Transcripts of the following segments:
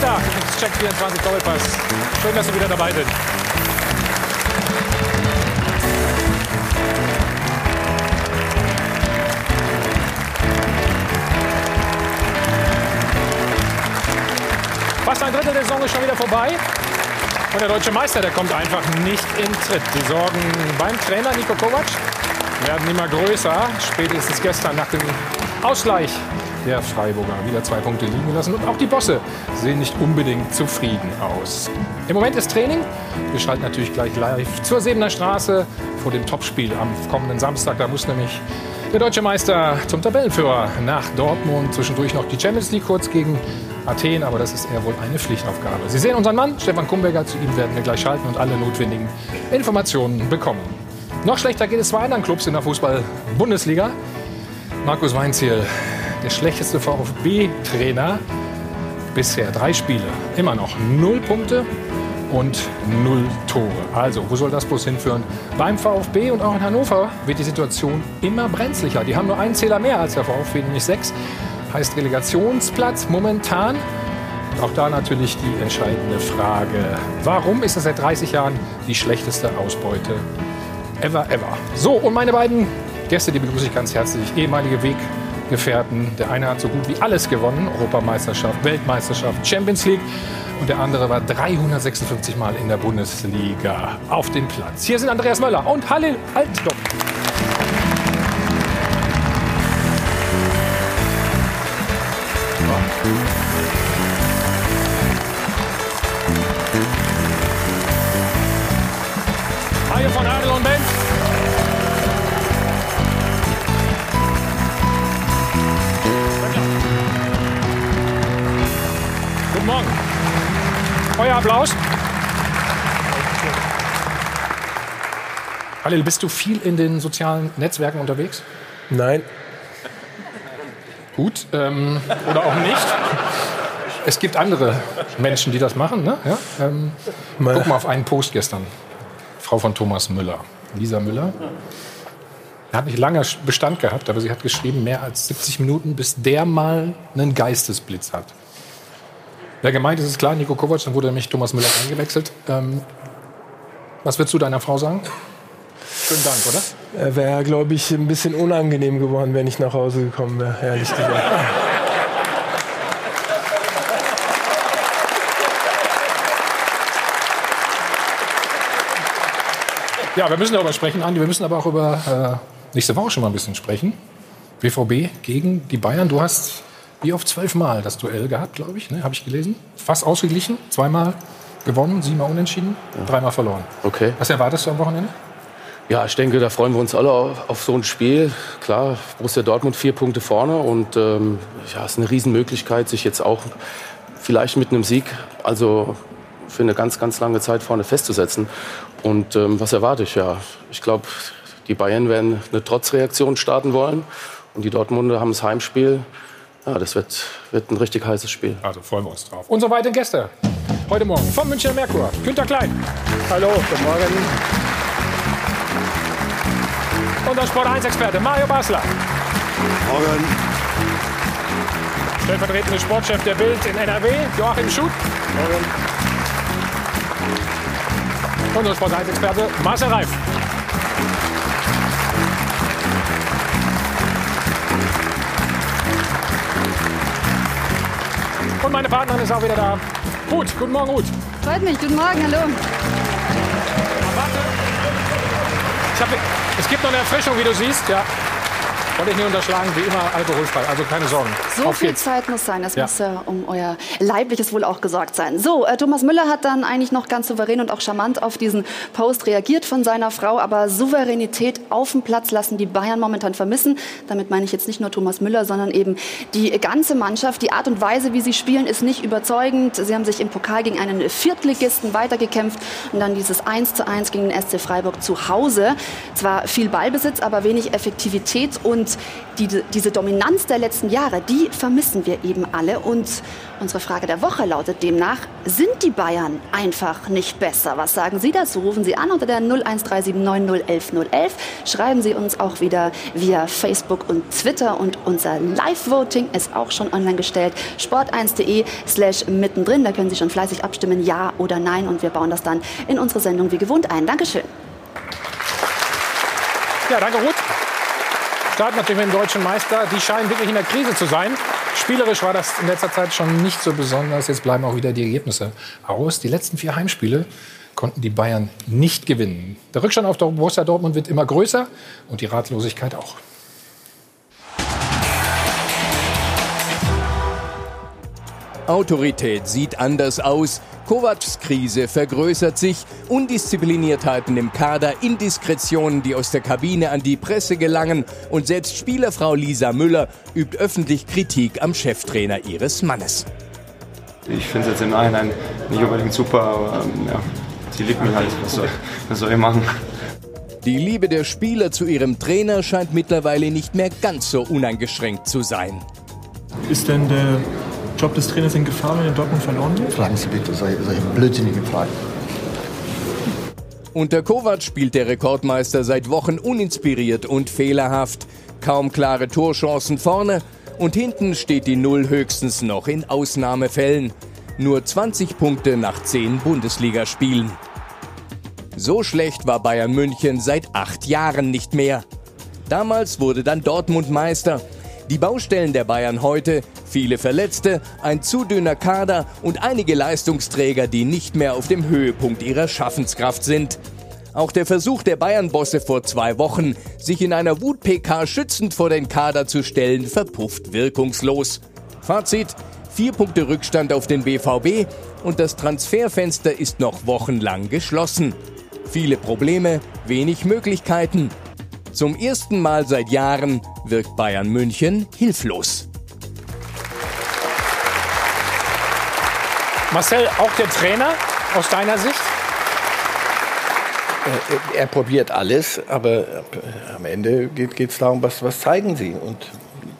Sonntag. Check 24 Doppelpass. Schön, dass Sie wieder dabei sind. Fast ein Drittel der Saison ist schon wieder vorbei. Und der deutsche Meister, der kommt einfach nicht in Tritt. Die Sorgen beim Trainer Nico Kovac werden immer größer. Spätestens gestern nach dem Ausgleich der Freiburger wieder zwei Punkte liegen gelassen. Und auch die Bosse sehen nicht unbedingt zufrieden aus. Im Moment ist Training. Wir schalten natürlich gleich live zur Sebener Straße vor dem Topspiel am kommenden Samstag. Da muss nämlich der deutsche Meister zum Tabellenführer nach Dortmund. Zwischendurch noch die Champions League kurz gegen Athen, aber das ist eher wohl eine Pflichtaufgabe. Sie sehen unseren Mann, Stefan Kumberger. Zu ihm werden wir gleich schalten und alle notwendigen Informationen bekommen. Noch schlechter geht es zwei anderen Clubs in der Fußball-Bundesliga. Markus Weinziel, der schlechteste VfB-Trainer bisher. Drei Spiele, immer noch null Punkte und null Tore. Also, wo soll das bloß hinführen? Beim VfB und auch in Hannover wird die Situation immer brenzlicher. Die haben nur einen Zähler mehr als der VfB, nämlich sechs. Heißt Relegationsplatz momentan. Und auch da natürlich die entscheidende Frage, warum ist das seit 30 Jahren die schlechteste Ausbeute ever, ever? So, und meine beiden Gäste, die begrüße ich ganz herzlich. Ehemalige Weggefährten. Der eine hat so gut wie alles gewonnen. Europameisterschaft, Weltmeisterschaft, Champions League. Und der andere war 356 Mal in der Bundesliga auf dem Platz. Hier sind Andreas Möller und Halil Altdorf. Haie von Adel und Benz. Euer Applaus. Halil, bist du viel in den sozialen Netzwerken unterwegs? Nein. Gut. Ähm, oder auch nicht. Es gibt andere Menschen, die das machen. Ne? Ja? Ähm, guck mal auf einen Post gestern. Frau von Thomas Müller. Lisa Müller. Hat nicht lange Bestand gehabt, aber sie hat geschrieben, mehr als 70 Minuten, bis der mal einen Geistesblitz hat. Wer gemeint ist, ist klar, Nico Kovac, dann wurde nämlich Thomas Müller eingewechselt. Ähm, was würdest du deiner Frau sagen? Schönen Dank, oder? Wäre, glaube ich, ein bisschen unangenehm geworden, wenn ich nach Hause gekommen wäre, ehrlich gesagt. Ja, wir müssen darüber sprechen, Andi. Wir müssen aber auch über äh, nächste Woche schon mal ein bisschen sprechen. BVB gegen die Bayern. Du hast wie oft zwölfmal das Duell gehabt, glaube ich, ne? habe ich gelesen. Fast ausgeglichen, zweimal gewonnen, siebenmal unentschieden, dreimal verloren. Okay. Was erwartest du am Wochenende? Ja, ich denke, da freuen wir uns alle auf, auf so ein Spiel. Klar, Borussia Dortmund vier Punkte vorne und ähm, ja, es ist eine Riesenmöglichkeit, sich jetzt auch vielleicht mit einem Sieg, also für eine ganz, ganz lange Zeit vorne festzusetzen. Und ähm, was erwarte ich? Ja, ich glaube, die Bayern werden eine Trotzreaktion starten wollen und die Dortmunder haben das Heimspiel. Ja, das wird, wird ein richtig heißes Spiel. Also freuen wir uns drauf. Und so weiter Gäste. Heute Morgen vom Münchner Merkur. Günter Klein. Hallo, guten Morgen. Unser Sport 1-Experte Mario Basler. Morgen. Stellvertretende Sportchef der Bild in NRW, Joachim Schutt. Unser Sport 1-Experte Marcel Reif. Und meine Partnerin ist auch wieder da. Gut, guten Morgen, Ruth. Freut mich. Guten Morgen, hallo. Ich hab, es gibt noch eine Erfrischung, wie du siehst. Ja. Wollte ich nicht unterschlagen, wie immer alkoholfrei. Also keine Sorgen. So Auf viel geht's. Zeit muss sein. Es Ja. muss ja um euer leibliches Wohl auch gesorgt sein. So, äh, Thomas Müller hat dann eigentlich noch ganz souverän und auch charmant auf diesen Post reagiert von seiner Frau. Aber Souveränität auf dem Platz lassen die Bayern momentan vermissen. Damit meine ich jetzt nicht nur Thomas Müller, sondern eben die ganze Mannschaft. Die Art und Weise, wie sie spielen, ist nicht überzeugend. Sie haben sich im Pokal gegen einen Viertligisten weitergekämpft und dann dieses 1 zu 1 gegen den SC Freiburg zu Hause. Zwar viel Ballbesitz, aber wenig Effektivität und Und die, diese Dominanz der letzten Jahre, die vermissen wir eben alle. Und unsere Frage der Woche lautet demnach, sind die Bayern einfach nicht besser? Was sagen Sie dazu? Rufen Sie an unter der 01379011011. Schreiben Sie uns auch wieder via Facebook und Twitter. Und unser Live-Voting ist auch schon online gestellt. sport1.de slash mittendrin. Da können Sie schon fleißig abstimmen, ja oder nein. Und wir bauen das dann in unsere Sendung wie gewohnt ein. Dankeschön. Ja, danke Ruth. Starten natürlich mit dem deutschen Meister. Die scheinen wirklich in der Krise zu sein. Spielerisch war das in letzter Zeit schon nicht so besonders. Jetzt bleiben auch wieder die Ergebnisse aus. Die letzten vier Heimspiele konnten die Bayern nicht gewinnen. Der Rückstand auf Borussia Dortmund wird immer größer und die Ratlosigkeit auch. Autorität sieht anders aus. Kovacs Krise vergrößert sich. Undiszipliniertheiten im Kader, Indiskretionen, die aus der Kabine an die Presse gelangen. Und selbst Spielerfrau Lisa Müller übt öffentlich Kritik am Cheftrainer ihres Mannes. Ich finde es jetzt im Nachhinein nicht unbedingt super, aber ähm, ja, sie liebt mich halt. Was soll, was soll ich machen? Die Liebe der Spieler zu ihrem Trainer scheint mittlerweile nicht mehr ganz so uneingeschränkt zu sein. Ist denn der Job des Trainers in Gefahr, wenn er Dortmund verloren wird? Fragen Sie bitte solche, solche blödsinnigen Fragen. Unter Kovac spielt der Rekordmeister seit Wochen uninspiriert und fehlerhaft. Kaum klare Torchancen vorne und hinten steht die Null höchstens noch in Ausnahmefällen. Nur 20 Punkte nach 10 Bundesligaspielen. So schlecht war Bayern München seit acht Jahren nicht mehr. Damals wurde dann Dortmund Meister. Die Baustellen der Bayern heute Viele Verletzte, ein zu dünner Kader und einige Leistungsträger, die nicht mehr auf dem Höhepunkt ihrer Schaffenskraft sind. Auch der Versuch der Bayern-Bosse vor zwei Wochen, sich in einer Wut-PK schützend vor den Kader zu stellen, verpufft wirkungslos. Fazit: vier Punkte Rückstand auf den BVB und das Transferfenster ist noch wochenlang geschlossen. Viele Probleme, wenig Möglichkeiten. Zum ersten Mal seit Jahren wirkt Bayern München hilflos. Marcel, auch der Trainer aus deiner Sicht? Er, probiert alles, aber am Ende geht es darum, was, was zeigen sie. Und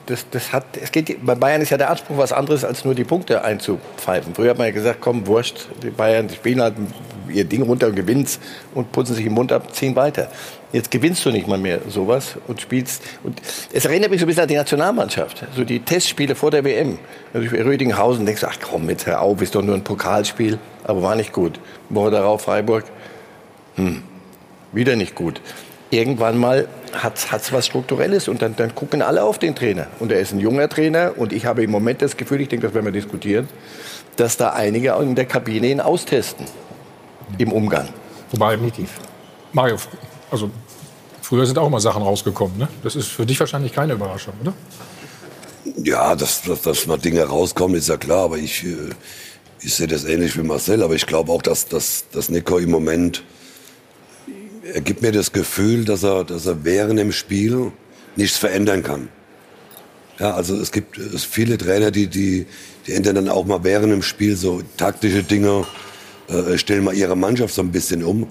das, das hat, es geht, bei Bayern ist ja der Anspruch was anderes, als nur die Punkte einzupfeifen. Früher hat man ja gesagt, komm, wurscht, die Bayern spielen halt ihr Ding runter und gewinnen und putzen sich im Mund ab, ziehen weiter. Jetzt gewinnst du nicht mal mehr sowas und spielst. Und es erinnert mich so ein bisschen an die Nationalmannschaft. So die Testspiele vor der WM. Also Rödinghausen denkst du, ach komm, jetzt hör auf, ist doch nur ein Pokalspiel. Aber war nicht gut. Woche darauf Freiburg. Hm, wieder nicht gut. Irgendwann mal hat es was Strukturelles und dann, dann gucken alle auf den Trainer. Und er ist ein junger Trainer und ich habe im Moment das Gefühl, ich denke, das werden wir diskutieren, dass da einige in der Kabine ihn austesten im Umgang. Wobei, Mario, also früher sind auch immer Sachen rausgekommen. Ne? Das ist für dich wahrscheinlich keine Überraschung, oder? Ja, dass, dass, dass mal Dinge rauskommen, ist ja klar. Aber ich, äh, ich sehe das ähnlich wie Marcel. Aber ich glaube auch, dass, dass, dass Nico im Moment, er gibt mir das Gefühl, dass er, dass er während dem Spiel nichts verändern kann. Ja, also es gibt es viele Trainer, die, die, die ändern dann auch mal während dem Spiel so taktische Dinge, äh, stellen mal ihre Mannschaft so ein bisschen um.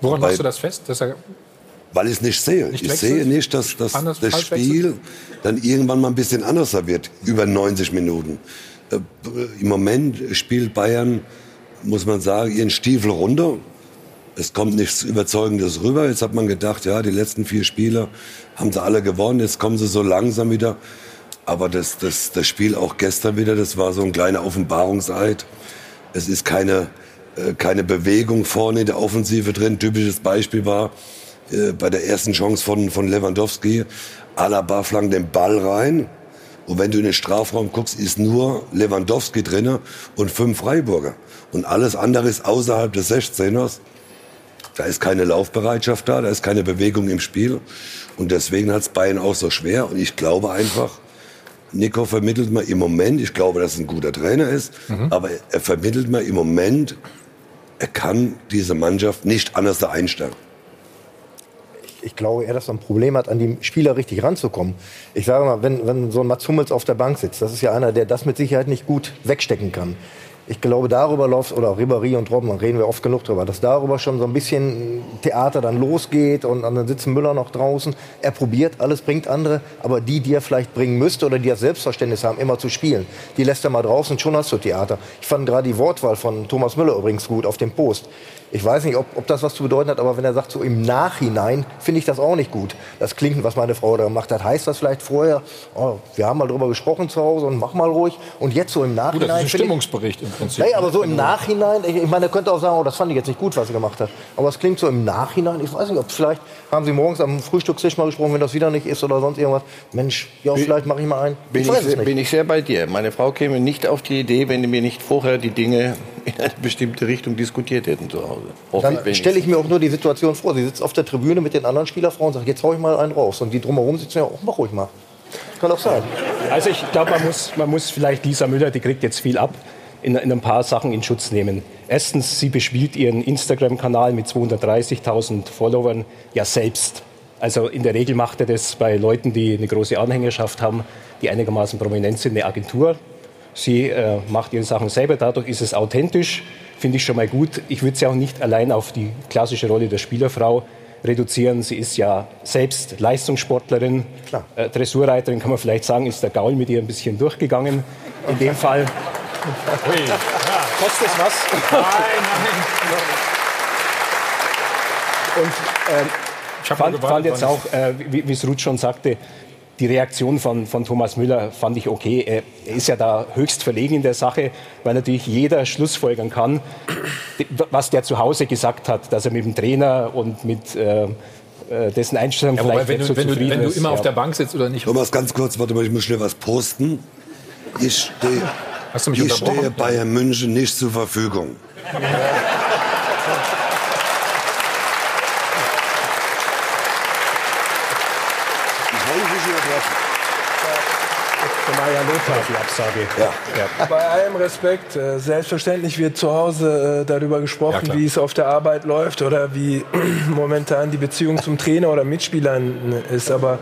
Woran machst du das fest? Dass er weil ich es nicht sehe. Nicht ich sehe nicht, dass, dass das Spiel wechselt? dann irgendwann mal ein bisschen anders wird, über 90 Minuten. Äh, Im Moment spielt Bayern, muss man sagen, ihren Stiefel runter. Es kommt nichts Überzeugendes rüber. Jetzt hat man gedacht, ja, die letzten vier Spiele haben sie alle gewonnen. Jetzt kommen sie so langsam wieder. Aber das, das, das Spiel auch gestern wieder, das war so ein kleiner Offenbarungseid. Es ist keine, äh, keine Bewegung vorne in der Offensive drin. Typisches Beispiel war äh, bei der ersten Chance von, von Lewandowski. Alaba flankt den Ball rein. Und wenn du in den Strafraum guckst, ist nur Lewandowski drinne und fünf Freiburger. Und alles andere ist außerhalb des 16ers. Da ist keine Laufbereitschaft da, da ist keine Bewegung im Spiel. Und deswegen hat es Bayern auch so schwer. Und ich glaube einfach, Nico vermittelt mir im Moment, ich glaube, dass er ein guter Trainer ist, mhm. aber er vermittelt mir im Moment, er kann diese Mannschaft nicht anders da einstellen ich glaube eher, dass er ein Problem hat, an die Spieler richtig ranzukommen. Ich sage mal, wenn, wenn so ein Mats Hummels auf der Bank sitzt, das ist ja einer, der das mit Sicherheit nicht gut wegstecken kann. Ich glaube, darüber läuft, oder Ribéry und Robben, reden wir oft genug drüber, dass darüber schon so ein bisschen Theater dann losgeht und, und dann sitzt Müller noch draußen. Er probiert alles, bringt andere, aber die, die er vielleicht bringen müsste oder die das Selbstverständnis haben, immer zu spielen, die lässt er mal draußen schon hast du Theater. Ich fand gerade die Wortwahl von Thomas Müller übrigens gut auf dem Post. Ich weiß nicht, ob, ob das was zu bedeuten hat, aber wenn er sagt, so im Nachhinein, finde ich das auch nicht gut. Das klingt, was meine Frau da gemacht hat. Heißt das vielleicht vorher, oh, wir haben mal drüber gesprochen zu Hause und mach mal ruhig. Und jetzt so im Nachhinein. Gut, das ist ein Stimmungsbericht im Prinzip. Nee, aber so im Nachhinein, ich, ich meine, er könnte auch sagen, oh, das fand ich jetzt nicht gut, was er gemacht hat. Aber es klingt so im Nachhinein, ich weiß nicht, ob vielleicht haben Sie morgens am Frühstückstisch mal gesprochen, wenn das wieder nicht ist oder sonst irgendwas. Mensch, ja, vielleicht mache ich mal ein. Bin ich, ich bin ich sehr bei dir. Meine Frau käme nicht auf die Idee, wenn mir nicht vorher die Dinge in eine bestimmte Richtung diskutiert hätten zu Hause. Dann stelle ich mir auch nur die Situation vor. Sie sitzt auf der Tribüne mit den anderen Spielerfrauen und sagt, jetzt hau ich mal einen raus. Und die drumherum sitzen ja auch, mach ruhig mal. Kann auch sein. Also ich glaube, man muss, man muss vielleicht Lisa Müller, die kriegt jetzt viel ab, in, in ein paar Sachen in Schutz nehmen. Erstens, sie bespielt ihren Instagram-Kanal mit 230.000 Followern ja selbst. Also in der Regel macht er das bei Leuten, die eine große Anhängerschaft haben, die einigermaßen prominent sind, eine Agentur. Sie äh, macht ihre Sachen selber, dadurch ist es authentisch, finde ich schon mal gut. Ich würde sie auch nicht allein auf die klassische Rolle der Spielerfrau reduzieren. Sie ist ja selbst Leistungssportlerin, äh, Dressurreiterin, kann man vielleicht sagen, ist der Gaul mit ihr ein bisschen durchgegangen. In dem Fall. Ui. Ja, kostet es was? Nein, nein. Und ich fand, fand jetzt auch, äh, wie, wie es Ruth schon sagte, die Reaktion von, von Thomas Müller fand ich okay. Er, ist ja da höchst verlegen in der Sache, weil natürlich jeder schlussfolgern kann, was der zu Hause gesagt hat, dass er mit dem Trainer und mit äh, äh dessen Einstellung ja, vielleicht wenn du, so wenn, du, wenn du immer ist, auf der Bank sitzt oder nicht. Thomas, ganz kurz, warte mal, ich muss schnell was posten. Ich stehe, ich stehe Bayern München nicht zur Verfügung. Maya Lothar, die Absage. Ja. Ja. Bei allem Respekt, äh, selbstverständlich wird zu Hause äh, darüber gesprochen, ja, wie es auf der Arbeit läuft oder wie momentan die Beziehung zum Trainer oder Mitspielern ist. Aber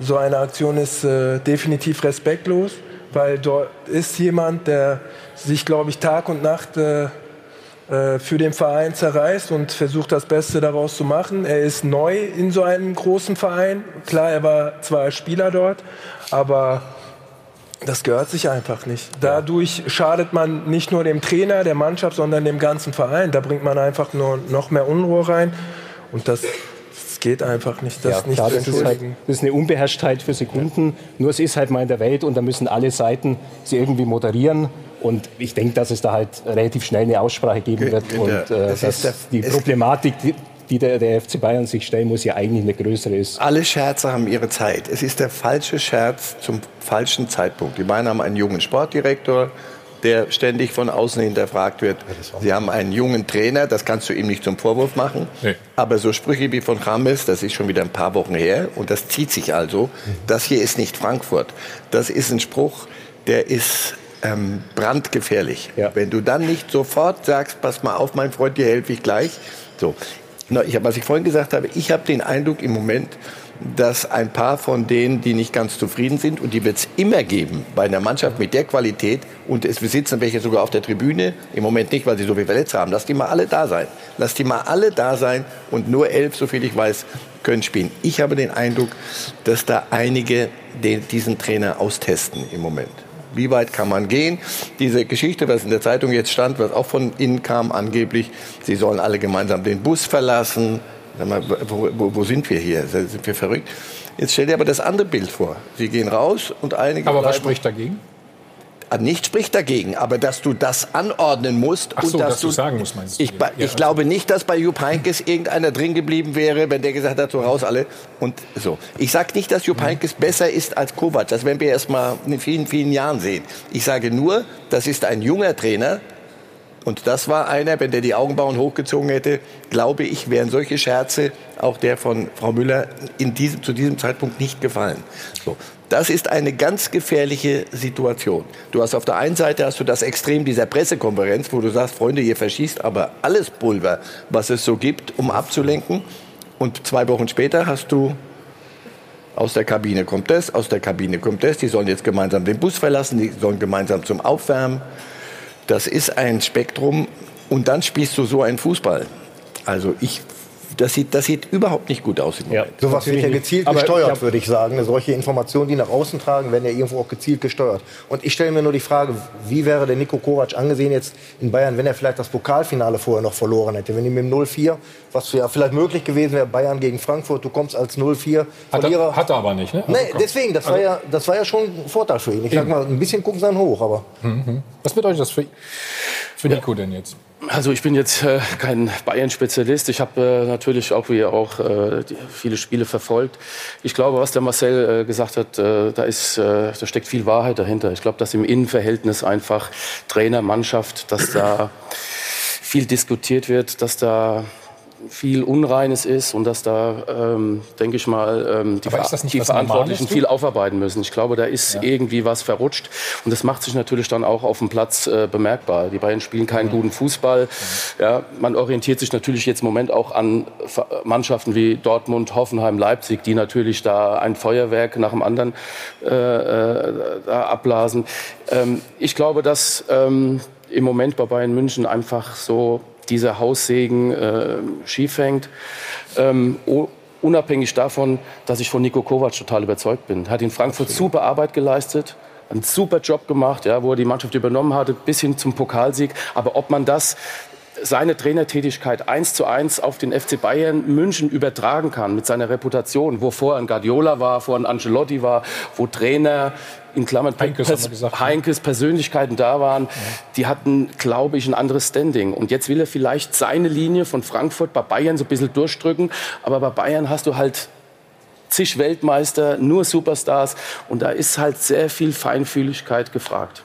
so eine Aktion ist äh, definitiv respektlos, weil dort ist jemand, der sich, glaube ich, Tag und Nacht für den Verein zerreißt und versucht das Beste daraus zu machen. Er ist neu in so einem großen Verein. Klar, er war zwar Spieler dort, aber das gehört sich einfach nicht. Dadurch schadet man nicht nur dem Trainer, der Mannschaft, sondern dem ganzen Verein. Da bringt man einfach nur noch mehr Unruhe rein. Und das, das geht einfach nicht. Das, ja, nicht klar, das, ist halt, das ist eine Unbeherrschtheit für Sekunden. Nur es ist halt mal in der Welt und da müssen alle Seiten sie irgendwie moderieren. Und ich denke, dass es da halt relativ schnell eine Aussprache geben wird. Und äh, dass die Problematik, die der, der FC Bayern sich stellen muss, ja eigentlich eine größere ist. Alle Scherze haben ihre Zeit. Es ist der falsche Scherz zum falschen Zeitpunkt. Die Bayern haben einen jungen Sportdirektor, der ständig von außen hinterfragt wird. Sie haben einen jungen Trainer, das kannst du ihm nicht zum Vorwurf machen. Nee. Aber so Sprüche wie von Rames, das ist schon wieder ein paar Wochen her und das zieht sich also. Mhm. Das hier ist nicht Frankfurt. Das ist ein Spruch, der ist ähm, brandgefährlich. Ja. Wenn du dann nicht sofort sagst, pass mal auf, mein Freund, dir helfe ich gleich. So, na, ich, was ich vorhin gesagt habe, ich habe den Eindruck im Moment, dass ein paar von denen, die nicht ganz zufrieden sind, und die wird es immer geben bei einer Mannschaft mit der Qualität, und es besitzen welche sogar auf der Tribüne, im Moment nicht, weil sie so viel Verletzte haben, lass die mal alle da sein. Lass die mal alle da sein und nur elf, soviel ich weiß, können spielen. Ich habe den Eindruck, dass da einige den, diesen Trainer austesten im Moment. Wie weit kann man gehen? Diese Geschichte, was in der Zeitung jetzt stand, was auch von innen kam, angeblich, sie sollen alle gemeinsam den Bus verlassen. Mal, wo, wo, wo, sind wir hier? Sind wir verrückt? Jetzt stell dir aber das andere Bild vor. Sie gehen raus und einige. Aber was spricht dagegen? Ah, nicht spricht dagegen, aber dass du das anordnen musst Ach so, und dass, dass du sagen musst, meinst du? Ich, ja, ich also. glaube nicht, dass bei Jupp Heynckes irgendeiner drin geblieben wäre, wenn der gesagt hat, so raus alle und so. Ich sage nicht, dass Jupp Heynckes besser ist als Kovac. Das werden wir erst mal in vielen, vielen Jahren sehen. Ich sage nur, das ist ein junger Trainer, und das war einer, wenn der die Augenbrauen hochgezogen hätte, glaube ich, wären solche Scherze auch der von Frau Müller in diesem, zu diesem Zeitpunkt nicht gefallen. So. Das ist eine ganz gefährliche Situation. Du hast auf der einen Seite hast du das Extrem dieser Pressekonferenz, wo du sagst, Freunde, ihr verschießt aber alles Pulver, was es so gibt, um abzulenken. Und zwei Wochen später hast du aus der Kabine kommt das, aus der Kabine kommt das. Die sollen jetzt gemeinsam den Bus verlassen, die sollen gemeinsam zum Aufwärmen. Das ist ein Spektrum und dann spielst du so einen Fußball. Also ich das sieht, das sieht überhaupt nicht gut aus. Im ja, sowas wird ja gezielt aber gesteuert, ja. würde ich sagen. Solche Informationen, die nach außen tragen, werden ja irgendwo auch gezielt gesteuert. Und ich stelle mir nur die Frage, wie wäre der Nico Kovac angesehen jetzt in Bayern, wenn er vielleicht das Pokalfinale vorher noch verloren hätte? Wenn ihm im 0-4, was ja vielleicht möglich gewesen wäre, Bayern gegen Frankfurt, du kommst als 0-4 Verlierer. Hat er aber nicht, ne? Nee, also deswegen, das, also war ja, das war ja schon ein Vorteil für ihn. Ich sag mal, ein bisschen gucken sie dann hoch, aber... Mhm. Was bedeutet das für, für Nico ja. denn jetzt? Also ich bin jetzt äh, kein Bayern-Spezialist. Ich habe äh, natürlich auch wie auch äh, viele Spiele verfolgt. Ich glaube, was der Marcel äh, gesagt hat, äh, da ist, äh, da steckt viel Wahrheit dahinter. Ich glaube, dass im Innenverhältnis einfach Trainer, Mannschaft, dass da viel diskutiert wird, dass da viel Unreines ist und dass da, ähm, denke ich mal, ähm, die, Ver die Verantwortlichen viel aufarbeiten müssen. Ich glaube, da ist ja. irgendwie was verrutscht und das macht sich natürlich dann auch auf dem Platz äh, bemerkbar. Die Bayern spielen keinen mhm. guten Fußball. Mhm. Ja, man orientiert sich natürlich jetzt im Moment auch an Mannschaften wie Dortmund, Hoffenheim, Leipzig, die natürlich da ein Feuerwerk nach dem anderen äh, äh, abblasen. Ähm, ich glaube, dass ähm, im Moment bei Bayern München einfach so dieser Haussegen äh, schief hängt. Ähm, unabhängig davon, dass ich von Nico Kovac total überzeugt bin. Hat in Frankfurt super Arbeit geleistet, einen super Job gemacht, ja, wo er die Mannschaft übernommen hatte, bis hin zum Pokalsieg. Aber ob man das seine Trainertätigkeit eins zu eins auf den FC Bayern München übertragen kann mit seiner Reputation, wo vorher ein Guardiola war, vorher ein Ancelotti war, wo Trainer in Klammern Heinkes, Pers gesagt, Heinkes Persönlichkeiten da waren, ja. die hatten, glaube ich, ein anderes Standing. Und jetzt will er vielleicht seine Linie von Frankfurt bei Bayern so ein bisschen durchdrücken. Aber bei Bayern hast du halt zig Weltmeister, nur Superstars. Und da ist halt sehr viel Feinfühligkeit gefragt.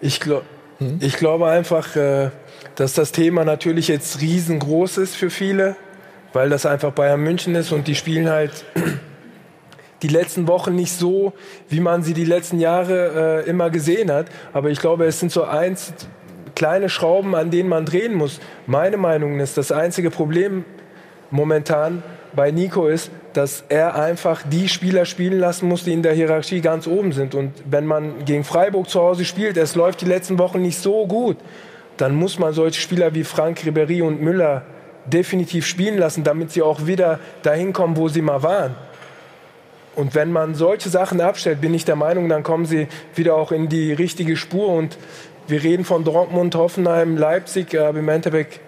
Ich, glaub, hm? ich glaube einfach, äh, dass das Thema natürlich jetzt riesengroß ist für viele, weil das einfach Bayern München ist und die spielen halt die letzten Wochen nicht so, wie man sie die letzten Jahre äh, immer gesehen hat. Aber ich glaube, es sind so eins kleine Schrauben, an denen man drehen muss. Meine Meinung ist, das einzige Problem momentan bei Nico ist, dass er einfach die Spieler spielen lassen muss, die in der Hierarchie ganz oben sind. Und wenn man gegen Freiburg zu Hause spielt, es läuft die letzten Wochen nicht so gut, dann muss man solche Spieler wie Frank Ribery und Müller definitiv spielen lassen, damit sie auch wieder dahin kommen, wo sie mal waren. Und wenn man solche Sachen abstellt, bin ich der Meinung, dann kommen sie wieder auch in die richtige Spur. Und wir reden von Dortmund, Hoffenheim, Leipzig, aber im Endeffekt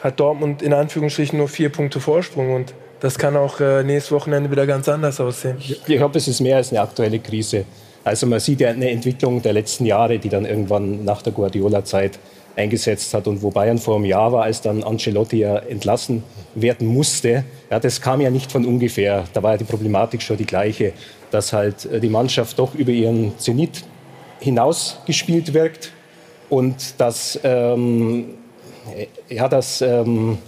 hat Dortmund in Anführungsstrichen nur vier Punkte Vorsprung. Und das kann auch äh, nächstes Wochenende wieder ganz anders aussehen. Ich glaube, es ist mehr als eine aktuelle Krise. Also man sieht ja eine Entwicklung der letzten Jahre, die dann irgendwann nach der Guardiola-Zeit eingesetzt hat und wo Bayern vor einem Jahr war, als dann Ancelotti ja entlassen werden musste. Ja, das kam ja nicht von ungefähr. Da war ja die Problematik schon die gleiche, dass halt äh, die Mannschaft doch über ihren Zenit hinausgespielt wirkt und dass ähm, ja, dass ähm,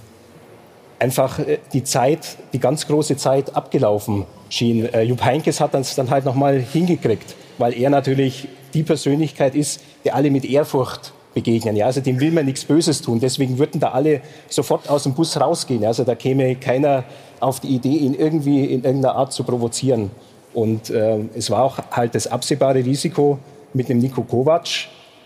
einfach äh, die Zeit, die ganz große Zeit abgelaufen schien. Äh, Jupp Heynckes hat das dann halt nochmal hingekriegt, weil er natürlich die Persönlichkeit ist, der alle mit Ehrfurcht begegnen. Ja, also dem will man nichts Böses tun. Deswegen würden da alle sofort aus dem Bus rausgehen. Also da käme keiner auf die Idee, ihn irgendwie in irgendeiner Art zu provozieren. Und äh, es war auch halt das absehbare Risiko mit dem Nico Kovac,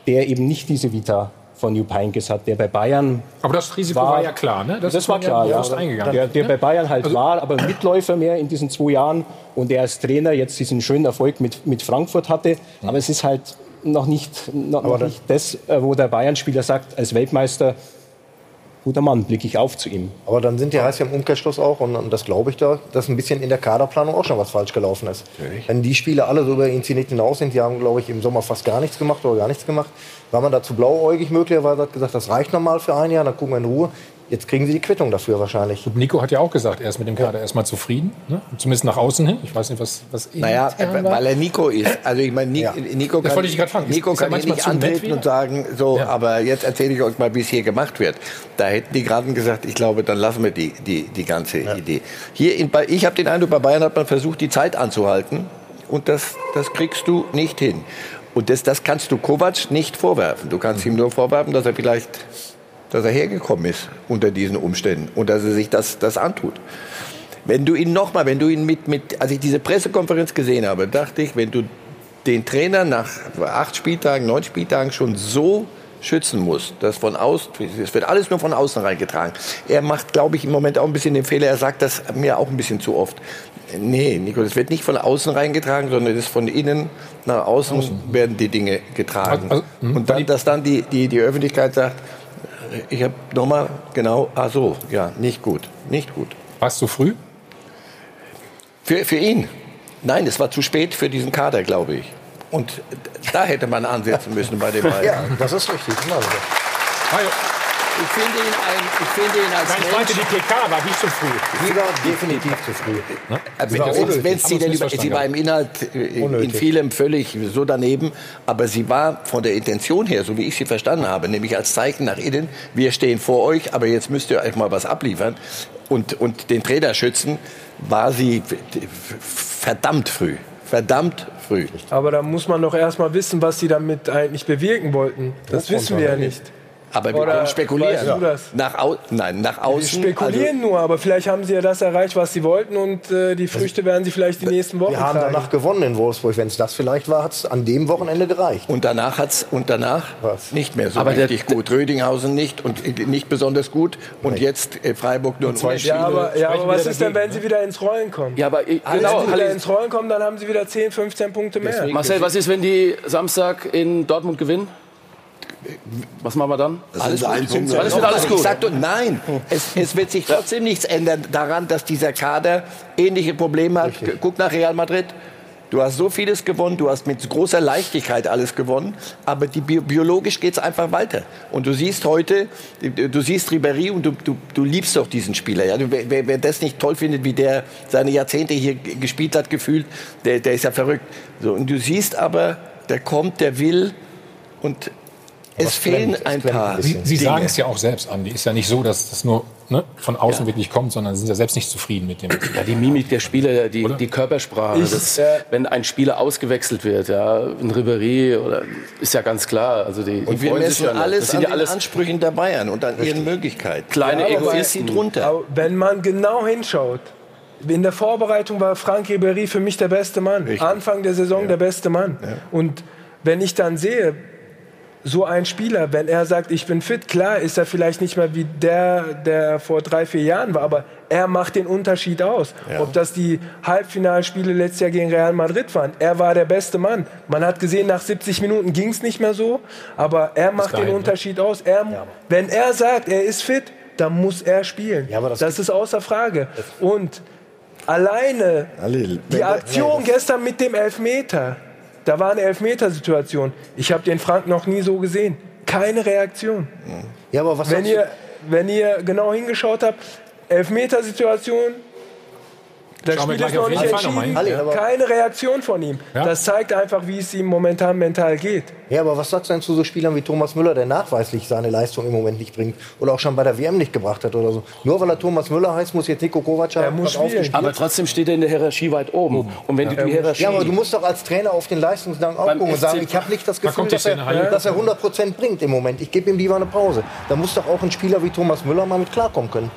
der eben nicht diese Vita von Jupp Heynckes hat, der bei Bayern. Aber das Risiko war, war ja klar, ne? Das, das war klar, ja. Eingegangen. Der, der bei Bayern halt also, war, aber Mitläufer mehr in diesen zwei Jahren und der als Trainer jetzt diesen schönen Erfolg mit, mit Frankfurt hatte. Aber es ist halt noch nicht, noch, noch nicht das, äh, wo der Bayern-Spieler sagt, als Weltmeister, guter Mann, blicke ich auf zu ihm. Aber dann sind die heißt ja im Umkehrschluss auch, und, und das glaube ich da, dass ein bisschen in der Kaderplanung auch schon was falsch gelaufen ist. Natürlich. Wenn die Spieler alle so über ihn hinaus sind, die haben, glaube ich, im Sommer fast gar nichts gemacht oder gar nichts gemacht, war man dazu blauäugig möglicherweise, hat gesagt, das reicht nochmal für ein Jahr, dann gucken wir in Ruhe. Jetzt kriegen sie die Quittung dafür wahrscheinlich. Nico hat ja auch gesagt, er ist mit dem Kader erstmal zufrieden. Ne? Zumindest nach außen hin. Ich weiß nicht, was, was Naja, weil er Nico ist. Also ich meine, ja. Nico kann, Nico kann nicht antreten und sagen, so, ja. aber jetzt erzähle ich euch mal, wie es hier gemacht wird. Da hätten die gerade gesagt, ich glaube, dann lassen wir die, die, die ganze ja. Idee. Hier in, ich habe den Eindruck, bei Bayern hat man versucht, die Zeit anzuhalten. Und das, das kriegst du nicht hin. Und das, das kannst du Kovac nicht vorwerfen. Du kannst ihm nur vorwerfen, dass er vielleicht dass er hergekommen ist unter diesen Umständen und dass er sich das, das antut. Wenn du ihn nochmal, wenn du ihn mit, mit, als ich diese Pressekonferenz gesehen habe, dachte ich, wenn du den Trainer nach acht Spieltagen, neun Spieltagen schon so schützen muss. Das von außen, es wird alles nur von außen reingetragen. Er macht, glaube ich, im Moment auch ein bisschen den Fehler. Er sagt das mir auch ein bisschen zu oft. Nee, Nico, das wird nicht von außen reingetragen, sondern es ist von innen nach außen, außen. werden die Dinge getragen. Also, also, und dann, dass dann die, die, die Öffentlichkeit sagt, ich habe nochmal genau, ah so, ja, nicht gut, nicht gut. Warst du früh? Für, für ihn. Nein, es war zu spät für diesen Kader, glaube ich. Und da hätte man ansetzen müssen bei den beiden. Ja, das ist richtig. Genau. Ich finde ihn, ein, ich finde ihn als Nein, ich meinte, die PK war nicht zu früh. Sie war definitiv zu früh. Ne? Also, wenn sie, denn, sie war im Inhalt äh, in vielem völlig so daneben, aber sie war von der Intention her, so wie ich sie verstanden habe, nämlich als Zeichen nach innen, wir stehen vor euch, aber jetzt müsst ihr euch mal was abliefern und, und den Trainer schützen, war sie verdammt früh. Verdammt früh. Aber da muss man doch erst mal wissen, was sie damit eigentlich bewirken wollten. Das wissen wir ja nicht. Aber wir können spekulieren. Weißt du das? Nach, au Nein, nach außen. Wir spekulieren also nur, aber vielleicht haben sie ja das erreicht, was sie wollten und äh, die Früchte werden sie vielleicht die nächsten Wochen Wir haben tragen. danach gewonnen in Wolfsburg. Wenn es das vielleicht war, hat es an dem Wochenende gereicht. Und danach hat es und danach was? nicht mehr so aber richtig gut. Rödinghausen nicht und nicht besonders gut und Nein. jetzt äh, Freiburg nur zwei Spiele. Ja, aber, ja, aber was ist denn, wenn sie wieder ins Rollen kommen? Ja, aber ich, genau, wenn sie wieder ins Rollen kommen, dann haben sie wieder 10, 15 Punkte mehr. Deswegen Marcel, was ist, wenn die Samstag in Dortmund gewinnen? Was machen wir dann? Das alles, gut. alles wird alles gut. Ich sag, nein, es, es, wird sich trotzdem nichts ändern daran, dass dieser Kader ähnliche Probleme hat. Richtig. Guck nach Real Madrid. Du hast so vieles gewonnen, du hast mit großer Leichtigkeit alles gewonnen, aber die, biologisch geht es einfach weiter. Und du siehst heute, du siehst Ribéry und du, du, du liebst doch diesen Spieler. Ja? Wer, wer, das nicht toll findet, wie der seine Jahrzehnte hier gespielt hat, gefühlt, der, der ist ja verrückt. So, und du siehst aber, der kommt, der will und es fehlen ein paar. Sie, Sie sagen es ja auch selbst, Andi. Ist ja nicht so, dass das nur ne, von außen ja. wirklich kommt, sondern Sie sind ja selbst nicht zufrieden mit dem. Ja, die Mimik der Spieler, die, die Körpersprache. Ich, das, äh, wenn ein Spieler ausgewechselt wird, ja, ein Ribéry, oder, ist ja ganz klar. Also die, und die wir messen ja alles das sind an ja alles Ansprüchen der Bayern und an Richtig. ihren Möglichkeiten. Kleine ja, Egoisten drunter. wenn man genau hinschaut, in der Vorbereitung war Frank Ribéry für mich der beste Mann. Richtig. Anfang der Saison ja. der beste Mann. Und wenn ich dann sehe, so ein Spieler, wenn er sagt, ich bin fit, klar ist er vielleicht nicht mehr wie der, der vor drei, vier Jahren war, aber er macht den Unterschied aus. Ja. Ob das die Halbfinalspiele letztes Jahr gegen Real Madrid waren, er war der beste Mann. Man hat gesehen, nach 70 Minuten ging es nicht mehr so, aber er macht den ne? Unterschied aus. Er, ja. Wenn er sagt, er ist fit, dann muss er spielen. Ja, das, das ist außer Frage. Und alleine die Aktion gestern mit dem Elfmeter, da war eine Elfmetersituation. Ich habe den Frank noch nie so gesehen. Keine Reaktion. Ja, aber was wenn ihr, wenn ihr genau hingeschaut habt, Elfmetersituation, das Spiel ist noch nicht entschieden. Keine Reaktion von ihm. Ja? Das zeigt einfach, wie es ihm momentan mental geht. Ja, aber was sagst du denn zu so Spielern wie Thomas Müller, der nachweislich seine Leistung im Moment nicht bringt oder auch schon bei der WM nicht gebracht hat oder so? Nur weil er Thomas Müller heißt, muss jetzt Nico Kovac er muss spielen. Aber trotzdem steht er in der Hierarchie weit oben. Und wenn ja. du die Hierarchie ja, aber du musst doch als Trainer auf den Leistungsdank aufgucken und sagen, ich habe nicht das Gefühl, dass er, dass er 100 Prozent bringt im Moment. Ich gebe ihm lieber eine Pause. Da muss doch auch ein Spieler wie Thomas Müller mal mit klarkommen können.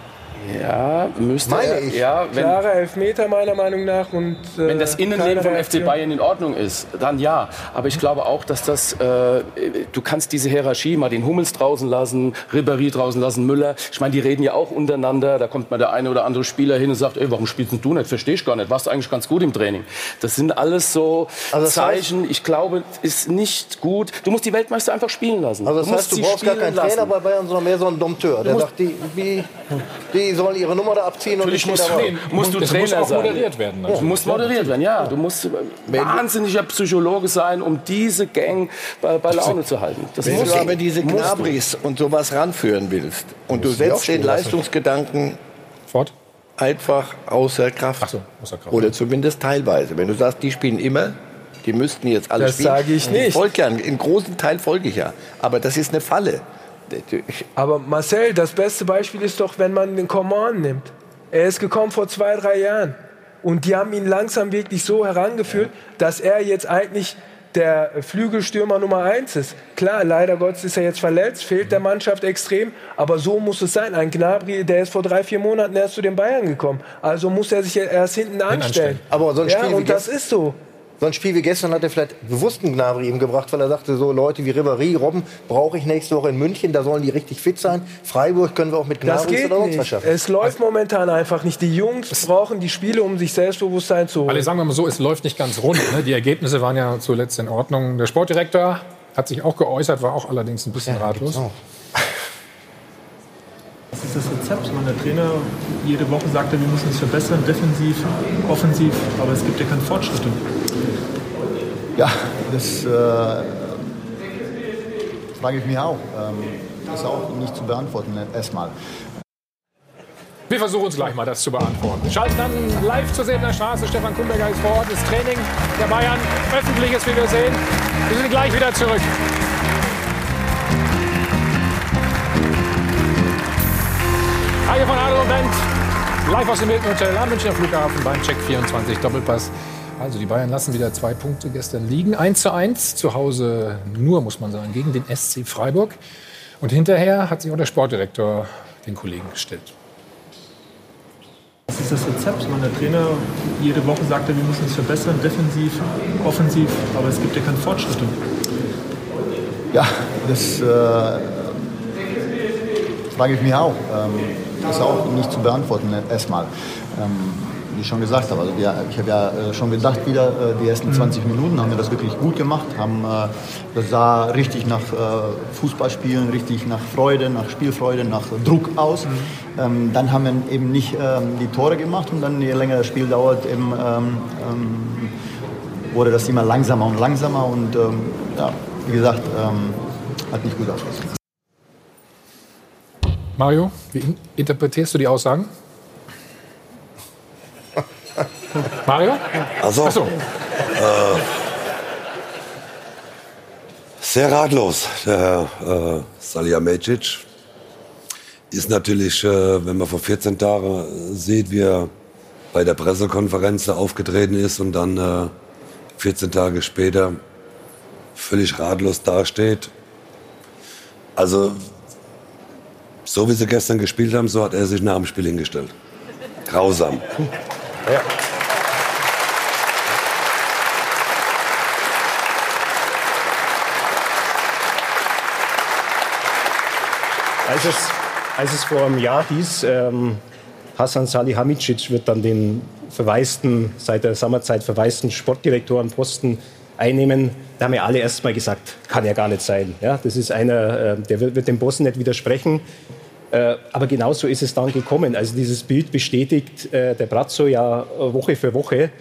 Ja, müsste Meine ich. Ja, wenn, Klare Elfmeter meiner Meinung nach. Und, äh, wenn das Innenleben vom FC Bayern in Ordnung ist, dann ja. Aber ich glaube auch, dass das, äh, du kannst diese Hierarchie mal den Hummels draußen lassen, Ribéry draußen lassen, Müller. Ich meine, die reden ja auch untereinander. Da kommt mal der eine oder andere Spieler hin und sagt, ey, warum spielst du nicht? Verstehe ich gar nicht. Warst du eigentlich ganz gut im Training? Das sind alles so also Zeichen. Heißt, ich glaube, ist nicht gut. Du musst die Weltmeister einfach spielen lassen. Also das du heißt, du brauchst gar keinen lassen. Trainer bei Bayern, sondern mehr so einen Dompteur. Der sagt, die, wie, die die sollen ihre Nummer da abziehen Natürlich und ich muss, nee, musst du das Trainer muss auch sein. moderiert werden. Also. Du musst moderiert werden, ja. Du musst wahnsinniger Psychologe sein, um diese Gang bei, bei Laune zu halten. Das Wenn du aber diese Knabris und sowas ranführen willst und du setzt den Leistungsgedanken fort einfach außer Kraft. So, außer Kraft. Oder zumindest teilweise. Wenn du sagst, die spielen immer, die müssten jetzt alle das spielen. Das sage ich nicht. Folgt ja, in großen Teil folge ich ja. Aber das ist eine Falle. Aber Marcel, das beste Beispiel ist doch, wenn man den Coman nimmt. Er ist gekommen vor zwei, drei Jahren. Und die haben ihn langsam wirklich so herangeführt, dass er jetzt eigentlich der Flügelstürmer Nummer eins ist. Klar, leider Gottes ist er jetzt verletzt, fehlt der Mannschaft extrem, aber so muss es sein. Ein Gnabry, der ist vor drei, vier Monaten erst zu den Bayern gekommen. Also muss er sich erst hinten anstellen. Aber so ein Spiel ja, und das ist so. So ein Spiel wie gestern hat er vielleicht bewusst einen Gnabry ihm gebracht, weil er sagte, so Leute wie Ribéry, Robben brauche ich nächste Woche in München, da sollen die richtig fit sein. Freiburg können wir auch mit Gnabry das geht oder nicht. schaffen. Es läuft momentan einfach nicht. Die Jungs brauchen die Spiele, um sich Selbstbewusstsein zu holen. Alle sagen wir mal so, es läuft nicht ganz rund. Ne? Die Ergebnisse waren ja zuletzt in Ordnung. Der Sportdirektor hat sich auch geäußert, war auch allerdings ein bisschen ja, ratlos. Rezept? Man, der Trainer jede Woche sagt, er, wir müssen es verbessern, defensiv, offensiv, aber es gibt ja keine Fortschritte. Ja, das äh, frage ich mich auch. Ähm, das ist auch nicht zu beantworten erstmal. Wir versuchen uns gleich mal das zu beantworten. Schalten dann live zu sehen in der Straße. Stefan Kumberger ist vor Ort. Das Training der Bayern, öffentliches, wie wir sehen. Wir sind gleich wieder zurück. Haie von Adel und Bent, live aus dem Hilton Hotel am Münchner Flughafen beim Check 24 Doppelpass. Also die Bayern lassen wieder zwei Punkte gestern liegen. 1 zu 1 zu Hause nur, muss man sagen, gegen den SC Freiburg. Und hinterher hat sich auch der Sportdirektor den Kollegen gestellt. Was ist das Rezept? Der Trainer jede Woche sagt, wir müssen es verbessern, defensiv, offensiv, aber es gibt ja keine Fortschritte. Ja, das äh, frage ich mich auch. Ähm, das ist auch nicht zu beantworten erstmal. Ähm, wie ich schon gesagt habe, also wir, ich habe ja äh, schon gedacht, wieder äh, die ersten 20 mhm. Minuten haben wir das wirklich gut gemacht, haben äh, das sah richtig nach Fußballspielen, richtig nach Freude, nach Spielfreude, nach Druck aus. Mhm. Ähm, dann haben wir eben nicht ähm, die Tore gemacht und dann, je länger das Spiel dauert, eben, ähm, wurde das immer langsamer und langsamer und ja, wie gesagt, hat nicht gut ausgesehen. Mario, wie interpretierst du die Aussagen? Mario? Also, Ach so. Äh, sehr ratlos, der Herr äh, Salihamidzic. Ist natürlich, äh, wenn man vor 14 Tagen sieht, wie er bei der Pressekonferenz aufgetreten ist und dann äh, 14 Tage später völlig ratlos dasteht. Also so wie sie gestern gespielt haben, so hat er sich nach dem Spiel hingestellt. Grausam. Ja. Als es, als es vor einem Jahr hieß, ähm, Hasan Salihamidzic wird dann den verwaisten, seit der Sommerzeit verwaisten Sportdirektorenposten einnehmen, da haben ja alle erst mal gesagt, kann ja gar nicht sein. Ja, das ist einer, äh, der wird dem Bossen nicht widersprechen. Äh, aber genauso ist es dann gekommen. Also dieses Bild bestätigt äh, der Brazzo ja Woche für Woche.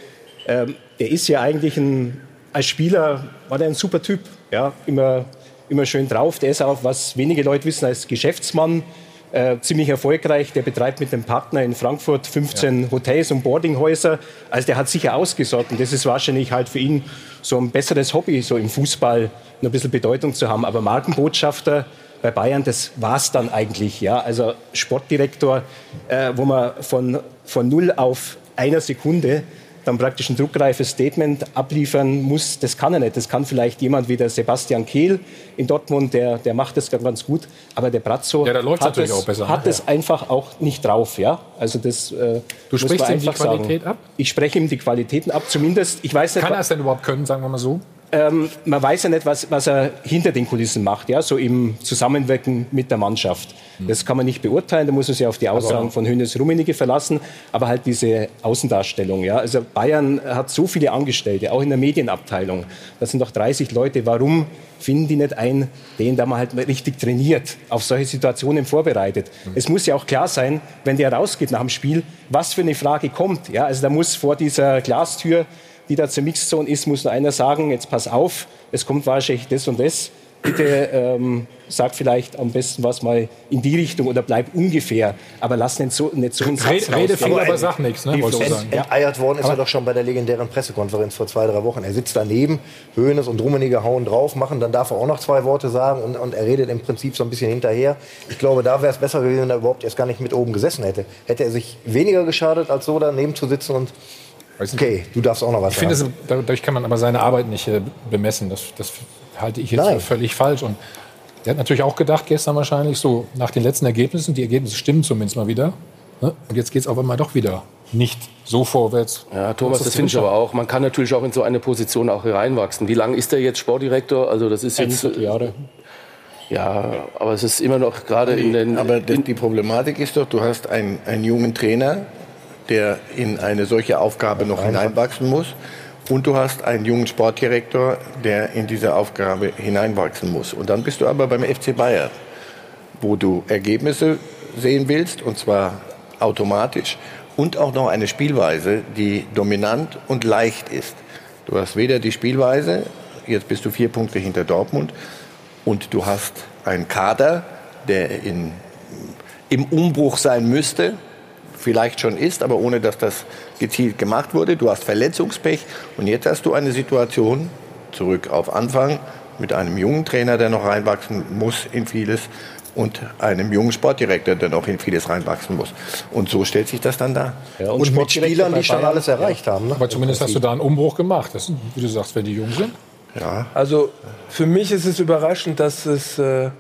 Ähm, der ist ja eigentlich ein, als Spieler war der ein super Typ. Ja, immer, immer schön drauf. Der ist auch, was wenige Leute wissen, als Geschäftsmann äh, ziemlich erfolgreich. Der betreibt mit dem Partner in Frankfurt 15 ja. Hotels und Boardinghäuser. Also der hat sicher ausgesorgt. Und das ist wahrscheinlich halt für ihn so ein besseres Hobby, so im Fußball noch ein bisschen Bedeutung zu haben. Aber Markenbotschafter bei Bayern, das war es dann eigentlich. Ja? Also Sportdirektor, äh, wo man von, von null auf einer Sekunde dann praktisch ein druckreifes Statement abliefern muss, das kann er nicht. Das kann vielleicht jemand wie der Sebastian Kehl in Dortmund, der, der macht das ganz gut. Aber der Brazzo ja, hat, es, besser, hat ne? es einfach auch nicht drauf. Ja? Also das, äh, du sprichst ihm die Qualität sagen. ab? Ich spreche ihm die Qualitäten ab. Zumindest, ich weiß nicht, Kann er es denn überhaupt können, sagen wir mal so? Ähm, man weiß ja nicht, was, was, er hinter den Kulissen macht, ja, so im Zusammenwirken mit der Mannschaft. Hm. Das kann man nicht beurteilen, da muss man sich auf die Aussagen von Hönes Rummenigge verlassen, aber halt diese Außendarstellung. Ja. Also Bayern hat so viele Angestellte, auch in der Medienabteilung. Das sind doch 30 Leute. Warum finden die nicht ein, den da mal halt richtig trainiert, auf solche Situationen vorbereitet? Mhm. Es muss ja auch klar sein, wenn der rausgeht nach dem Spiel, was für eine Frage kommt. Ja. Also da muss vor dieser Glastür die da zur Mixzone ist, muss nur einer sagen, jetzt pass auf, es kommt wahrscheinlich das und das. Bitte ähm, sag vielleicht am besten was mal in die Richtung oder bleib ungefähr. Aber lass nicht so, nicht so einen Satz Rede, Rede viel, aber, sag nichts. Ne, Enteiert worden ist aber er doch schon bei der legendären Pressekonferenz vor zwei, drei Wochen. Er sitzt daneben, Höhnes und Rummenigge hauen drauf, machen, dann darf er auch noch zwei Worte sagen und, und er redet im Prinzip so ein bisschen hinterher. Ich glaube, da wäre es besser gewesen, wenn er überhaupt erst gar nicht mit oben gesessen hätte. Hätte er sich weniger geschadet, als so daneben zu sitzen und Okay, du darfst auch noch was ich sagen. Ich finde, dadurch kann man aber seine Arbeit nicht äh, bemessen. Das, das halte ich jetzt Nein. für völlig falsch. Und der hat natürlich auch gedacht, gestern wahrscheinlich, so nach den letzten Ergebnissen, die Ergebnisse stimmen zumindest mal wieder. Ne? Und jetzt geht es auf einmal doch wieder nicht so vorwärts. Ja, Thomas, das, das finde ich aber auch. Man kann natürlich auch in so eine Position auch reinwachsen. Wie lange ist der jetzt Sportdirektor? Also das ist jetzt Jahre. Ja, aber es ist immer noch gerade in den. Aber die Problematik ist doch, du hast einen, einen jungen Trainer, der in eine solche Aufgabe noch hineinwachsen muss. Und du hast einen jungen Sportdirektor, der in diese Aufgabe hineinwachsen muss. Und dann bist du aber beim FC Bayern, wo du Ergebnisse sehen willst, und zwar automatisch. Und auch noch eine Spielweise, die dominant und leicht ist. Du hast weder die Spielweise, jetzt bist du vier Punkte hinter Dortmund, und du hast einen Kader, der in, im Umbruch sein müsste, vielleicht schon ist, aber ohne dass das gezielt gemacht wurde. Du hast Verletzungspech und jetzt hast du eine Situation, zurück auf Anfang, mit einem jungen Trainer, der noch reinwachsen muss in vieles und einem jungen Sportdirektor, der noch in vieles reinwachsen muss. Und so stellt sich das dann da. Ja, und, und mit Spielern, die schon alles erreicht ja. haben. Ne? Aber zumindest hast du da einen Umbruch gemacht. Das, wie du sagst, wenn die jung sind. Ja. Also für mich ist es überraschend, dass es äh,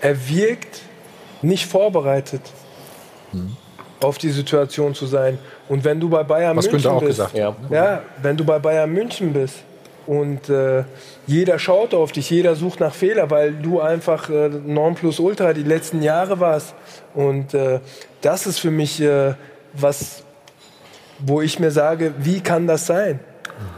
er wirkt nicht vorbereitet. Hm auf die Situation zu sein. Und wenn du bei Bayern Was München auch bist, gesagt. Ja. ja, wenn du bei Bayern München bist und äh, jeder schaut auf dich, jeder sucht nach Fehler, weil du einfach äh, Ultra die letzten Jahre warst. Und äh, das ist für mich äh, was, wo ich mir sage, wie kann das sein?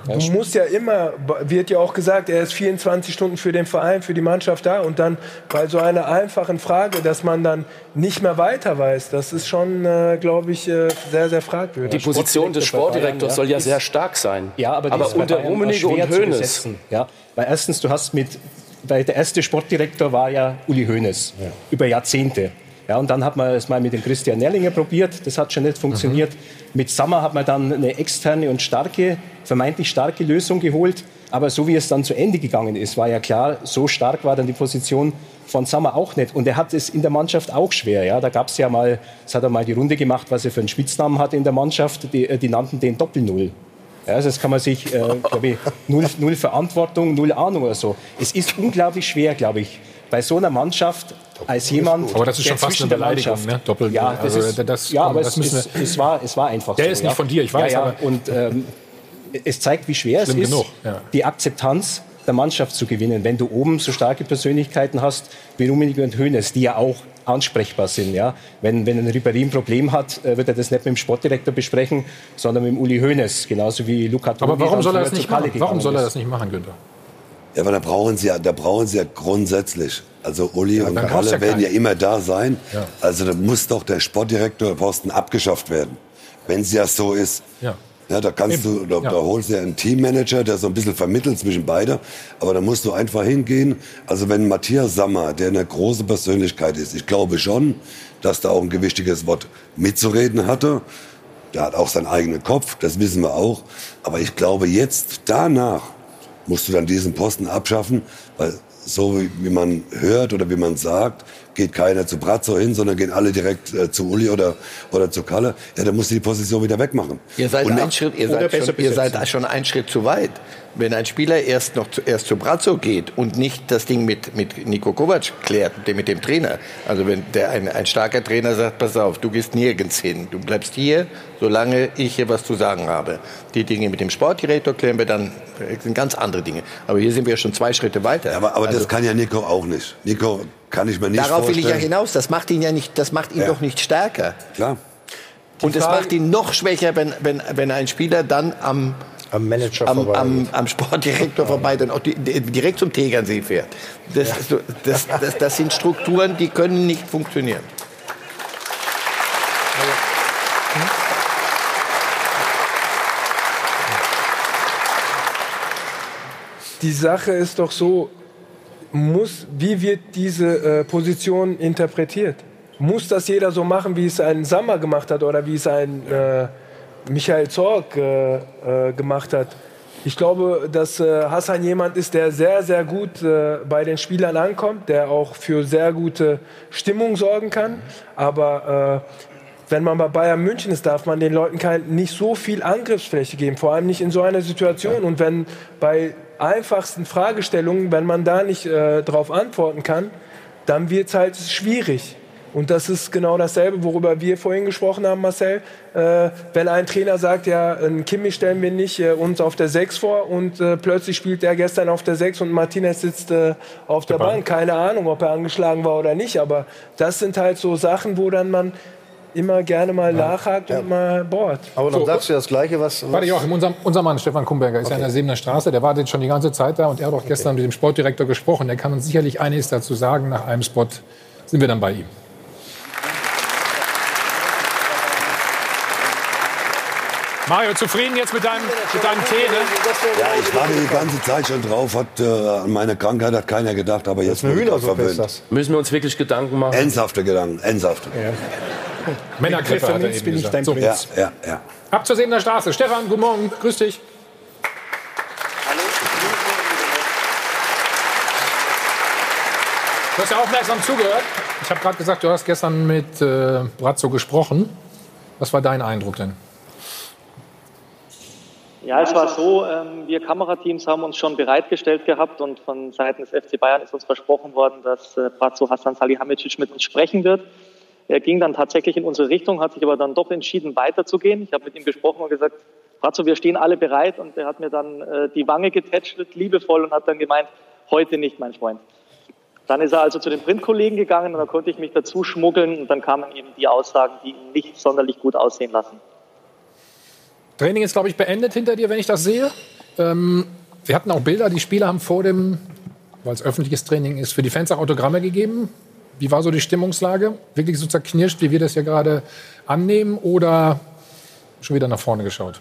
Du musst ja immer, wird ja auch gesagt, er ist 24 Stunden für den Verein, für die Mannschaft da und dann bei so einer einfachen Frage, dass man dann nicht mehr weiter weiß, das ist schon, äh, glaube ich, äh, sehr, sehr fragwürdig. Die Position des Sportdirektors soll ja sehr stark sein. Ja, aber, aber unter Rummenigge und Hoeneß. Ja, weil erstens, du hast mit, weil der erste Sportdirektor war ja Uli Hoeneß ja. über Jahrzehnte. Ja, und dann hat man es mal mit dem Christian Nerlinger probiert, das hat schon nicht funktioniert. Mhm. Mit Sammer hat man dann eine externe und starke, vermeintlich starke Lösung geholt. Aber so wie es dann zu Ende gegangen ist, war ja klar, so stark war dann die Position von Sammer auch nicht. Und er hat es in der Mannschaft auch schwer. Ja, da gab es ja mal, es hat er mal die Runde gemacht, was er für einen Spitznamen hatte in der Mannschaft. Die, äh, die nannten den Doppel-Null. Ja, also das kann man sich, äh, glaube ich, null, null Verantwortung, null Ahnung oder so. Es ist unglaublich schwer, glaube ich, bei so einer Mannschaft als jemand, aber das ist schon fast eine Beleidigung, ne? Doppel. Ja, das also, ist, das, ja aber es, es, es, war, es war einfach Der so, ist nicht ja. von dir, ich weiß. Ja, ja. Und ähm, es zeigt, wie schwer es ist, genug, ja. die Akzeptanz der Mannschaft zu gewinnen, wenn du oben so starke Persönlichkeiten hast wie Rummenigge und Hoeneß, die ja auch ansprechbar sind. Ja? Wenn, wenn ein Ribéry ein Problem hat, äh, wird er das nicht mit dem Sportdirektor besprechen, sondern mit dem Uli Hoeneß, genauso wie Luca Tobi Aber warum soll er das nicht machen? Warum soll er das nicht machen, Günther? Ja, aber da brauchen sie ja, da brauchen sie ja grundsätzlich. Also Uli ja, und Kalle ja werden ja immer da sein. Ja. Also da muss doch der Sportdirektorposten abgeschafft werden, wenn es ja so ist. Ja. Ja, da kannst Eben. du, da, da, holst du ja einen Teammanager, der so ein bisschen vermittelt zwischen beide. Aber da musst du einfach hingehen. Also wenn Matthias Sammer, der eine große Persönlichkeit ist, ich glaube schon, dass da auch ein gewichtiges Wort mitzureden hatte. Der hat auch seinen eigenen Kopf, das wissen wir auch. Aber ich glaube jetzt danach musst du dann diesen Posten abschaffen, weil so wie, man hört oder wie man sagt, geht keiner zu Brazzo hin, sondern gehen alle direkt äh, zu Uli oder, oder zu Kalle. Ja, dann musst du die Position wieder wegmachen. Ihr seid, ein Schritt, ihr seid, schon, ihr seid schon einen Schritt zu weit. Wenn ein Spieler erst noch zu, erst zu Brazzo geht und nicht das Ding mit, mit Niko Kovac klärt, mit dem Trainer. Also wenn der, ein, ein starker Trainer sagt, pass auf, du gehst nirgends hin. Du bleibst hier, solange ich hier was zu sagen habe. Die Dinge mit dem Sportdirektor klären wir dann, das sind ganz andere Dinge. Aber hier sind wir schon zwei Schritte weiter. Ja, aber, aber also, das kann ja Nico auch nicht. Nico kann ich mir nicht Darauf vorstellen. will ich ja hinaus. Das macht ihn ja nicht, das macht ihn ja. doch nicht stärker. Klar. Und es macht ihn noch schwächer, wenn, wenn, wenn ein Spieler dann am am Manager am, vorbei. Am, am Sportdirektor vorbei, dann auch die, direkt zum Tegernsee fährt. Das, ja. das, das, das, sind Strukturen, die können nicht funktionieren. Die Sache ist doch so, muss, wie wird diese äh, Position interpretiert? Muss das jeder so machen, wie es ein Sammer gemacht hat oder wie es ein äh, Michael Zorg äh, äh gemacht hat? Ich glaube, dass äh, Hassan jemand ist, der sehr, sehr gut äh, bei den Spielern ankommt, der auch für sehr gute Stimmung sorgen kann. Aber wenn man bei Bayern München ist, darf man den Leuten kein, nicht so viel Angriffsfläche geben, vor allem nicht in so einer Situation. Und wenn bei einfachsten Fragestellungen, wenn man da nicht äh, darauf antworten kann, dann wird es halt schwierig. Und das ist genau dasselbe, worüber wir vorhin gesprochen haben, Marcel. Äh, wenn ein Trainer sagt, ja, einen Kimmich stellen wir nicht äh, uns auf der 6 vor und äh, plötzlich spielt der gestern auf der 6 und Martinez sitzt äh, auf der Bank. Keine Ahnung, ob er angeschlagen war oder nicht, aber das sind halt so Sachen, wo dann man immer gerne mal ja. nachhakt ja. und mal bohrt. Aber dann so, sagst du das Gleiche, was... was Warte, Joachim, unser, unser Mann Stefan Kumberger ist okay. ja in der Sebener Straße, der wartet schon die ganze Zeit da und er hat auch okay. gestern mit dem Sportdirektor gesprochen. Der kann uns sicherlich einiges dazu sagen. Nach einem Spot sind wir dann bei ihm. Mario, zufrieden jetzt mit deinem, mit deinem Tee, ne? Ja, ich war die ganze Zeit schon drauf. Hat, äh, an meine Krankheit hat keiner gedacht, aber jetzt bin ich verwöhnt. Das. Müssen wir uns wirklich Gedanken machen? Ernsthafte Gedanken, ernsthafte. Ja. Männergriffe hat er eben bin ich dein so. Ja, ja, ja. Ab zur Sebener Straße. Stefan, guten Morgen, grüß dich. Hallo. Du hast ja aufmerksam zugehört. Ich habe gerade gesagt, du hast gestern mit äh, Brazzo gesprochen. Was war dein Eindruck denn? Ja, es war so, ähm, wir Kamerateams haben uns schon bereitgestellt gehabt und von Seiten des FC Bayern ist uns versprochen worden, dass äh, Brazzo Hassan Salihamidzic mit uns sprechen wird. Er ging dann tatsächlich in unsere Richtung, hat sich aber dann doch entschieden, weiterzugehen. Ich habe mit ihm gesprochen und gesagt, Brazzo, wir stehen alle bereit. Und er hat mir dann äh, die Wange getätschelt, liebevoll, und hat dann gemeint, heute nicht, mein Freund. Dann ist er also zu den Printkollegen gegangen und da konnte ich mich dazu schmuggeln und dann kamen eben die Aussagen, die ihn nicht sonderlich gut aussehen lassen. Training ist, glaube ich, beendet hinter dir, wenn ich das sehe. Ähm, wir hatten auch Bilder, die Spieler haben vor dem, weil es öffentliches Training ist, für die Fans auch Autogramme gegeben. Wie war so die Stimmungslage? Wirklich so zerknirscht, wie wir das ja gerade annehmen, oder schon wieder nach vorne geschaut?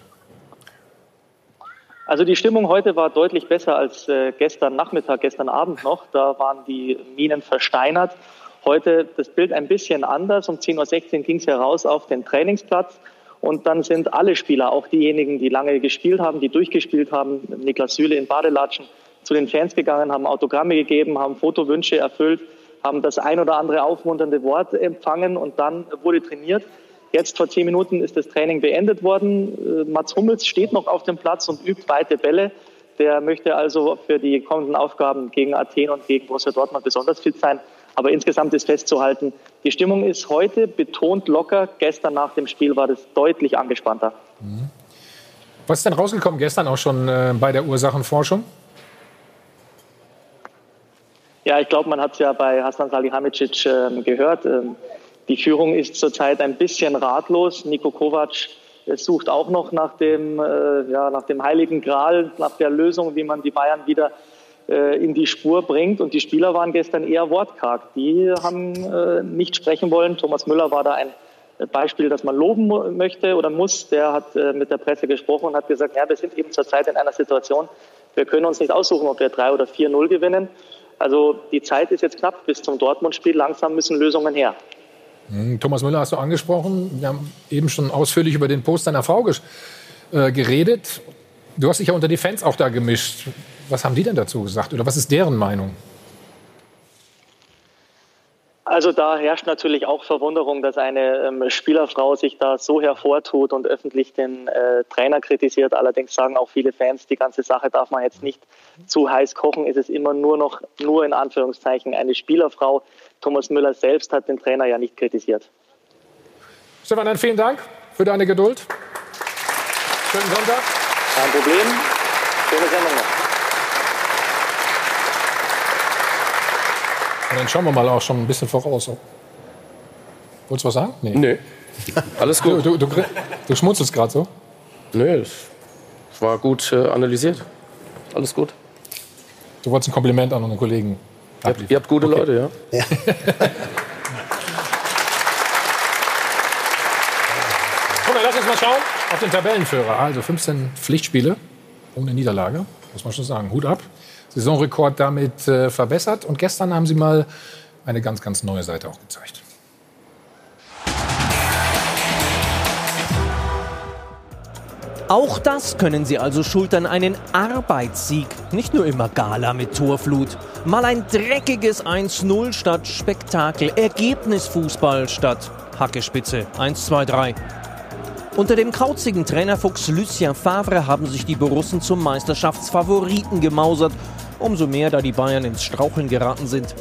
Also die Stimmung heute war deutlich besser als äh, gestern Nachmittag, gestern Abend noch. Da waren die Minen versteinert. Heute das Bild ein bisschen anders. Um 10.16 Uhr ging es heraus auf den Trainingsplatz. Und dann sind alle Spieler, auch diejenigen, die lange gespielt haben, die durchgespielt haben, Niklas Süle in Badelatschen, zu den Fans gegangen, haben Autogramme gegeben, haben Fotowünsche erfüllt, haben das ein oder andere aufmunternde Wort empfangen und dann wurde trainiert. Jetzt vor zehn Minuten ist das Training beendet worden. Äh, Mats Hummels steht noch auf dem Platz und übt weite Bälle. Der möchte also für die kommenden Aufgaben gegen Athen und gegen Borussia Dortmund besonders fit sein. Aber insgesamt ist festzuhalten, die Stimmung ist heute betont locker. Gestern nach dem Spiel war das deutlich angespannter. Mhm. Was ist denn rausgekommen gestern auch schon äh, bei der Ursachenforschung? Ja, ich glaube, man hat es ja bei Hassan Salihamidzic äh, gehört. Ähm, die Führung ist zurzeit ein bisschen ratlos. Niko Kovac äh, sucht auch noch nach dem, äh, ja, nach dem heiligen Gral, nach der Lösung, wie man die Bayern wieder äh, in die Spur bringt. Und die Spieler waren gestern eher wortkarg. Die haben äh, nicht sprechen wollen. Thomas Müller war da ein Beispiel, das man loben möchte oder muss. Der hat äh, mit der Presse gesprochen und hat gesagt, ja, wir sind eben zurzeit in einer Situation, wir können uns nicht aussuchen, ob wir 3 oder 4-0 gewinnen. Also die Zeit ist jetzt knapp bis zum Dortmund-Spiel. Langsam müssen Lösungen her. Hm, Thomas Müller hast du angesprochen. Wir haben eben schon ausführlich über den Post deiner Frau äh, geredet. Du hast dich ja unter die Fans auch da gemischt. Was haben die denn dazu gesagt oder was ist deren Meinung? Also da herrscht natürlich auch Verwunderung, dass eine ähm, Spielerfrau sich da so hervortut und öffentlich den äh, Trainer kritisiert. Allerdings sagen auch viele Fans, die ganze Sache darf man jetzt nicht zu heiß kochen. Es ist immer nur noch, nur in Anführungszeichen, eine Spielerfrau. Thomas Müller selbst hat den Trainer ja nicht kritisiert. Stefan, dann vielen Dank für deine Geduld. Schönen Sonntag. Kein Problem. Schöne Sendung noch. Und dann schauen wir mal auch schon ein bisschen voraus. Wolltest du was sagen? Nee. nee. Alles gut. Du, du, du, du schmunzelst gerade so? Nee, das war gut äh, analysiert. Alles gut. Du wolltest ein Kompliment an unseren Kollegen. Ihr habt, ihr habt gute okay. Leute, ja. ja. Guck mal, lass uns mal schauen auf den Tabellenführer. Also 15 Pflichtspiele ohne Niederlage, muss man schon sagen. Hut ab. Saisonrekord damit äh, verbessert. Und gestern haben sie mal eine ganz, ganz neue Seite auch gezeigt. Auch das können sie also schultern, einen Arbeitssieg. Nicht nur immer Gala mit Torflut. Mal ein dreckiges 1-0 statt Spektakel. Ergebnisfußball statt Hackespitze. 1, 2, 3. Unter dem krauzigen Trainerfuchs Lucien Favre haben sich die Borussen zum Meisterschaftsfavoriten gemausert Umso mehr, da die Bayern ins Straucheln geraten sind.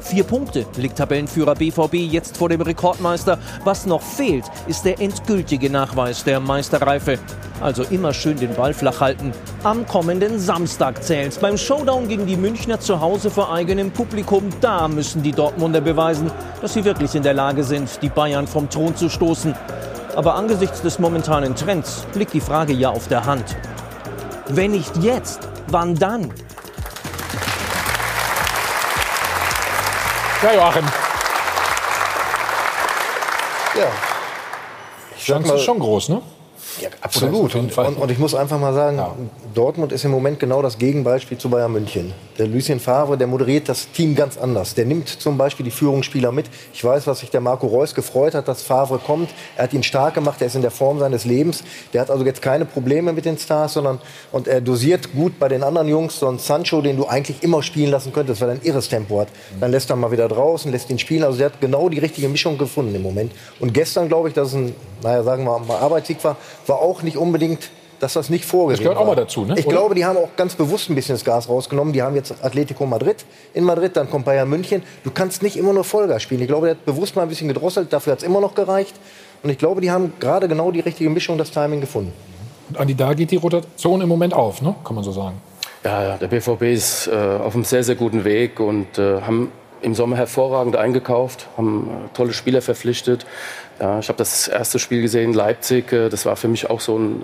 Vier Punkte liegt Tabellenführer BVB jetzt vor dem Rekordmeister. Was noch fehlt, ist der endgültige Nachweis der Meisterreife. Also immer schön den Ball flach halten. Am kommenden Samstag zählt's. Beim Showdown gegen die Münchner zu Hause vor eigenem Publikum, da müssen die Dortmunder beweisen, dass sie wirklich in der Lage sind, die Bayern vom Thron zu stoßen. Aber angesichts des momentanen Trends liegt die Frage ja auf der Hand. Wenn nicht jetzt, wann dann? Ja, Joachim. Ja. Die Chance ist schon groß, ne? Ja, absolut. Und, und, ich muss einfach mal sagen, ja. Dortmund ist im Moment genau das Gegenbeispiel zu Bayern München. Der Lucien Favre, der moderiert das Team ganz anders. Der nimmt zum Beispiel die Führungsspieler mit. Ich weiß, was sich der Marco Reus gefreut hat, dass Favre kommt. Er hat ihn stark gemacht, er ist in der Form seines Lebens. Der hat also jetzt keine Probleme mit den Stars, sondern und er dosiert gut bei den anderen Jungs. So ein Sancho, den du eigentlich immer spielen lassen könntest, weil er ein irres Tempo hat. Dann lässt er mal wieder draußen, lässt ihn spielen. Also der hat genau die richtige Mischung gefunden im Moment. Und gestern glaube ich, dass es ein, naja, sagen wir mal, Arbeitssieg war, war auch nicht unbedingt dass das nicht vorgesehen Das gehört auch mal dazu, ne? Ich Oder? glaube, die haben auch ganz bewusst ein bisschen das Gas rausgenommen. Die haben jetzt Atletico Madrid in Madrid, dann kommt Bayern München. Du kannst nicht immer nur Vollgas spielen. Ich glaube, der hat bewusst mal ein bisschen gedrosselt. Dafür hat es immer noch gereicht. Und ich glaube, die haben gerade genau die richtige Mischung, das Timing gefunden. Und Andi, da geht die Rotation im Moment auf, ne? kann man so sagen. Ja, der BVB ist äh, auf einem sehr, sehr guten Weg und äh, haben im Sommer hervorragend eingekauft, haben äh, tolle Spieler verpflichtet. Ja, ich habe das erste Spiel gesehen, Leipzig. Äh, das war für mich auch so ein,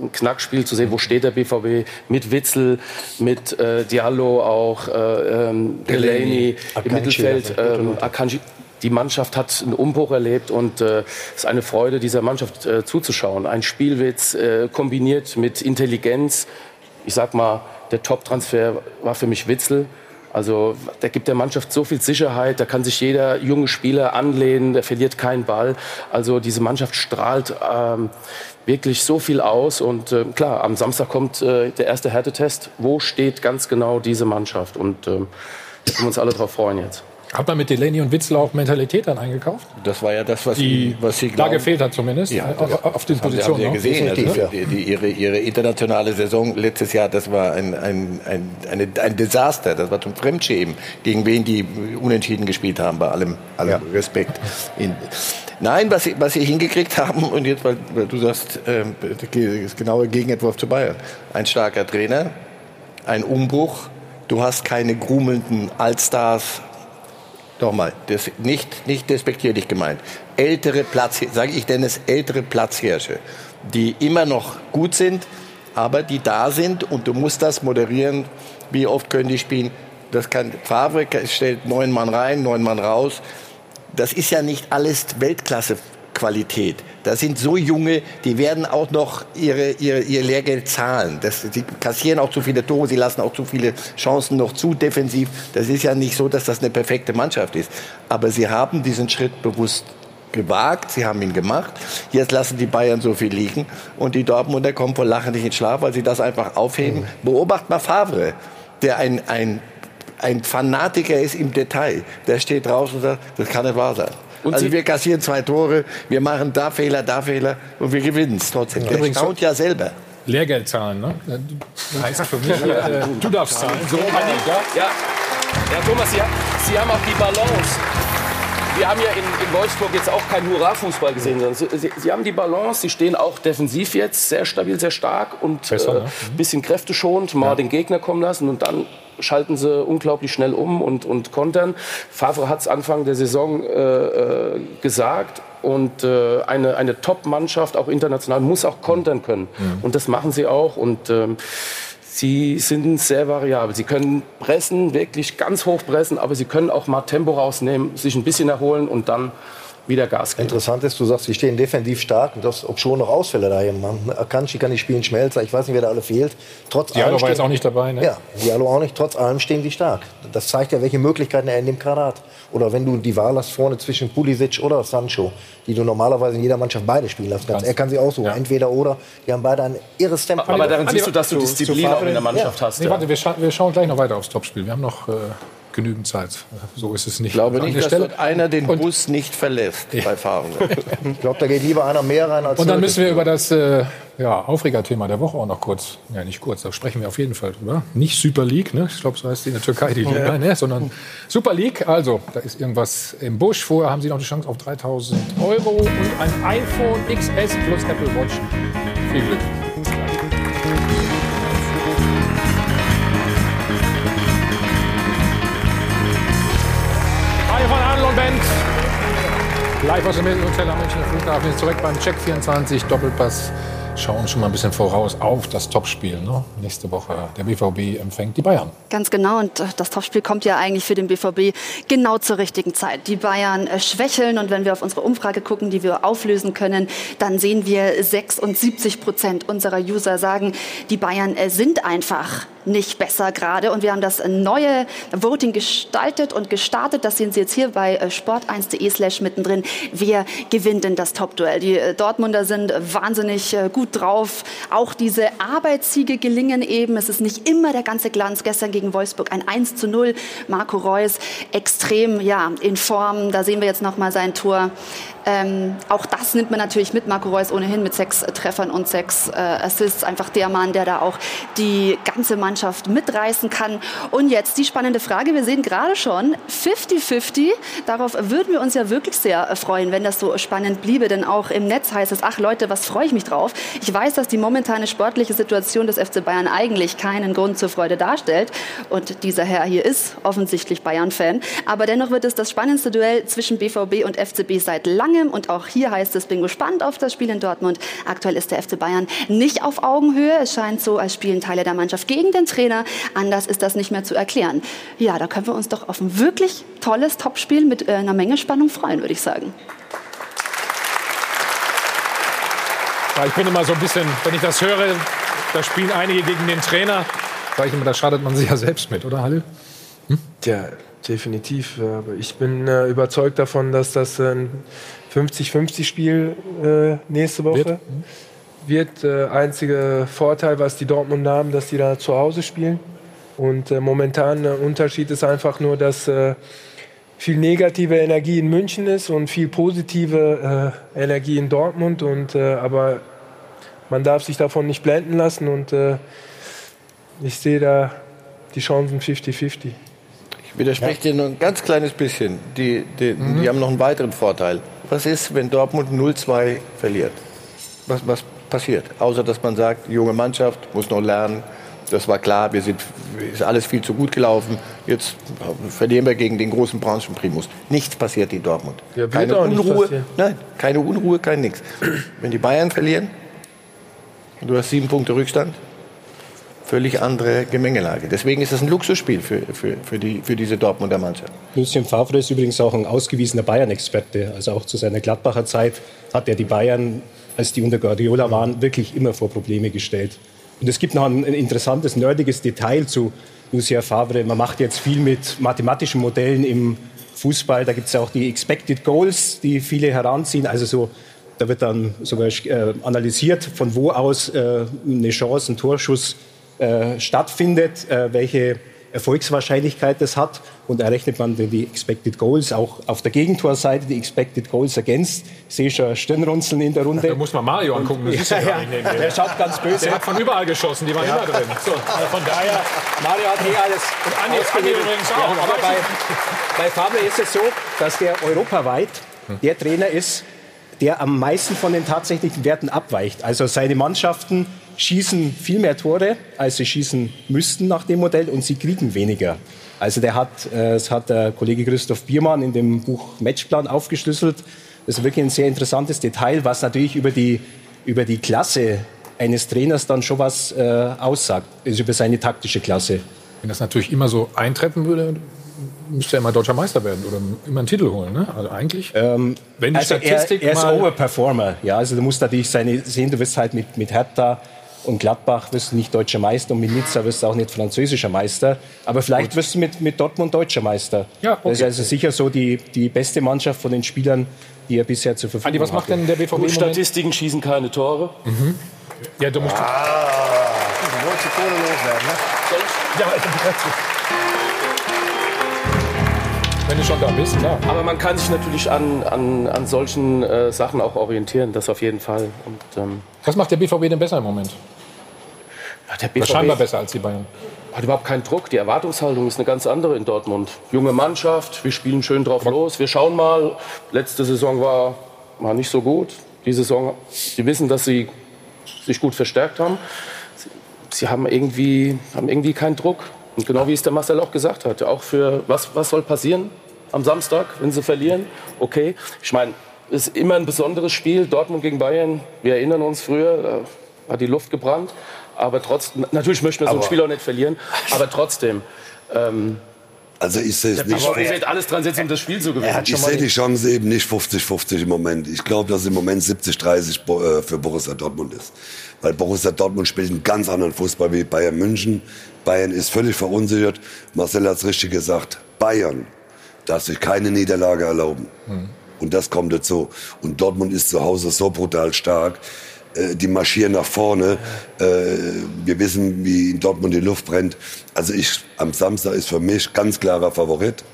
ein Knackspiel zu sehen, wo steht der BVB mit Witzel, mit äh, Diallo auch, äh, ähm, Delaney im Mittelfeld, ähm, Akanji. Die Mannschaft hat einen Umbruch erlebt und äh, es äh, ist eine Freude, dieser Mannschaft äh, zuzuschauen. Ein Spielwitz äh, kombiniert mit Intelligenz. Ich sag mal, der Top-Transfer war für mich Witzel. Also der gibt der Mannschaft so viel Sicherheit, da kann sich jeder junge Spieler anlehnen, der verliert keinen Ball. Also diese Mannschaft strahlt ähm, wirklich so viel aus. Und äh, klar, am Samstag kommt äh, der erste Härtetest. Wo steht ganz genau diese Mannschaft? Und äh, wir können uns alle darauf freuen jetzt. Hat man mit Delaney und Witzel auch Mentalität dann eingekauft? Das war ja das, was, die, was sie glauben. Da gefehlt hat zumindest, ja, das, auf den Positionen. Haben Sie ja gesehen, also, die, die, ihre, ihre internationale Saison letztes Jahr, das war ein, ein, ein, eine, ein Desaster, das war zum Fremdschämen, gegen wen die unentschieden gespielt haben, bei allem, allem ja. Respekt. In, Nein, was sie, was sie hingekriegt haben, und jetzt, weil, weil du sagst, äh, das genaue Gegenentwurf zu Bayern. Ein starker Trainer, ein Umbruch, du hast keine grumelnden Allstars Nochmal, das nicht, nicht despektierlich gemeint. Ältere Platz, sage ich denn es, ältere Platzhirsche, die immer noch gut sind, aber die da sind und du musst das moderieren. Wie oft können die spielen? Das kann, Favre stellt neun Mann rein, neun Mann raus. Das ist ja nicht alles Weltklasse Qualität. Da sind so junge, die werden auch noch ihre, ihre, ihr Lehrgeld zahlen. Das, sie kassieren auch zu viele Tore, sie lassen auch zu viele Chancen noch zu defensiv. Das ist ja nicht so, dass das eine perfekte Mannschaft ist. Aber sie haben diesen Schritt bewusst gewagt, sie haben ihn gemacht. Jetzt lassen die Bayern so viel liegen und die Dortmunder kommen vor Lachen nicht in Schlaf, weil sie das einfach aufheben. Mhm. Beobacht mal Favre, der ein, ein, ein Fanatiker ist im Detail. Der steht draußen und sagt, das kann nicht wahr sein. Und also wir kassieren zwei Tore, wir machen da Fehler, da Fehler und wir gewinnen es trotzdem. Der Übrigens staunt ja selber. Lehrgeld zahlen, ne? Das heißt für mich, äh, du darfst zahlen. So, ja, ja. ja, Thomas, Sie, Sie haben auch die Balance wir haben ja in, in, Wolfsburg jetzt auch keinen Hurra-Fußball gesehen. Sondern sie, sie, sie, haben die Balance, sie stehen auch defensiv jetzt sehr stabil, sehr stark und ein äh, ne? mhm. bisschen kräfteschonend, mal ja. den Gegner kommen lassen und dann schalten sie unglaublich schnell um und, und kontern. Favre hat es Anfang der Saison äh, äh, gesagt. Und äh, eine, eine Top-Mannschaft, auch international, muss auch kontern können. Mhm. Und das machen sie auch. Und ähm, Sie sind sehr variabel. Sie können pressen, wirklich ganz hoch pressen, aber sie können auch mal Tempo rausnehmen, sich ein bisschen erholen und dann wieder Gas geben. Interessant ist, du sagst, sie stehen defensiv stark, und das, ob schon noch Ausfälle da haben. Akanji kann nicht spielen, Schmelzer, ich weiß nicht, wer da alle fehlt. Trotz Diallo allem war jetzt auch nicht dabei, ne? Ja, Diallo auch nicht. Trotz allem stehen die stark. Das zeigt ja, welche Möglichkeiten er in dem Kader hat. Oder wenn du die Wahl hast vorne zwischen Pulisic oder Sancho, die du normalerweise in jeder Mannschaft beide spielen lassen kannst. Er kann sie aussuchen, ja. entweder oder. Die haben beide ein irres Tempo. Aber daran siehst du, dass du Disziplin auch in der Mannschaft ja. hast. Nee, warte, wir, scha wir, schauen gleich noch weiter aufs Topspiel. Wir haben noch... Äh genügend Zeit. So ist es nicht. Ich glaube nicht, dass Stelle. einer den und Bus nicht verlässt ja. bei Fahrenden. ich glaube, da geht lieber einer mehr rein als Und dann müssen wir über das äh, ja, Aufregerthema der Woche auch noch kurz, ja nicht kurz, da sprechen wir auf jeden Fall drüber. Nicht Super League, ne? ich glaube, so heißt die in der Türkei die Liga, ne? sondern Super League. Also, da ist irgendwas im Busch. Vorher haben Sie noch die Chance auf 3000 Euro und ein iPhone XS plus Apple Watch. Viel Glück. Live aus dem Hotel am Münchner Flughafen. Jetzt zurück beim Check 24 Doppelpass. Schauen schon mal ein bisschen voraus auf das Topspiel. Ne? Nächste Woche der BVB empfängt die Bayern. Ganz genau. Und äh, das Topspiel kommt ja eigentlich für den BVB genau zur richtigen Zeit. Die Bayern äh, schwächeln. Und wenn wir auf unsere Umfrage gucken, die wir auflösen können, dann sehen wir 76 Prozent unserer User sagen, die Bayern äh, sind einfach nicht besser gerade. Und wir haben das neue Voting gestaltet und gestartet. Das sehen Sie jetzt hier bei äh, sport1.de slash mittendrin. Wer gewinnt denn das Top-Duell? Die äh, Dortmunder sind wahnsinnig äh, gut drauf. Auch diese Arbeitssiege gelingen eben. Es ist nicht immer der ganze Glanz. Gestern gegen Wolfsburg ein 1 zu 0. Marco Reus extrem ja, in Form. Da sehen wir jetzt noch mal sein Tor. Ähm, auch das nimmt man natürlich mit. Marco Reus ohnehin mit sechs Treffern und sechs äh, Assists. Einfach der Mann, der da auch die ganze Mannschaft mitreißen kann. Und jetzt die spannende Frage. Wir sehen gerade schon 50-50. Darauf würden wir uns ja wirklich sehr freuen, wenn das so spannend bliebe. Denn auch im Netz heißt es, ach Leute, was freue ich mich drauf. Ich weiß, dass die momentane sportliche Situation des FC Bayern eigentlich keinen Grund zur Freude darstellt. Und dieser Herr hier ist offensichtlich Bayern-Fan. Aber dennoch wird es das spannendste Duell zwischen BVB und FCB seit langem. Und auch hier heißt es, bin gespannt auf das Spiel in Dortmund. Aktuell ist der FC Bayern nicht auf Augenhöhe. Es scheint so, als spielen Teile der Mannschaft gegen den Trainer. Anders ist das nicht mehr zu erklären. Ja, da können wir uns doch auf ein wirklich tolles Topspiel mit äh, einer Menge Spannung freuen, würde ich sagen. Ja, ich bin immer so ein bisschen, wenn ich das höre, da spielen einige gegen den Trainer. Sag ich immer, da schadet man sich ja selbst mit, oder Halil? Hm? Tja, definitiv. Aber ich bin äh, überzeugt davon, dass das ein 50-50-Spiel äh, nächste Woche wird. Wird. Äh, einziger Vorteil, was die Dortmund haben, dass die da zu Hause spielen. Und äh, momentan der Unterschied ist einfach nur, dass äh, viel negative Energie in München ist und viel positive äh, Energie in Dortmund. Und, aber man darf sich davon nicht blenden lassen. Und ich sehe da die Chancen 50-50. Ich widerspreche ja. dir nur ein ganz kleines bisschen. Die, die, mhm. die haben noch einen weiteren Vorteil. Was ist, wenn Dortmund 0-2 verliert? Was, was passiert? Außer, dass man sagt, junge Mannschaft, muss noch lernen. Das war klar, wir sind, ist alles viel zu gut gelaufen. Jetzt verlieren wir gegen den großen Branchenprimus. Nichts passiert in Dortmund. Ja, keine Unruhe. Nein, keine Unruhe, kein Nix. Wenn die Bayern verlieren, du hast sieben Punkte Rückstand, völlig andere Gemengelage. Deswegen ist das ein Luxusspiel für, für, für, die, für diese Dortmunder Mannschaft. Lucien Favre ist übrigens auch ein ausgewiesener Bayern-Experte. Also auch zu seiner Gladbacher Zeit hat er die Bayern, als die unter Guardiola waren, wirklich immer vor Probleme gestellt. Und es gibt noch ein, ein interessantes, nerdiges Detail zu Lucien Favre. Man macht jetzt viel mit mathematischen Modellen im Fußball. Da gibt es ja auch die Expected Goals, die viele heranziehen. Also so da wird dann sogar äh, analysiert, von wo aus äh, eine Chance, ein Torschuss äh, stattfindet, äh, welche Erfolgswahrscheinlichkeit das hat. Und errechnet man die Expected Goals auch auf der Gegentorseite, die Expected Goals ergänzt. Sehe schon Stirnrunzeln in der Runde. Da muss man Mario angucken. Das ja, ja, ja. Der schaut ganz böse. Der hat von überall geschossen, die waren ja. immer drin. So. Also von daher, Mario hat eh alles. Und Andi, Andi übrigens auch. Ja, aber bei, bei Fabio ist es so, dass der europaweit der Trainer ist, der am meisten von den tatsächlichen Werten abweicht. Also seine Mannschaften schießen viel mehr Tore, als sie schießen müssten nach dem Modell und sie kriegen weniger. Also der hat, äh, das hat der Kollege Christoph Biermann in dem Buch Matchplan aufgeschlüsselt. Das ist wirklich ein sehr interessantes Detail, was natürlich über die, über die Klasse eines Trainers dann schon was äh, aussagt, also über seine taktische Klasse. Wenn das natürlich immer so eintreffen würde, müsste er immer deutscher Meister werden oder immer einen Titel holen. Ne? Also eigentlich, ähm, wenn die also Statistik er, er ist Overperformer. Ja, also du musst natürlich seine sehen, du wirst halt mit, mit Hertha und Gladbach wirst du nicht deutscher Meister und mit Nizza wirst du auch nicht französischer Meister. Aber vielleicht wirst du mit, mit Dortmund deutscher Meister. Ja, okay. Das ist also sicher so die, die beste Mannschaft von den Spielern, die er bisher zur Verfügung Andi, was macht denn der BVB Gut, Statistiken schießen keine Tore. Mhm. Ja, du musst... Ah. Du wolltest die Tore loswerden, ne? Ja, Wenn du schon da bist, klar. Aber man kann sich natürlich an, an, an solchen äh, Sachen auch orientieren, das auf jeden Fall. Und, ähm, Was macht der BVB denn besser im Moment? Ja, der BVB scheinbar besser als die Bayern. Hat überhaupt keinen Druck. Die Erwartungshaltung ist eine ganz andere in Dortmund. Junge Mannschaft, wir spielen schön drauf los. Wir schauen mal. Letzte Saison war, war nicht so gut. Die Saison, sie wissen, dass sie sich gut verstärkt haben. Sie, sie haben, irgendwie, haben irgendwie keinen Druck. Und genau wie es der Marcel auch gesagt hat, auch für was, was soll passieren am Samstag, wenn sie verlieren? Okay, ich meine, es ist immer ein besonderes Spiel, Dortmund gegen Bayern. Wir erinnern uns früher, da hat die Luft gebrannt. Aber trotzdem, natürlich möchten wir so ein Spiel auch nicht verlieren, aber trotzdem. Ähm, also ich sehe es nicht. Aber wir wird alles dran setzen, um das Spiel zu gewinnen. Ich sehe die Chance eben nicht 50-50 im Moment. Ich glaube, dass im Moment 70-30 äh, für Borussia Dortmund ist. Weil Borussia Dortmund spielt einen ganz anderen Fußball wie Bayern München. Bayern ist völlig verunsichert. Marcel hat es richtig gesagt. Bayern darf sich keine Niederlage erlauben. Mhm. Und das kommt dazu. Und Dortmund ist zu Hause so brutal stark. Äh, die marschieren nach vorne. Äh, wir wissen, wie in Dortmund die Luft brennt. Also ich, am Samstag ist für mich ganz klarer Favorit.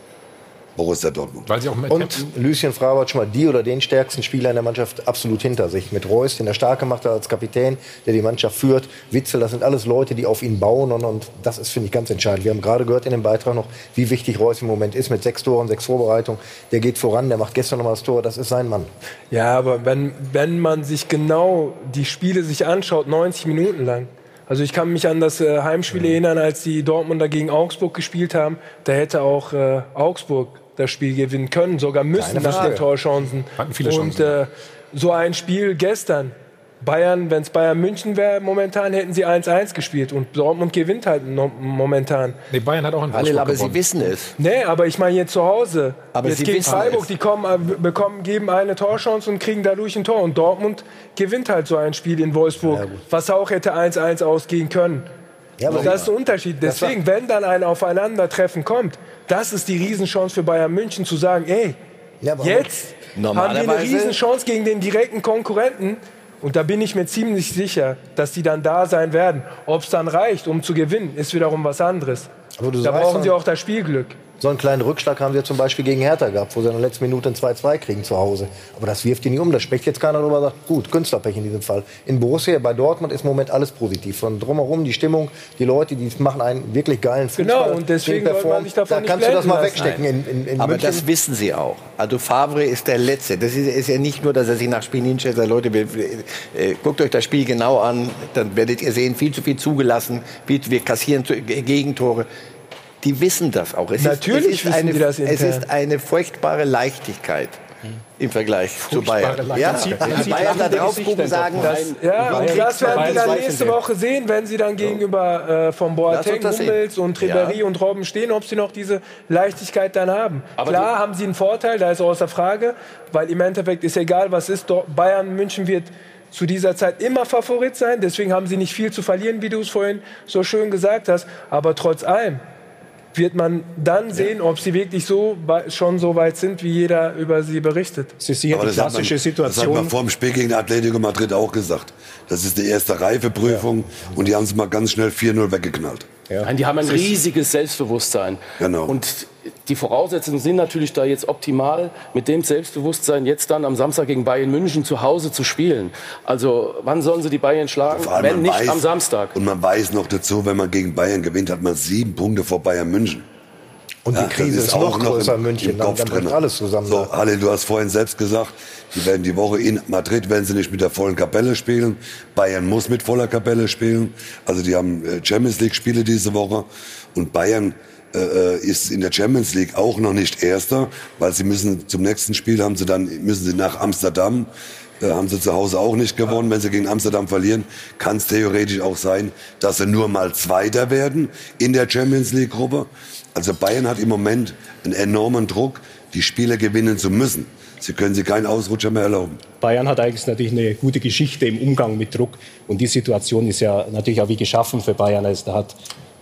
Borussia Dortmund. Weil sie auch mit und Lucien hat schon mal die oder den stärksten Spieler in der Mannschaft absolut hinter sich. Mit Reus, den er stark gemacht hat als Kapitän, der die Mannschaft führt. Witzel, das sind alles Leute, die auf ihn bauen. Und, und das ist, finde ich, ganz entscheidend. Wir haben gerade gehört in dem Beitrag noch, wie wichtig Reus im Moment ist mit sechs Toren, sechs Vorbereitungen. Der geht voran, der macht gestern noch mal das Tor. Das ist sein Mann. Ja, aber wenn, wenn man sich genau die Spiele sich anschaut, 90 Minuten lang, also ich kann mich an das äh, Heimspiel erinnern, als die Dortmunder gegen Augsburg gespielt haben. Da hätte auch äh, Augsburg das Spiel gewinnen können, sogar müssen nach den Torchancen. Hatten viele Chancen. Und äh, so ein Spiel gestern, Bayern, wenn es Bayern München wäre, momentan hätten sie 1-1 gespielt und Dortmund gewinnt halt momentan. Nee, Bayern hat auch einen Halil, aber gewonnen. sie wissen es. Nee, aber ich meine hier zu Hause. Aber jetzt sie gegen Freiburg, es. die kommen, äh, bekommen, geben eine Torchance und kriegen dadurch ein Tor. Und Dortmund gewinnt halt so ein Spiel in Wolfsburg, Ja, was auch hätte 1-1 ausgehen können. Ja, aber- das ist der Unterschied. Deswegen, wenn dann ein Aufeinandertreffen kommt, das ist die Riesenchance für Bayern München zu sagen, ey, Ja, jetzt haben wir eine Riesenchance gegen den direkten Konkurrenten. Und da bin ich mir ziemlich sicher, dass die dann da sein werden. Ob es dann reicht, um zu gewinnen, ist wiederum was anderes. Aber du Da sagst brauchen sie auch das Spielglück. So einen kleinen Rückschlag haben wir zum Beispiel gegen Hertha gehabt, wo sie in der letzten Minute ein 2-2 kriegen zu Hause. Aber das wirft die nicht um. Da spricht jetzt keiner drüber. Sagt, gut, Künstlerpech in diesem Fall. In Borussia, bei Dortmund ist im Moment alles positiv. Von drumherum, die Stimmung, die Leute, die machen einen wirklich geilen Fußball. Genau, und deswegen die sollte man sich davon Da nicht kannst du das mal wegstecken. In, in, in Aber München. das wissen sie auch. Also Favre ist der Letzte. Das ist, ist ja nicht nur, dass er sich nach Spielen hinstellt, sagt, Leute, wir, äh, guckt euch das Spiel genau an, dann werdet ihr sehen, viel zu viel zugelassen, viel, wir kassieren zu, Gegentore. Die wissen das auch. Es Natürlich ist, es ist wissen eine, die das Es intern. ist eine furchtbare Leichtigkeit im Vergleich zu Bayern. Ja, die Bayern da drauf gucken, sagen, das- Ja, wir und das werden sie dann nächste Woche sehen, wenn sie dann gegenüber äh, von Boateng. Hummels und Ribéry Ja. und Robben stehen, ob sie noch diese Leichtigkeit dann haben. Aber Klar haben sie einen Vorteil, da ist außer Frage, weil im Endeffekt ist egal, was ist, Bayern München wird zu dieser Zeit immer Favorit sein, deswegen haben sie nicht viel zu verlieren, wie du es vorhin so schön gesagt hast, aber trotz allem wird man dann sehen, ob sie wirklich so schon so weit sind, wie jeder über sie berichtet. Ist hier Aber die das hat, man, klassische das hat man Situation. vor dem Spiel gegen Atletico Madrid auch gesagt. Das ist die erste Reifeprüfung und die haben es mal ganz schnell 4-0 weggeknallt. Nein, die haben ein riesiges Selbstbewusstsein. Genau. Und die Voraussetzungen sind natürlich da jetzt optimal, mit dem Selbstbewusstsein jetzt dann am Samstag gegen Bayern München zu Hause zu spielen. Also wann sollen sie die Bayern schlagen, Vor allem, wenn nicht weiß- am Samstag? Und man weiß noch dazu, wenn man gegen Bayern gewinnt, hat man sieben Punkte vor Bayern München. Und die Ja, das Krise ist, noch auch größer im- in München. im Dann, Kopf dann drin. alles zusammen. So, Halle, du hast vorhin selbst gesagt, die werden die Woche in Madrid werden sie nicht mit der vollen Kapelle spielen. Bayern muss mit voller Kapelle spielen. Also die haben äh, Champions League Spiele diese Woche und Bayern äh, ist in der Champions League auch noch nicht Erster, weil sie müssen zum nächsten Spiel haben sie dann müssen sie nach Amsterdam. Äh, haben sie zu Hause auch nicht gewonnen. Wenn sie gegen Amsterdam verlieren, kann es theoretisch auch sein, dass sie nur mal Zweiter werden in der Champions League Gruppe. Also Bayern hat im Moment einen enormen Druck, die Spiele gewinnen zu müssen. Sie können sich keinen Ausrutscher mehr erlauben. Bayern hat eigentlich natürlich eine gute Geschichte im Umgang mit Druck. Und die Situation ist ja natürlich auch wie geschaffen für Bayern. Also da hat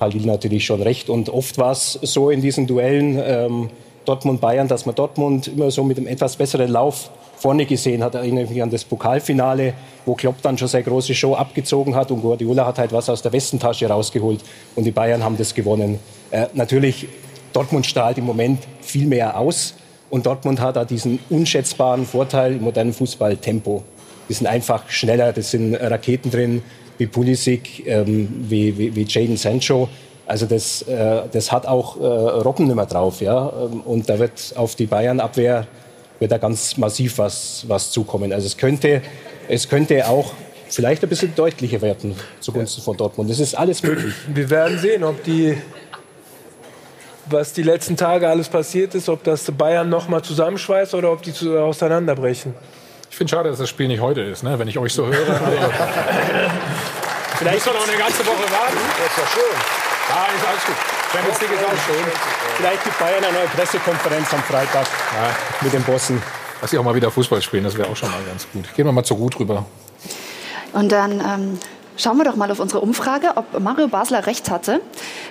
Halil natürlich schon recht. Und oft war es so in diesen Duellen ähm, Dortmund-Bayern, dass man Dortmund immer so mit einem etwas besseren Lauf vorne gesehen hat. Erinnere mich an das Pokalfinale, wo Klopp dann schon seine große Show abgezogen hat und Guardiola hat halt was aus der Westentasche rausgeholt und die Bayern haben das gewonnen. Äh, natürlich Dortmund strahlt im Moment viel mehr aus. Und Dortmund hat da diesen unschätzbaren Vorteil im modernen Fußball Tempo. Die sind einfach schneller, das sind Raketen drin, wie Pulisic, ähm, wie, wie, wie Jaden Sancho. Also das, äh, das hat auch äh, Robben nicht mehr drauf. Ja? Ähm, und da wird auf die Bayern-Abwehr wird da ganz massiv was, was zukommen. Also es könnte, es könnte auch vielleicht ein bisschen deutlicher werden zugunsten von Dortmund. Das ist alles möglich. Wir werden sehen, ob die, was die letzten Tage alles passiert ist, ob das Bayern noch mal zusammenschweißt oder ob die auseinanderbrechen. Ich finde schade, dass das Spiel nicht heute ist, ne? wenn ich euch so höre. Vielleicht muss man noch eine ganze Woche warten. Das ist doch schön. Ja, ist alles gut. Champions League ist auch schön. Vielleicht gibt Bayern eine neue Pressekonferenz am Freitag ja. mit den Bossen. Dass sie auch mal wieder Fußball spielen, das wäre auch schon mal ganz gut. Gehen wir mal zur Ruth rüber. Und dann ähm, schauen wir doch mal auf unsere Umfrage, ob Mario Basler recht hatte,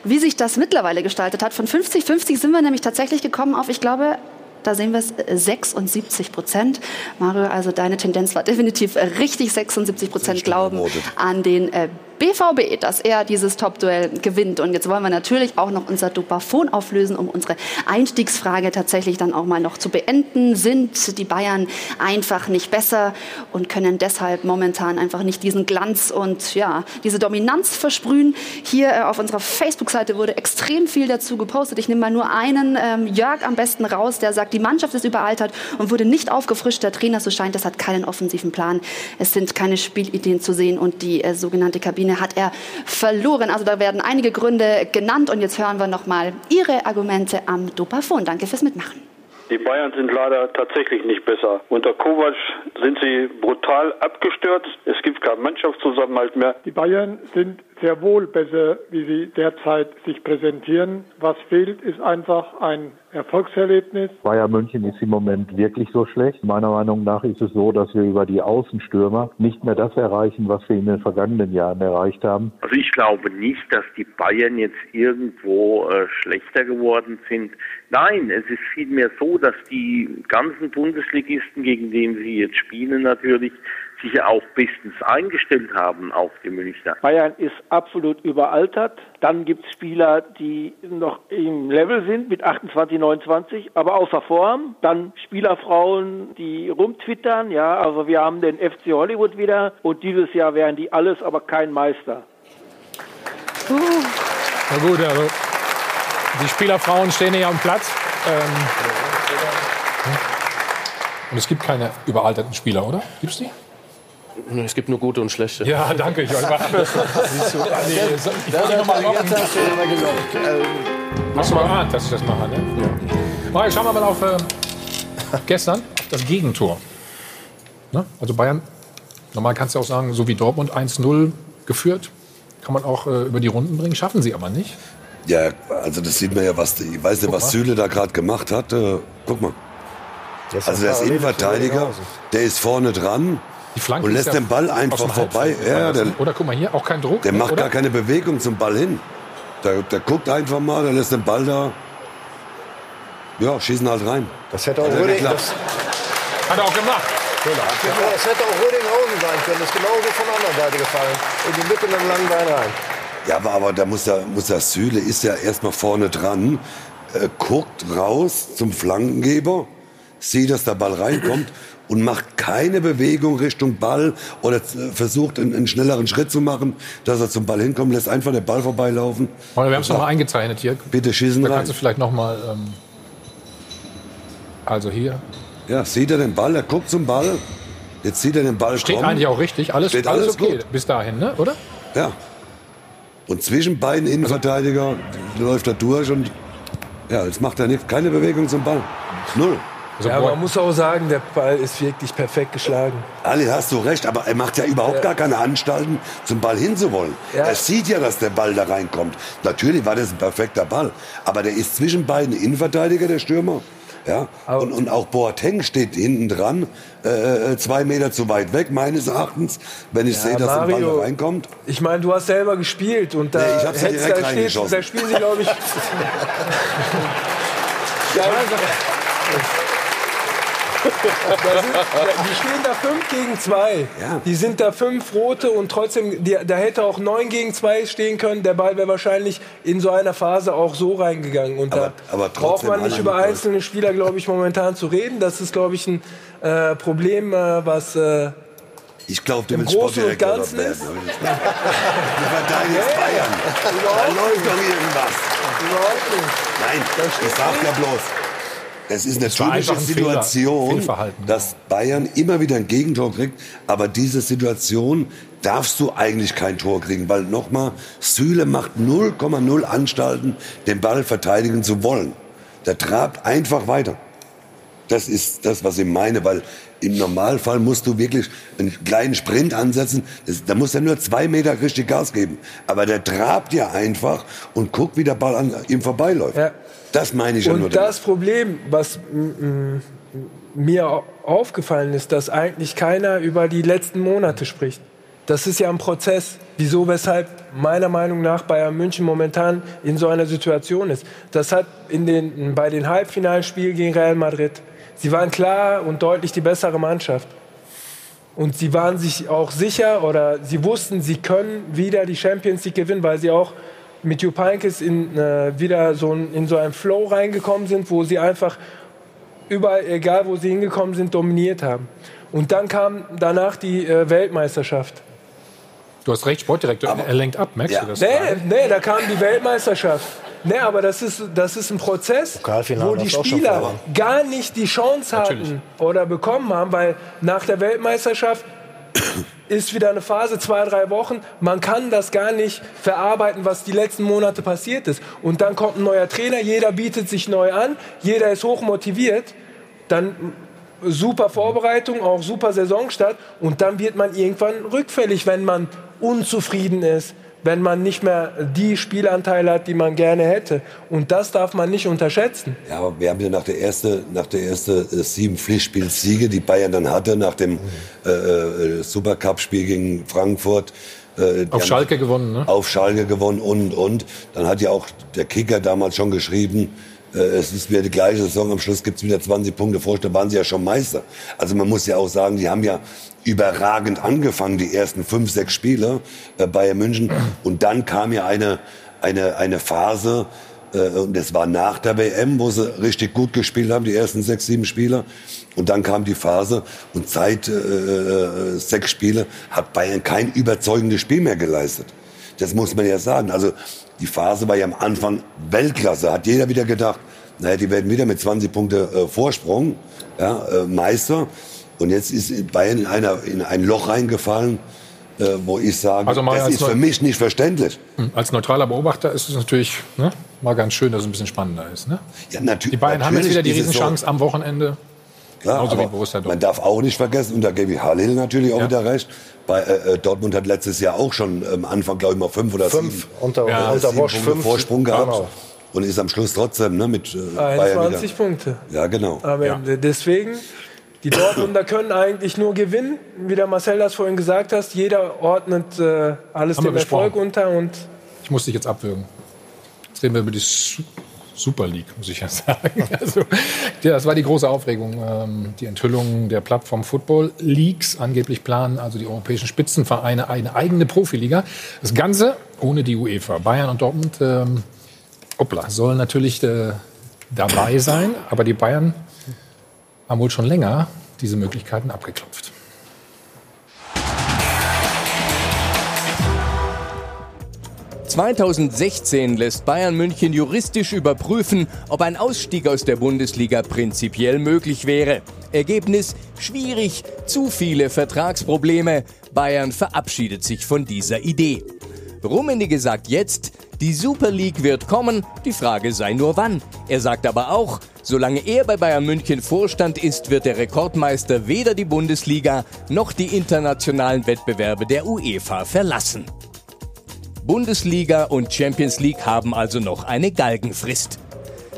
wie sich das mittlerweile gestaltet hat. Von 50-50 sind wir nämlich tatsächlich gekommen auf, ich glaube, da sehen wir es 76 Prozent. Mario, also deine Tendenz war definitiv richtig. 76 Prozent glauben an den äh, BVB, dass er dieses Top-Duell gewinnt. Und jetzt wollen wir natürlich auch noch unser Dopafon auflösen, um unsere Einstiegsfrage tatsächlich dann auch mal noch zu beenden. Sind die Bayern einfach nicht besser und können deshalb momentan einfach nicht diesen Glanz und ja, diese Dominanz versprühen? Hier äh, auf unserer Facebook-Seite wurde extrem viel dazu gepostet. Ich nehme mal nur einen, ähm, Jörg am besten raus, der sagt, die Mannschaft ist überaltert und wurde nicht aufgefrischt. Der Trainer, so scheint es, hat keinen offensiven Plan. Es sind keine Spielideen zu sehen und die äh, sogenannte Kabine Ebene hat er verloren. Also da werden einige Gründe genannt und jetzt hören wir noch mal Ihre Argumente am Dopafon. Danke fürs Mitmachen. Die Bayern sind leider tatsächlich nicht besser. Unter Kovac sind sie brutal abgestürzt. Es gibt keinen Mannschaftszusammenhalt mehr. Die Bayern sind sehr wohl besser, wie sie derzeit sich präsentieren. Was fehlt, ist einfach ein Erfolgserlebnis. Bayern München ist im Moment wirklich so schlecht. Meiner Meinung nach ist es so, dass wir über die Außenstürmer nicht mehr das erreichen, was wir in den vergangenen Jahren erreicht haben. Also ich glaube nicht, dass die Bayern jetzt irgendwo äh, schlechter geworden sind. Nein, es ist vielmehr so, dass die ganzen Bundesligisten, gegen die sie jetzt spielen, natürlich sich ja auch bestens eingestellt haben auf die Münchner. Bayern ist absolut überaltert. Dann gibt es Spieler, die noch im Level sind mit 28, 29, aber außer Form. Dann Spielerfrauen, die rumtwittern. Ja, also wir haben den FC Hollywood wieder und dieses Jahr wären die alles, aber kein Meister. Uh. Na gut, also die Spielerfrauen stehen hier am Platz. Ähm, und es gibt keine überalterten Spieler, oder? Gibt es die? Es gibt nur gute und schlechte. Ja, danke. Ich, ich, wollte nochmal locken. Hast du mal geahnt, dass ich das mache, ne? Ja. Mal, schauen wir mal auf äh, gestern, auf das Gegentor. Ne? Also Bayern, normal kannst du auch sagen, so wie Dortmund 1-0 geführt, kann man auch äh, über die Runden bringen, schaffen sie aber nicht. Ja, also das sieht man ja, was, ich weiß nicht, was Süle da gerade gemacht hat. Äh, guck mal. Also der ist Innenverteidiger, der ist vorne dran, und lässt ja den Ball einfach vorbei. Ja, der, oder guck mal hier, auch kein Druck. Der macht oder? gar keine Bewegung zum Ball hin. Der, der guckt einfach mal, der lässt den Ball da. Ja, schießen halt rein. Das hätte auch Röding, das Hat er auch gemacht. Das hätte auch Rödinghausen sein können. Das ist genauso von der anderen Seite gefallen. In die Mitte mit dem langen Bein rein. Ja, aber, aber da muss der, muss der Süle ist ja erstmal vorne dran, äh, guckt raus zum Flankengeber, sieht, dass der Ball reinkommt und macht keine Bewegung Richtung Ball oder versucht einen, einen, schnelleren Schritt zu machen, dass er zum Ball hinkommt, lässt einfach den Ball vorbeilaufen. wir haben es nochmal eingezeichnet hier. Bitte schießen da rein. kannst du vielleicht nochmal, ähm, also hier. Ja, sieht er den Ball, er guckt zum Ball, jetzt sieht er den Ball Steht kommen. eigentlich auch richtig, alles, Steht alles, alles okay gut. bis dahin, ne? oder? Ja. Und zwischen beiden Innenverteidiger läuft er durch und ja, jetzt macht er nicht, keine Bewegung zum Ball. Null. Also ja, man muss auch sagen, der Ball ist wirklich perfekt geschlagen. Ali, hast du recht, aber er macht ja überhaupt ja. gar keine Anstalten, zum Ball hinzuwollen. Ja. Er sieht ja, dass der Ball da reinkommt. Natürlich war das ein perfekter Ball, aber der ist zwischen beiden Innenverteidiger, der Stürmer. Ja, und, und auch Boateng steht hinten dran, äh, zwei Meter zu weit weg, meines Erachtens, wenn ich ja, sehe, dass Mario, der Ball da reinkommt. Ich meine, du hast selber gespielt und da, nee, ich hab's ja direkt da, steht, da spielen sie, glaube ich. ja, die stehen da 5 gegen 2. Ja. Die sind da 5 rote und trotzdem, die, da hätte auch 9 gegen 2 stehen können. Der Ball wäre wahrscheinlich in so einer Phase auch so reingegangen. Und aber, da aber braucht man nicht über einzelne Spieler, glaube ich, momentan zu reden. Das ist, glaube ich, ein äh, Problem, äh, was. Äh, ich glaube, du willst Sportdirektor werden. Du verteidigst Bayern. Da läuft doch irgendwas. Überhaupt nicht. Nein, ich sag ja bloß, es ist eine das typische Situation, dass Bayern immer wieder ein Gegentor kriegt. Aber diese Situation darfst du eigentlich kein Tor kriegen, weil nochmal, Süle macht 0,0 Anstalten, den Ball verteidigen zu wollen. Der trabt einfach weiter. Das ist das, was ich meine, weil im Normalfall musst du wirklich einen kleinen Sprint ansetzen. Das, da muss er nur zwei Meter richtig Gas geben. Aber der trabt ja einfach und guckt, wie der Ball an ihm vorbeiläuft. Ja. Das meine ich ja und das Problem, was mir aufgefallen ist, dass eigentlich keiner über die letzten Monate spricht. Das ist ja ein Prozess. Wieso, weshalb meiner Meinung nach Bayern München momentan in so einer Situation ist. Das hat in den, bei den Halbfinalspielen gegen Real Madrid, sie waren klar und deutlich die bessere Mannschaft. Und sie waren sich auch sicher oder sie wussten, sie können wieder die Champions League gewinnen, weil sie auch mit Jupp Heynckes in, äh, wieder so ein, in so einen Flow reingekommen sind, wo sie einfach überall, egal wo sie hingekommen sind, dominiert haben. Und dann kam danach die äh, Weltmeisterschaft. Du hast recht, Sportdirektor, aber, er lenkt ab, merkst ja. du das? Nee, nee, da kam die Weltmeisterschaft. Nee, aber das ist, das ist ein Prozess, wo die Spieler gar nicht die Chance hatten Natürlich. oder bekommen haben, weil nach der Weltmeisterschaft ist wieder eine Phase, zwei, drei Wochen. Man kann das gar nicht verarbeiten, was die letzten Monate passiert ist. Und dann kommt ein neuer Trainer, jeder bietet sich neu an, jeder ist hoch motiviert. Dann super Vorbereitung, auch super Saisonstart. Und dann wird man irgendwann rückfällig, wenn man unzufrieden ist, wenn man nicht mehr die Spielanteile hat, die man gerne hätte. Und das darf man nicht unterschätzen. Ja, aber wir haben ja nach der ersten, nach der erste äh, sieben Pflichtspielsiege, die Bayern dann hatte, nach dem äh, äh Supercup-Spiel gegen Frankfurt, äh, auf Schalke gewonnen, ne? Auf Schalke gewonnen und, und. Dann hat ja auch der Kicker damals schon geschrieben, äh, es ist wieder die gleiche Saison, am Schluss gibt es wieder 20 Punkte Vorstand, waren sie ja schon Meister. Also man muss ja auch sagen, die haben ja überragend angefangen, die ersten fünf, sechs Spiele äh, Bayern München. Und dann kam ja eine, eine, eine Phase, äh, und das war nach der WM, wo sie richtig gut gespielt haben, die ersten sechs, sieben Spiele. Und dann kam die Phase und seit äh, äh, sechs Spiele hat Bayern kein überzeugendes Spiel mehr geleistet. Das muss man ja sagen. Also die Phase war ja am Anfang Weltklasse. Hat jeder wieder gedacht, naja, die werden wieder mit 20 Punkte äh, Vorsprung ja, äh, Meister. Und jetzt ist Bayern in, einer, in ein Loch reingefallen, äh, wo ich sage, also das ist für mich nicht verständlich. Hm, als neutraler Beobachter ist es natürlich ne, mal ganz schön, dass es ein bisschen spannender ist. Ne? Ja, die Bayern haben jetzt wieder die Riesenchance so am Wochenende. Klar, man darf auch nicht vergessen, und da gebe ich Halil natürlich auch ja. wieder recht, bei, äh, äh, Dortmund hat letztes Jahr auch schon am ähm, Anfang, glaube ich, mal fünf oder fünf sieben, unter, ja, unter sieben Bosch, fünf Vorsprung gehabt. Genau. Und ist am Schluss trotzdem ne, mit äh, 21 Punkte. Ja, genau. Aber ja. deswegen die Dortmunder können eigentlich nur gewinnen, wie der Marcel das vorhin gesagt hast. Jeder ordnet äh, alles Haben dem Erfolg unter und ich muss dich jetzt abwürgen. Jetzt reden wir über die Super League, muss ich ja sagen. Also, das war die große Aufregung. Ähm, die Enthüllung der Plattform Football Leagues. Angeblich planen also die europäischen Spitzenvereine eine eigene Profiliga. Das Ganze ohne die UEFA. Bayern und Dortmund ähm, hoppla, sollen natürlich äh, dabei sein, aber die Bayern haben wohl schon länger diese Möglichkeiten abgeklopft. ...2016 lässt Bayern München juristisch überprüfen, ob ein Ausstieg aus der Bundesliga prinzipiell möglich wäre. Ergebnis schwierig, zu viele Vertragsprobleme. Bayern verabschiedet sich von dieser Idee. Rummenigge sagt jetzt, die Super League wird kommen, die Frage sei nur wann. Er sagt aber auch, Solange er bei Bayern München Vorstand ist, wird der Rekordmeister weder die Bundesliga noch die internationalen Wettbewerbe der UEFA verlassen. Bundesliga und Champions League haben also noch eine Galgenfrist.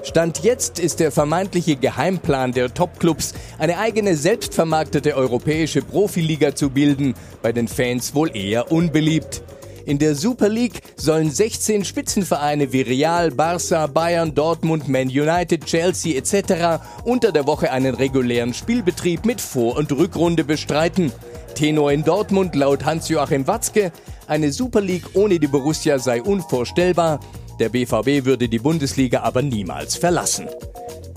Stand jetzt ist der vermeintliche Geheimplan der Topclubs, eine eigene selbstvermarktete europäische Profiliga zu bilden, bei den Fans wohl eher unbeliebt. In der Super League sollen 16 Spitzenvereine wie Real, Barça, Bayern, Dortmund, Man United, Chelsea etc. unter der Woche einen regulären Spielbetrieb mit Vor- und Rückrunde bestreiten. Tenor in Dortmund laut Hans-Joachim Watzke, eine Super League ohne die Borussia sei unvorstellbar. Der BVB würde die Bundesliga aber niemals verlassen.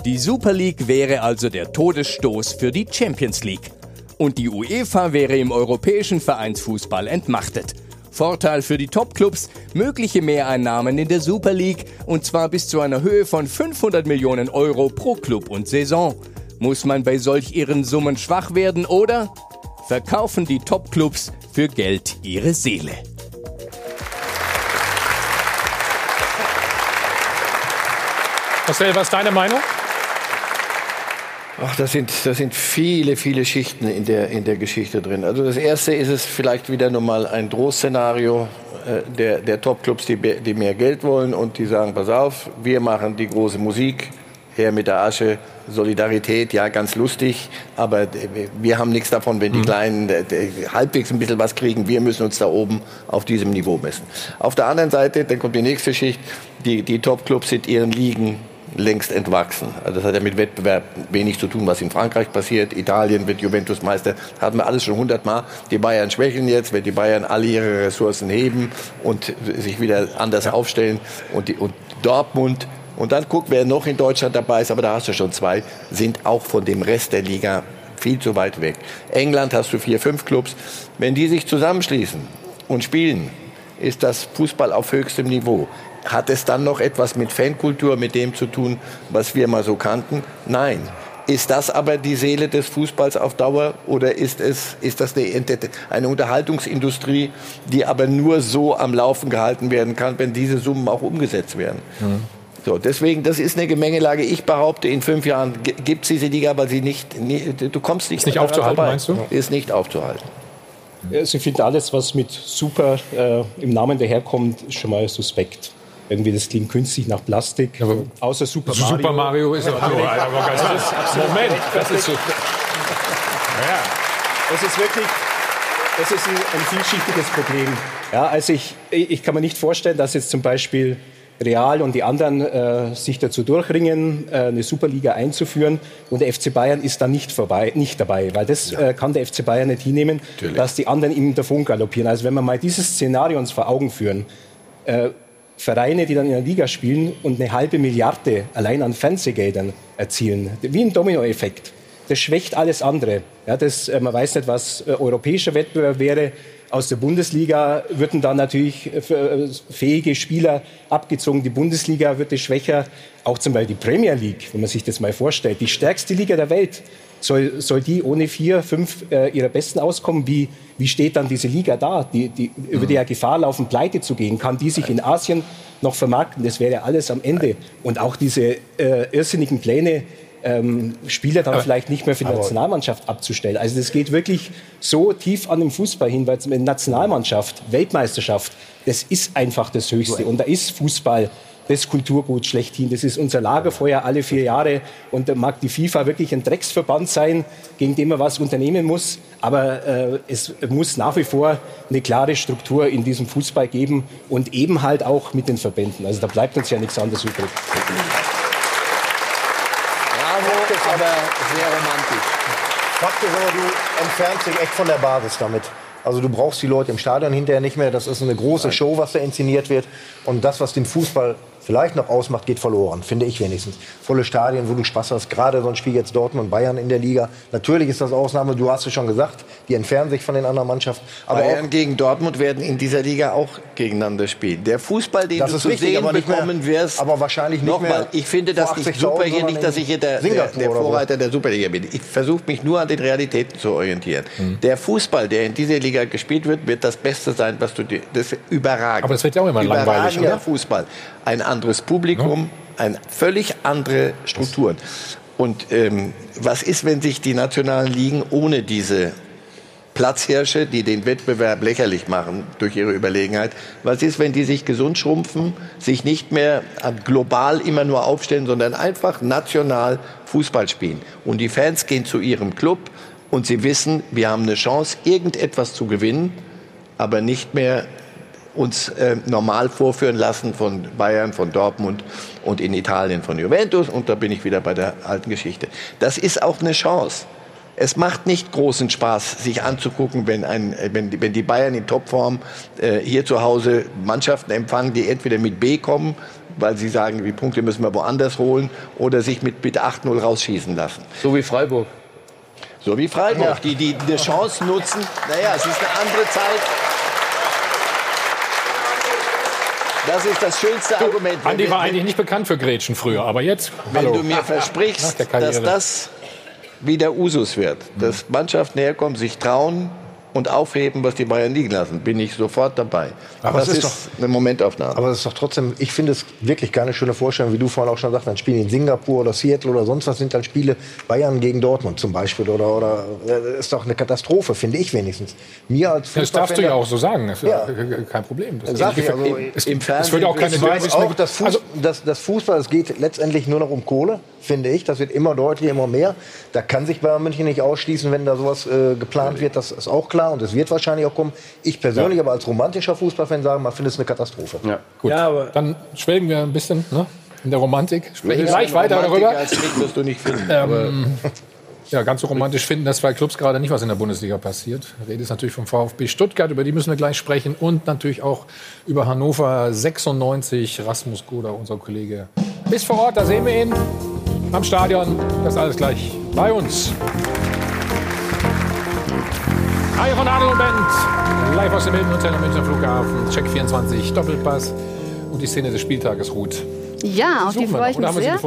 Die Super League wäre also der Todesstoß für die Champions League. Und die UEFA wäre im europäischen Vereinsfußball entmachtet. Vorteil für die Topclubs, mögliche Mehreinnahmen in der Super League und zwar bis zu einer Höhe von 500 Millionen Euro pro Club und Saison. Muss man bei solch ihren Summen schwach werden oder verkaufen die Topclubs für Geld ihre Seele? Marcel, was ist deine Meinung? Ach, das sind, das sind viele, viele Schichten in der, in der Geschichte drin. Also das erste ist es vielleicht wieder nochmal ein Drohszenario äh, der, der Topclubs, die, die mehr Geld wollen und die sagen, pass auf, wir machen die große Musik, her mit der Asche, Solidarität, ja, ganz lustig, aber wir haben nichts davon, wenn die mhm. Kleinen halbwegs ein bisschen was kriegen. Wir müssen uns da oben auf diesem Niveau messen. Auf der anderen Seite, dann kommt die nächste Schicht, die, die Top-Clubs sind ihren Ligen längst entwachsen. Also das hat ja mit Wettbewerb wenig zu tun, was in Frankreich passiert. Italien wird Juventus Meister, hatten wir alles schon hundertmal. Die Bayern schwächeln jetzt, wenn die Bayern alle ihre Ressourcen heben und sich wieder anders aufstellen. Und, die, und Dortmund und dann guck, wer noch in Deutschland dabei ist, aber da hast du schon zwei, sind auch von dem Rest der Liga viel zu weit weg. England hast du vier, fünf Clubs. Wenn die sich zusammenschließen und spielen, ist das Fußball auf höchstem Niveau. Hat es dann noch etwas mit Fankultur, mit dem zu tun, was wir mal so kannten? Nein. Ist das aber die Seele des Fußballs auf Dauer oder ist, es, ist das eine, eine Unterhaltungsindustrie, die aber nur so am Laufen gehalten werden kann, wenn diese Summen auch umgesetzt werden? Mhm. So, deswegen, das ist eine Gemengelage. Ich behaupte, in fünf Jahren gibt es diese Liga, aber sie nicht, nie, du kommst nicht. Ist nicht aufzuhalten, vorbei. meinst du? Ist nicht aufzuhalten. Also ich finde alles, was mit super äh, im Namen daherkommt, schon mal suspekt. Irgendwie, das klingt künstlich nach Plastik. Aber außer Super Mario. Super Mario ist ja, ist, Moment, das ist so. Ja. Es ist wirklich, es ist ein, ein vielschichtiges Problem. Ja, also ich, ich kann mir nicht vorstellen, dass jetzt zum Beispiel Real und die anderen äh, sich dazu durchringen, äh, eine Superliga einzuführen. Und der FC Bayern ist da nicht, vorbei, nicht dabei, weil das ja. äh, kann der FC Bayern nicht hinnehmen, Natürlich. dass die anderen ihm davon galoppieren. Also wenn wir mal dieses Szenario uns vor Augen führen, äh, Vereine, die dann in der Liga spielen und eine halbe Milliarde allein an Fernsehgeldern erzielen, wie ein Dominoeffekt. Das schwächt alles andere. Ja, das, äh, man weiß nicht, was äh, europäischer Wettbewerb wäre aus der Bundesliga würden dann natürlich äh, äh, fähige Spieler abgezogen. Die Bundesliga wird schwächer. Auch zum Beispiel die Premier League, wenn man sich das mal vorstellt. Die stärkste Liga der Welt. Soll, soll die ohne vier, fünf äh, ihrer Besten auskommen? Wie, wie steht dann diese Liga da, die, die mhm. über die ja Gefahr laufen, pleite zu gehen? Kann die sich in Asien noch vermarkten? Das wäre alles am Ende. Und auch diese äh, irrsinnigen Pläne, ähm, Spieler dann aber, vielleicht nicht mehr für die Nationalmannschaft abzustellen. Also das geht wirklich so tief an den Fußball hin, weil eine Nationalmannschaft, Weltmeisterschaft, das ist einfach das Höchste. Und da ist Fußball das Kulturgut schlechthin. Das ist unser Lagerfeuer alle vier Jahre. Und da mag die FIFA wirklich ein Drecksverband sein, gegen den man was unternehmen muss. Aber äh, es muss nach wie vor eine klare Struktur in diesem Fußball geben und eben halt auch mit den Verbänden. Also da bleibt uns ja nichts anderes übrig aber sehr romantisch. Fakt ist aber, du entfernst dich echt von der Basis damit. Also du brauchst die Leute im Stadion hinterher nicht mehr. Das ist eine große Show, was da inszeniert wird. Und das, was den Fußball vielleicht noch ausmacht, geht verloren, finde ich wenigstens. Volle Stadien, wo du Spaß hast, gerade so ein Spiel jetzt Dortmund Bayern in der Liga. Natürlich ist das Ausnahme, du hast es schon gesagt, die entfernen sich von den anderen Mannschaften. Aber Bayern gegen Dortmund werden in dieser Liga auch gegeneinander spielen. Der Fußball, den das du zu richtig, sehen bekommen mehr, wirst, aber wahrscheinlich nicht nochmal, ich finde das nicht super hier, nicht, dass ich hier der, der, der Vorreiter so. der Superliga bin. Ich versuche mich nur an den Realitäten zu orientieren. Mhm. Der Fußball, der in dieser Liga gespielt wird, wird das Beste sein, was du dir, das ist überragend. Aber es wird ja auch immer langweilig, oder? Fußball ein anderes Publikum, ein völlig andere Strukturen. Und ähm, was ist, wenn sich die nationalen Ligen ohne diese Platzhirsche, die den Wettbewerb lächerlich machen durch ihre Überlegenheit. Was ist, wenn die sich gesund schrumpfen, sich nicht mehr global immer nur aufstellen, sondern einfach national Fußball spielen? Und die Fans gehen zu ihrem Club und sie wissen, wir haben eine Chance, irgendetwas zu gewinnen, aber nicht mehr uns äh, normal vorführen lassen von Bayern, von Dortmund und in Italien von Juventus. Und da bin ich wieder bei der alten Geschichte. Das ist auch eine Chance. Es macht nicht großen Spaß, sich anzugucken, wenn, ein, wenn, wenn die Bayern in Topform äh, hier zu Hause Mannschaften empfangen, die entweder mit B kommen, weil sie sagen, die Punkte müssen wir woanders holen, oder sich mit, mit 8-0 rausschießen lassen. So wie Freiburg. So wie Freiburg, ja. die, die eine Chance nutzen. Naja, es ist eine andere Zeit. Das ist das schönste Argument. Andi war eigentlich nicht bekannt für Gretchen früher, aber jetzt. Wenn Hallo. du mir versprichst, dass das wieder Usus wird, dass Mannschaften herkommen, sich trauen, und aufheben, was die Bayern liegen lassen, bin ich sofort dabei. Aber das ist, ist doch, eine Momentaufnahme. Aber es ist doch trotzdem, ich finde es wirklich keine schöne Vorstellung, wie du vorhin auch schon sagst, ein Spiel in Singapur oder Seattle oder sonst was sind dann Spiele Bayern gegen Dortmund zum Beispiel oder oder äh, ist doch eine Katastrophe, finde ich wenigstens. Mir als Das darfst du ja auch so sagen, das ist ja. kein Problem. Das Sag ich, also, es, im Fernsehen, es wird auch keine auch das, Fuß, also, das, das Fußball, es geht letztendlich nur noch um Kohle finde ich. Das wird immer deutlicher, immer mehr. Da kann sich Bayern München nicht ausschließen, wenn da sowas äh, geplant wird. Das ist auch klar und es wird wahrscheinlich auch kommen. Ich persönlich, ja. aber als romantischer Fußballfan sagen, man findet es eine Katastrophe. Ja, gut. Ja, aber Dann schwelgen wir ein bisschen ne? in der Romantik. Sprechen gleich weiter Romantik darüber. Als Krieg wirst du nicht finden. Ähm, ja, ganz so romantisch finden, dass zwei Clubs gerade nicht, was in der Bundesliga passiert. Rede ist natürlich vom VfB Stuttgart, über die müssen wir gleich sprechen. Und natürlich auch über Hannover 96. Rasmus Goda, unser Kollege, ist vor Ort, da sehen wir ihn am Stadion. Das alles gleich bei uns. Hi von Adel und Bent. Live aus dem Hilton Hotel am Münchner Flughafen. Check 24, Doppelpass. Und die Szene des Spieltages ruht. Ja, auf die freue ich mich sehr.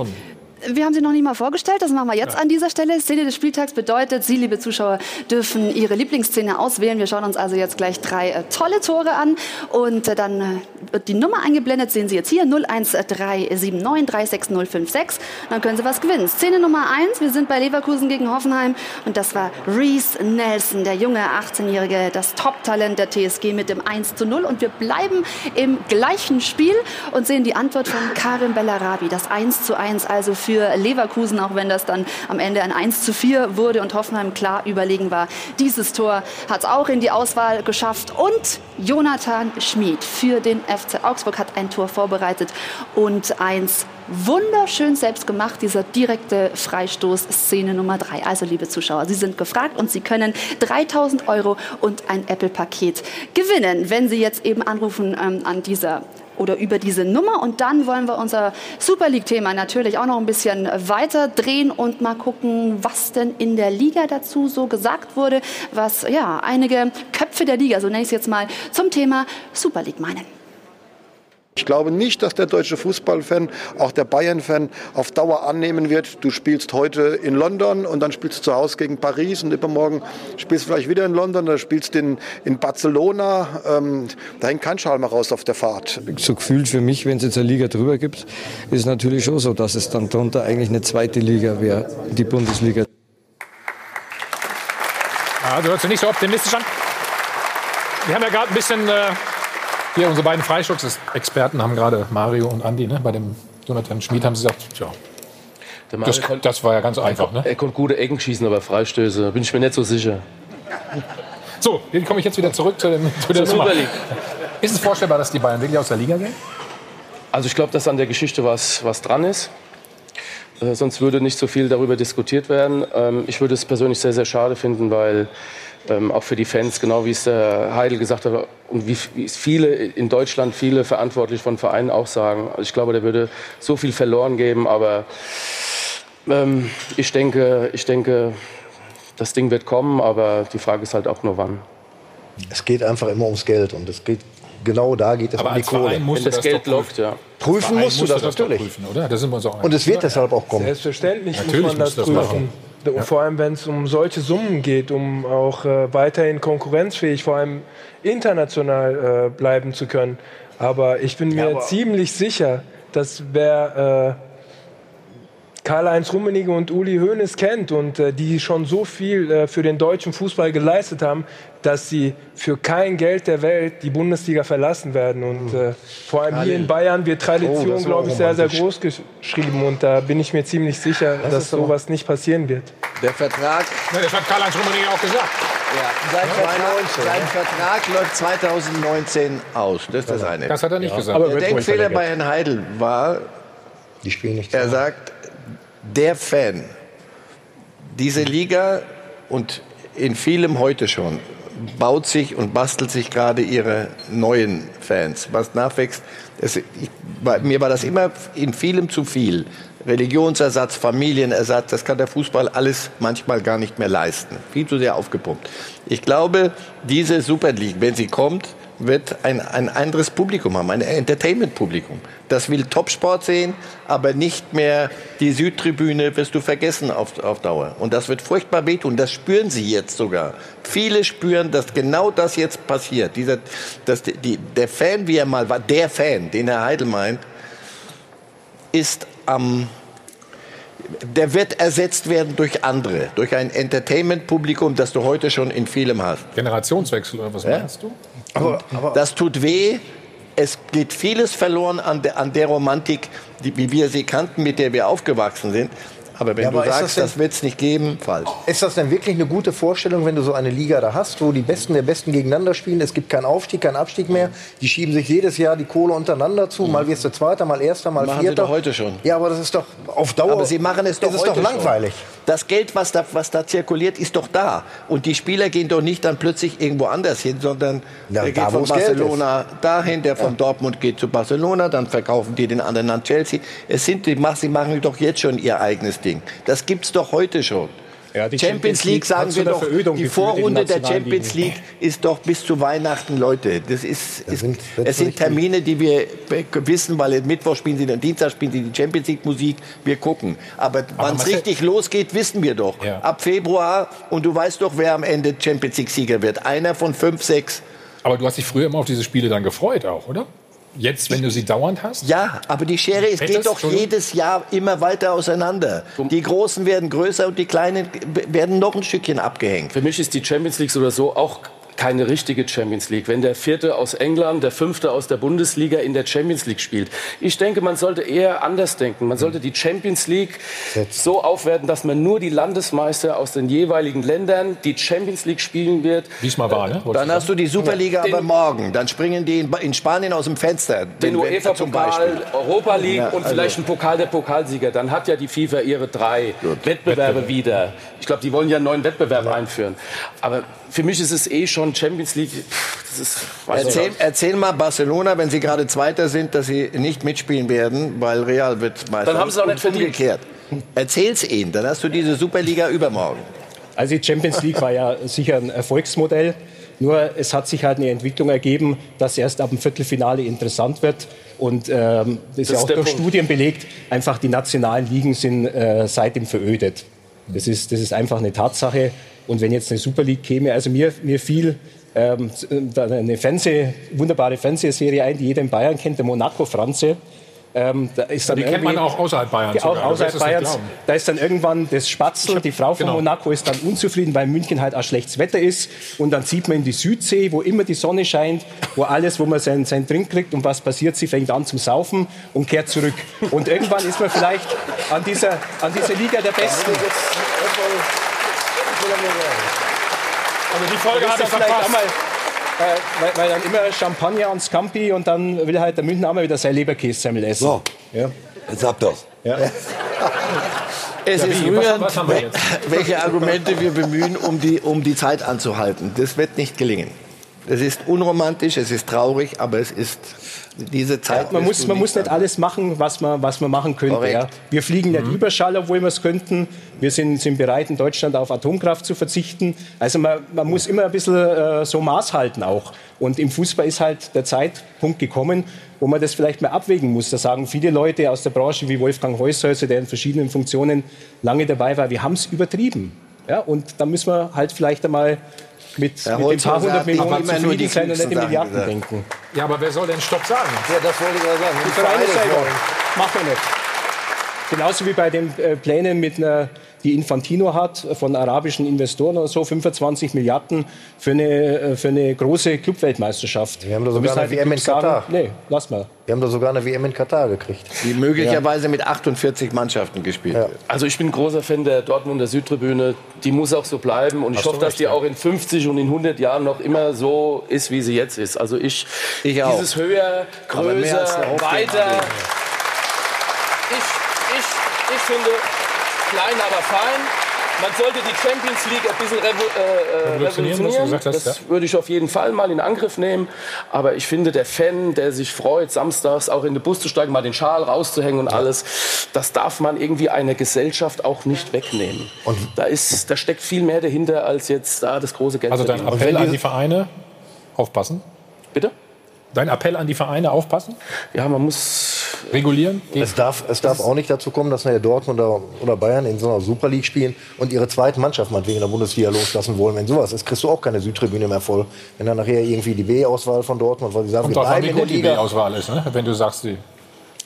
Wir haben sie noch nicht mal vorgestellt, das machen wir jetzt ja. an dieser Stelle. Szene des Spieltags bedeutet, Sie, liebe Zuschauer, dürfen Ihre Lieblingsszene auswählen. Wir schauen uns also jetzt gleich drei äh, tolle Tore an und äh, dann äh, wird die Nummer eingeblendet, sehen Sie jetzt hier, 01379 36056. Dann können Sie was gewinnen. Szene Nummer eins, wir sind bei Leverkusen gegen Hoffenheim und das war Reese Nelson, der junge 18-Jährige, das Top-Talent der TSG mit dem 1 zu 0 und wir bleiben im gleichen Spiel und sehen die Antwort von Karim Bellarabi, das 1 zu 1 also für für Leverkusen, auch wenn das dann am Ende ein 1 zu 4 wurde und Hoffenheim klar überlegen war. Dieses Tor hat es auch in die Auswahl geschafft. Und Jonathan Schmid für den FC Augsburg hat ein Tor vorbereitet und eins wunderschön selbst gemacht, dieser direkte Freistoß, Szene Nummer drei. Also, liebe Zuschauer, Sie sind gefragt und Sie können 3000 Euro und ein Apple-Paket gewinnen, wenn Sie jetzt eben anrufen ähm, an dieser oder über diese Nummer. Und dann wollen wir unser Super League-Thema natürlich auch noch ein bisschen weiter drehen und mal gucken, was denn in der Liga dazu so gesagt wurde, was ja einige Köpfe der Liga, so nenne ich es jetzt mal, zum Thema Super League meinen. Ich glaube nicht, dass der deutsche Fußballfan, auch der Bayern-Fan, auf Dauer annehmen wird, du spielst heute in London und dann spielst du zu Hause gegen Paris und übermorgen spielst du vielleicht wieder in London, dann spielst du in, in Barcelona. Ähm, da hängt kein Schal mehr raus auf der Fahrt. So gefühlt für mich, wenn es jetzt eine Liga drüber gibt, ist es natürlich schon so, dass es dann darunter eigentlich eine zweite Liga wäre, die Bundesliga. Ja, du hörst dich nicht so optimistisch an. Wir haben ja gerade ein bisschen... Äh hier, unsere beiden Freischutzexperten haben gerade Mario und Andi, ne, bei dem Jonathan Schmid haben sie gesagt, tja, das, das, war ja ganz einfach. Ne? Er konnte gute Ecken schießen, aber Freistöße, bin ich mir nicht so sicher. So, dann komme ich jetzt wieder zurück zu, dem, zu der Super League. Ist es vorstellbar, dass die Bayern wirklich aus der Liga gehen? Also ich glaube, dass an der Geschichte was, was dran ist. Äh, sonst würde nicht so viel darüber diskutiert werden. Ähm, ich würde es persönlich sehr, sehr schade finden, weil ähm, auch für die Fans, genau wie es der Heidel gesagt hat und wie, wie es viele in Deutschland, viele Verantwortliche von Vereinen auch sagen. Also ich glaube, der würde so viel verloren geben, aber ähm, ich, denke, ich denke, das Ding wird kommen, aber die Frage ist halt auch nur wann. Es geht einfach immer ums Geld und es geht genau da geht es aber um die Kohle. Wenn das, das Geld läuft, ja. Prüfen musst du das, das natürlich. Prüfen, oder? Da sind wir uns auch und es wird deshalb auch kommen. Selbstverständlich natürlich muss man das, das prüfen. Machen. Ja. Vor allem, wenn es um solche Summen geht, um auch äh, weiterhin konkurrenzfähig, vor allem international äh, bleiben zu können. Aber ich bin mir ja, ziemlich sicher, dass wer Karl-Heinz Rummenigge und Uli Hoeneß kennt und äh, die schon so viel äh, für den deutschen Fußball geleistet haben, dass sie für kein Geld der Welt die Bundesliga verlassen werden. Und äh, vor allem hier in Bayern wird Tradition, oh, glaube ich, sehr, sehr groß geschrieben. Und da bin ich mir ziemlich sicher, das dass sowas nicht passieren wird. Der Vertrag. Ja, das hat Karl-Heinz Rummenigge auch gesagt. Ja, sein, Vertrag, sein Vertrag läuft 2019 aus. Das ist das eine. Das hat er nicht ja. gesagt. Aber der Denkfehler bei Herrn Heidel war, die spielen nicht er sagt, der Fan, diese Liga und in vielem heute schon, baut sich und bastelt sich gerade ihre neuen Fans. Was nachwächst, es, ich, mir war das immer in vielem zu viel. Religionsersatz, Familienersatz, das kann der Fußball alles manchmal gar nicht mehr leisten. Viel zu sehr aufgepumpt. Ich glaube, diese Super League, wenn sie kommt, wird ein, ein anderes Publikum haben, ein Entertainment-Publikum. Das will Topsport sehen, aber nicht mehr die Südtribüne wirst du vergessen auf, auf Dauer. Und das wird furchtbar wehtun. Das spüren sie jetzt sogar. Viele spüren, dass genau das jetzt passiert. Dieser, dass die, der Fan, wie er mal war, der Fan, den Herr Heidel meint, ist am der wird ersetzt werden durch andere, durch ein Entertainment-Publikum, das du heute schon in vielem hast. Generationswechsel oder was ja? meinst du? Aber, aber das tut weh. Es geht vieles verloren an der, an der Romantik, die, wie wir sie kannten, mit der wir aufgewachsen sind. Aber wenn ja, aber du sagst, das, das wird es nicht geben, falsch. Ist das denn wirklich eine gute Vorstellung, wenn du so eine Liga da hast, wo die Besten der Besten gegeneinander spielen? Es gibt keinen Aufstieg, keinen Abstieg mehr. Die schieben sich jedes Jahr die Kohle untereinander zu. Mal wirst du Zweiter, mal Erster, mal machen Vierter. Doch heute schon. Ja, aber das ist doch auf Dauer. Aber Sie machen es doch ist heute doch langweilig. Schon. Das Geld, was da, was da zirkuliert, ist doch da. Und die Spieler gehen doch nicht dann plötzlich irgendwo anders hin, sondern ja, der geht von Barcelona dahin, der von Dortmund geht zu Barcelona, dann verkaufen die den anderen an Chelsea. Es sind, die, sie machen doch jetzt schon ihr eigenes Ding. Das gibt's doch heute schon. Ja, Champions, Champions, League, sagen wir doch, die Vorrunde der Champions League ist doch bis zu Weihnachten, Leute. Das ist, ist sind, es sind Termine, die wir wissen, weil Mittwoch spielen sie, dann Dienstag spielen sie die Champions League Musik. Wir gucken. Aber, wann es richtig losgeht, wissen wir doch. Ja. Ab Februar und du weißt doch, wer am Ende Champions League Sieger wird. Einer von fünf, sechs. Aber du hast dich früher immer auf diese Spiele dann gefreut auch, oder? Jetzt, wenn du sie dauernd hast? Ja, aber die Schere es geht doch jedes Jahr immer weiter auseinander. Die Großen werden größer und die Kleinen werden noch ein Stückchen abgehängt. Für mich ist die Champions League so oder so auch keine richtige Champions League. Wenn der Vierte aus England, der Fünfte aus der Bundesliga in der Champions League spielt. Ich denke, man sollte eher anders denken. Man sollte die Champions League so aufwerten, dass man nur die Landesmeister aus den jeweiligen Ländern die Champions League spielen wird. Diesmal war, ne? Dann hast du die Superliga aber morgen. Dann springen die in Spanien aus dem Fenster. Den UEFA-Pokal, Europa League ja, also und vielleicht ein Pokal der Pokalsieger. Dann hat ja die FIFA ihre drei Gut. Wettbewerbe wieder. Ich glaube, die wollen ja einen neuen Wettbewerb ja. einführen. Aber für mich ist es eh schon Champions League. Ist, erzähl, erzähl, mal Barcelona, wenn sie gerade Zweiter sind, dass sie nicht mitspielen werden, weil Real wird Meister. Dann haben sie auch nicht verdient. Umgekehrt. Erzähl's ihnen, dann hast du diese Superliga übermorgen. Also die Champions League war ja sicher ein Erfolgsmodell. Nur es hat sich halt eine Entwicklung ergeben, dass erst ab dem Viertelfinale interessant wird. Und ähm, das, das ist ja auch durch Punkt. Studien belegt, einfach die nationalen Ligen sind äh, seitdem verödet. Das ist, das ist einfach eine Tatsache. Und wenn jetzt eine Super League käme, also mir, mir fiel ähm, eine Fernseh, wunderbare Fernsehserie ein, die jeder in Bayern kennt, der Monaco Franze. Ähm, da ist dann die kennt man auch außerhalb Bayerns. Auch außerhalb Bayerns. Da ist dann irgendwann das Spatzel, die Frau von genau. Monaco ist dann unzufrieden, weil München halt auch schlechtes Wetter ist. Und dann zieht man in die Südsee, wo immer die Sonne scheint, wo alles, wo man seinen, seinen Trink kriegt. Und was passiert? Sie fängt an zum Saufen und kehrt zurück. Und irgendwann ist man vielleicht an dieser, an dieser Liga der Besten. Also die Folge habe ich verpasst. Einmal, äh, weil, weil, dann immer Champagner und Scampi und dann will halt der Münchner auch mal wieder sein Leberkässemmel essen. So, ja. jetzt habt ihr's. Ja. Es ja, ist rührend, welche Argumente wir bemühen, um die, um die Zeit anzuhalten. Das wird nicht gelingen. Es ist unromantisch, es ist traurig, aber es ist diese Zeit. Ja, man muss, man muss nicht alles machen, was man, was man machen könnte. Ja. Wir fliegen nicht mhm. Überschall, obwohl wir es könnten. Wir sind, sind bereit, in Deutschland auf Atomkraft zu verzichten. Also man, man muss immer ein bisschen äh, so Maß halten auch. Und im Fußball ist halt der Zeitpunkt gekommen, wo man das vielleicht mal abwägen muss. Da sagen viele Leute aus der Branche wie Wolfgang Heushäuser, der in verschiedenen Funktionen lange dabei war, wir haben es übertrieben. Ja, und da müssen wir halt vielleicht einmal mit, mit ein paar hundert Millionen zufrieden sein und nicht in Milliarden gesagt. denken. Ja, aber wer soll denn Stopp sagen? Ja, das wollte ich ja sagen. Die Vereine selber. Machen wir nicht. Genauso wie bei den äh, Plänen mit einer die Infantino hat von arabischen Investoren oder so, 25 Milliarden für eine, äh, für eine große Clubweltmeisterschaft. Wir haben da sogar eine halt WM in Katar. Nee, lass mal. Wir haben da sogar eine WM in Katar gekriegt. Die möglicherweise mit 48 Mannschaften gespielt wird. Also ich bin ein großer Fan der Dortmunder Südtribüne. Die muss auch so bleiben und ich Hast du hoffe, dass die ja. auch in 50 und in 100 Jahren noch immer so ist, wie sie jetzt ist. Also ich, Ich auch. dieses höher, größer, weiter. Ich, ich, ich finde klein, aber fein. Man sollte die Champions League ein bisschen revo äh, äh, Revolutionieren, hast, das ja. würde ich auf jeden Fall mal in Angriff nehmen. Aber ich finde, der Fan, der sich freut, samstags auch in den Bus zu steigen, mal den Schal rauszuhängen und alles, das darf man irgendwie einer Gesellschaft auch nicht wegnehmen. Und da, ist, da steckt viel mehr dahinter, als jetzt da das große Geld Also dein. Appell an die Vereine, aufpassen. Bitte? Dein Appell an die Vereine, aufpassen? Ja, man muss regulieren. Es darf, es darf auch nicht dazu kommen, dass nachher Dortmund oder, Bayern in so einer Super League spielen und ihre zweite Mannschaft meinetwegen in der Bundesliga loslassen wollen. Wenn sowas ist, kriegst du auch keine Südtribüne mehr voll. Wenn dann nachher irgendwie die B-Auswahl von Dortmund, weil sie sagen, Kommt wir an, bleiben in der gut die Liga. B-Auswahl ist, ne? wenn du sagst, die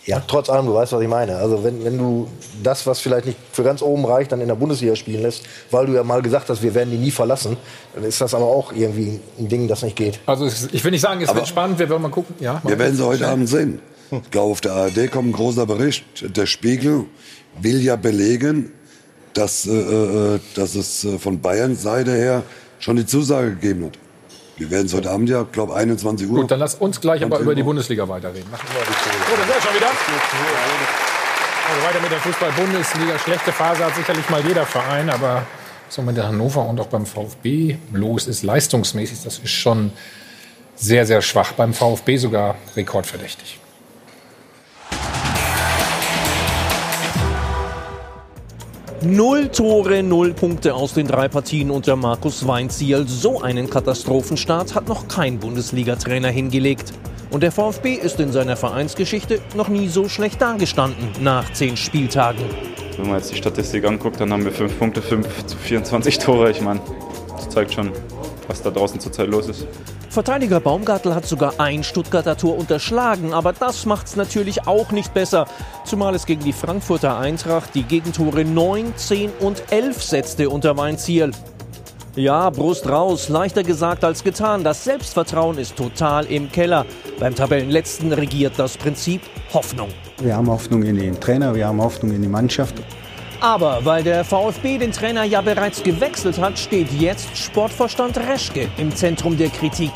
Ja, trotz allem, du weißt, was ich meine. Also wenn, wenn du das, was vielleicht nicht für ganz oben reicht, dann in der Bundesliga spielen lässt, weil du ja mal gesagt hast, wir werden die nie verlassen, dann ist das aber auch irgendwie ein Ding, das nicht geht. Also ich will nicht sagen, es Aber- wird spannend, wir werden mal gucken. Ja, Wir werden sie heute Abend sehen. Ich glaube, auf der ARD kommt ein großer Bericht. Der Spiegel will ja belegen, dass, äh, äh, dass es äh, von Bayerns Seite her schon die Zusage gegeben hat. Wir werden es heute Abend ja, glaube 21 Uhr. Gut, dann lass uns gleich aber 20 über die. Bundesliga weiterreden. Machen wir die. So, dann sind wir schon wieder. Also weiter mit der Fußball-Bundesliga. Schlechte Phase hat sicherlich mal jeder Verein, aber so mit der Hannover und auch beim VfB los ist leistungsmäßig, das ist schon sehr, sehr schwach. Beim VfB sogar rekordverdächtig. Null Tore, null Punkte aus den drei Partien unter Markus Weinziel. So einen Katastrophenstart hat noch kein Bundesliga-Trainer hingelegt. Und der VfB ist in seiner Vereinsgeschichte noch nie so schlecht dagestanden nach zehn Spieltagen. Wenn man jetzt die Statistik anguckt, dann haben wir 5 Punkte, 5 zu 24 Tore. Ich meine, das zeigt schon, was da draußen zurzeit los ist. Verteidiger Baumgartel hat sogar ein Stuttgarter Tor unterschlagen, aber das macht's natürlich auch nicht besser. Zumal es gegen die Frankfurter Eintracht die Gegentore 9, 10 und 11 setzte unter Weinziel. Ja, Brust raus, leichter gesagt als getan. Das Selbstvertrauen ist total im Keller. Beim Tabellenletzten regiert das Prinzip Hoffnung. Wir haben Hoffnung in den Trainer, wir haben Hoffnung in die Mannschaft. Aber weil der VfB den Trainer ja bereits gewechselt hat, steht jetzt Sportvorstand Reschke im Zentrum der Kritik.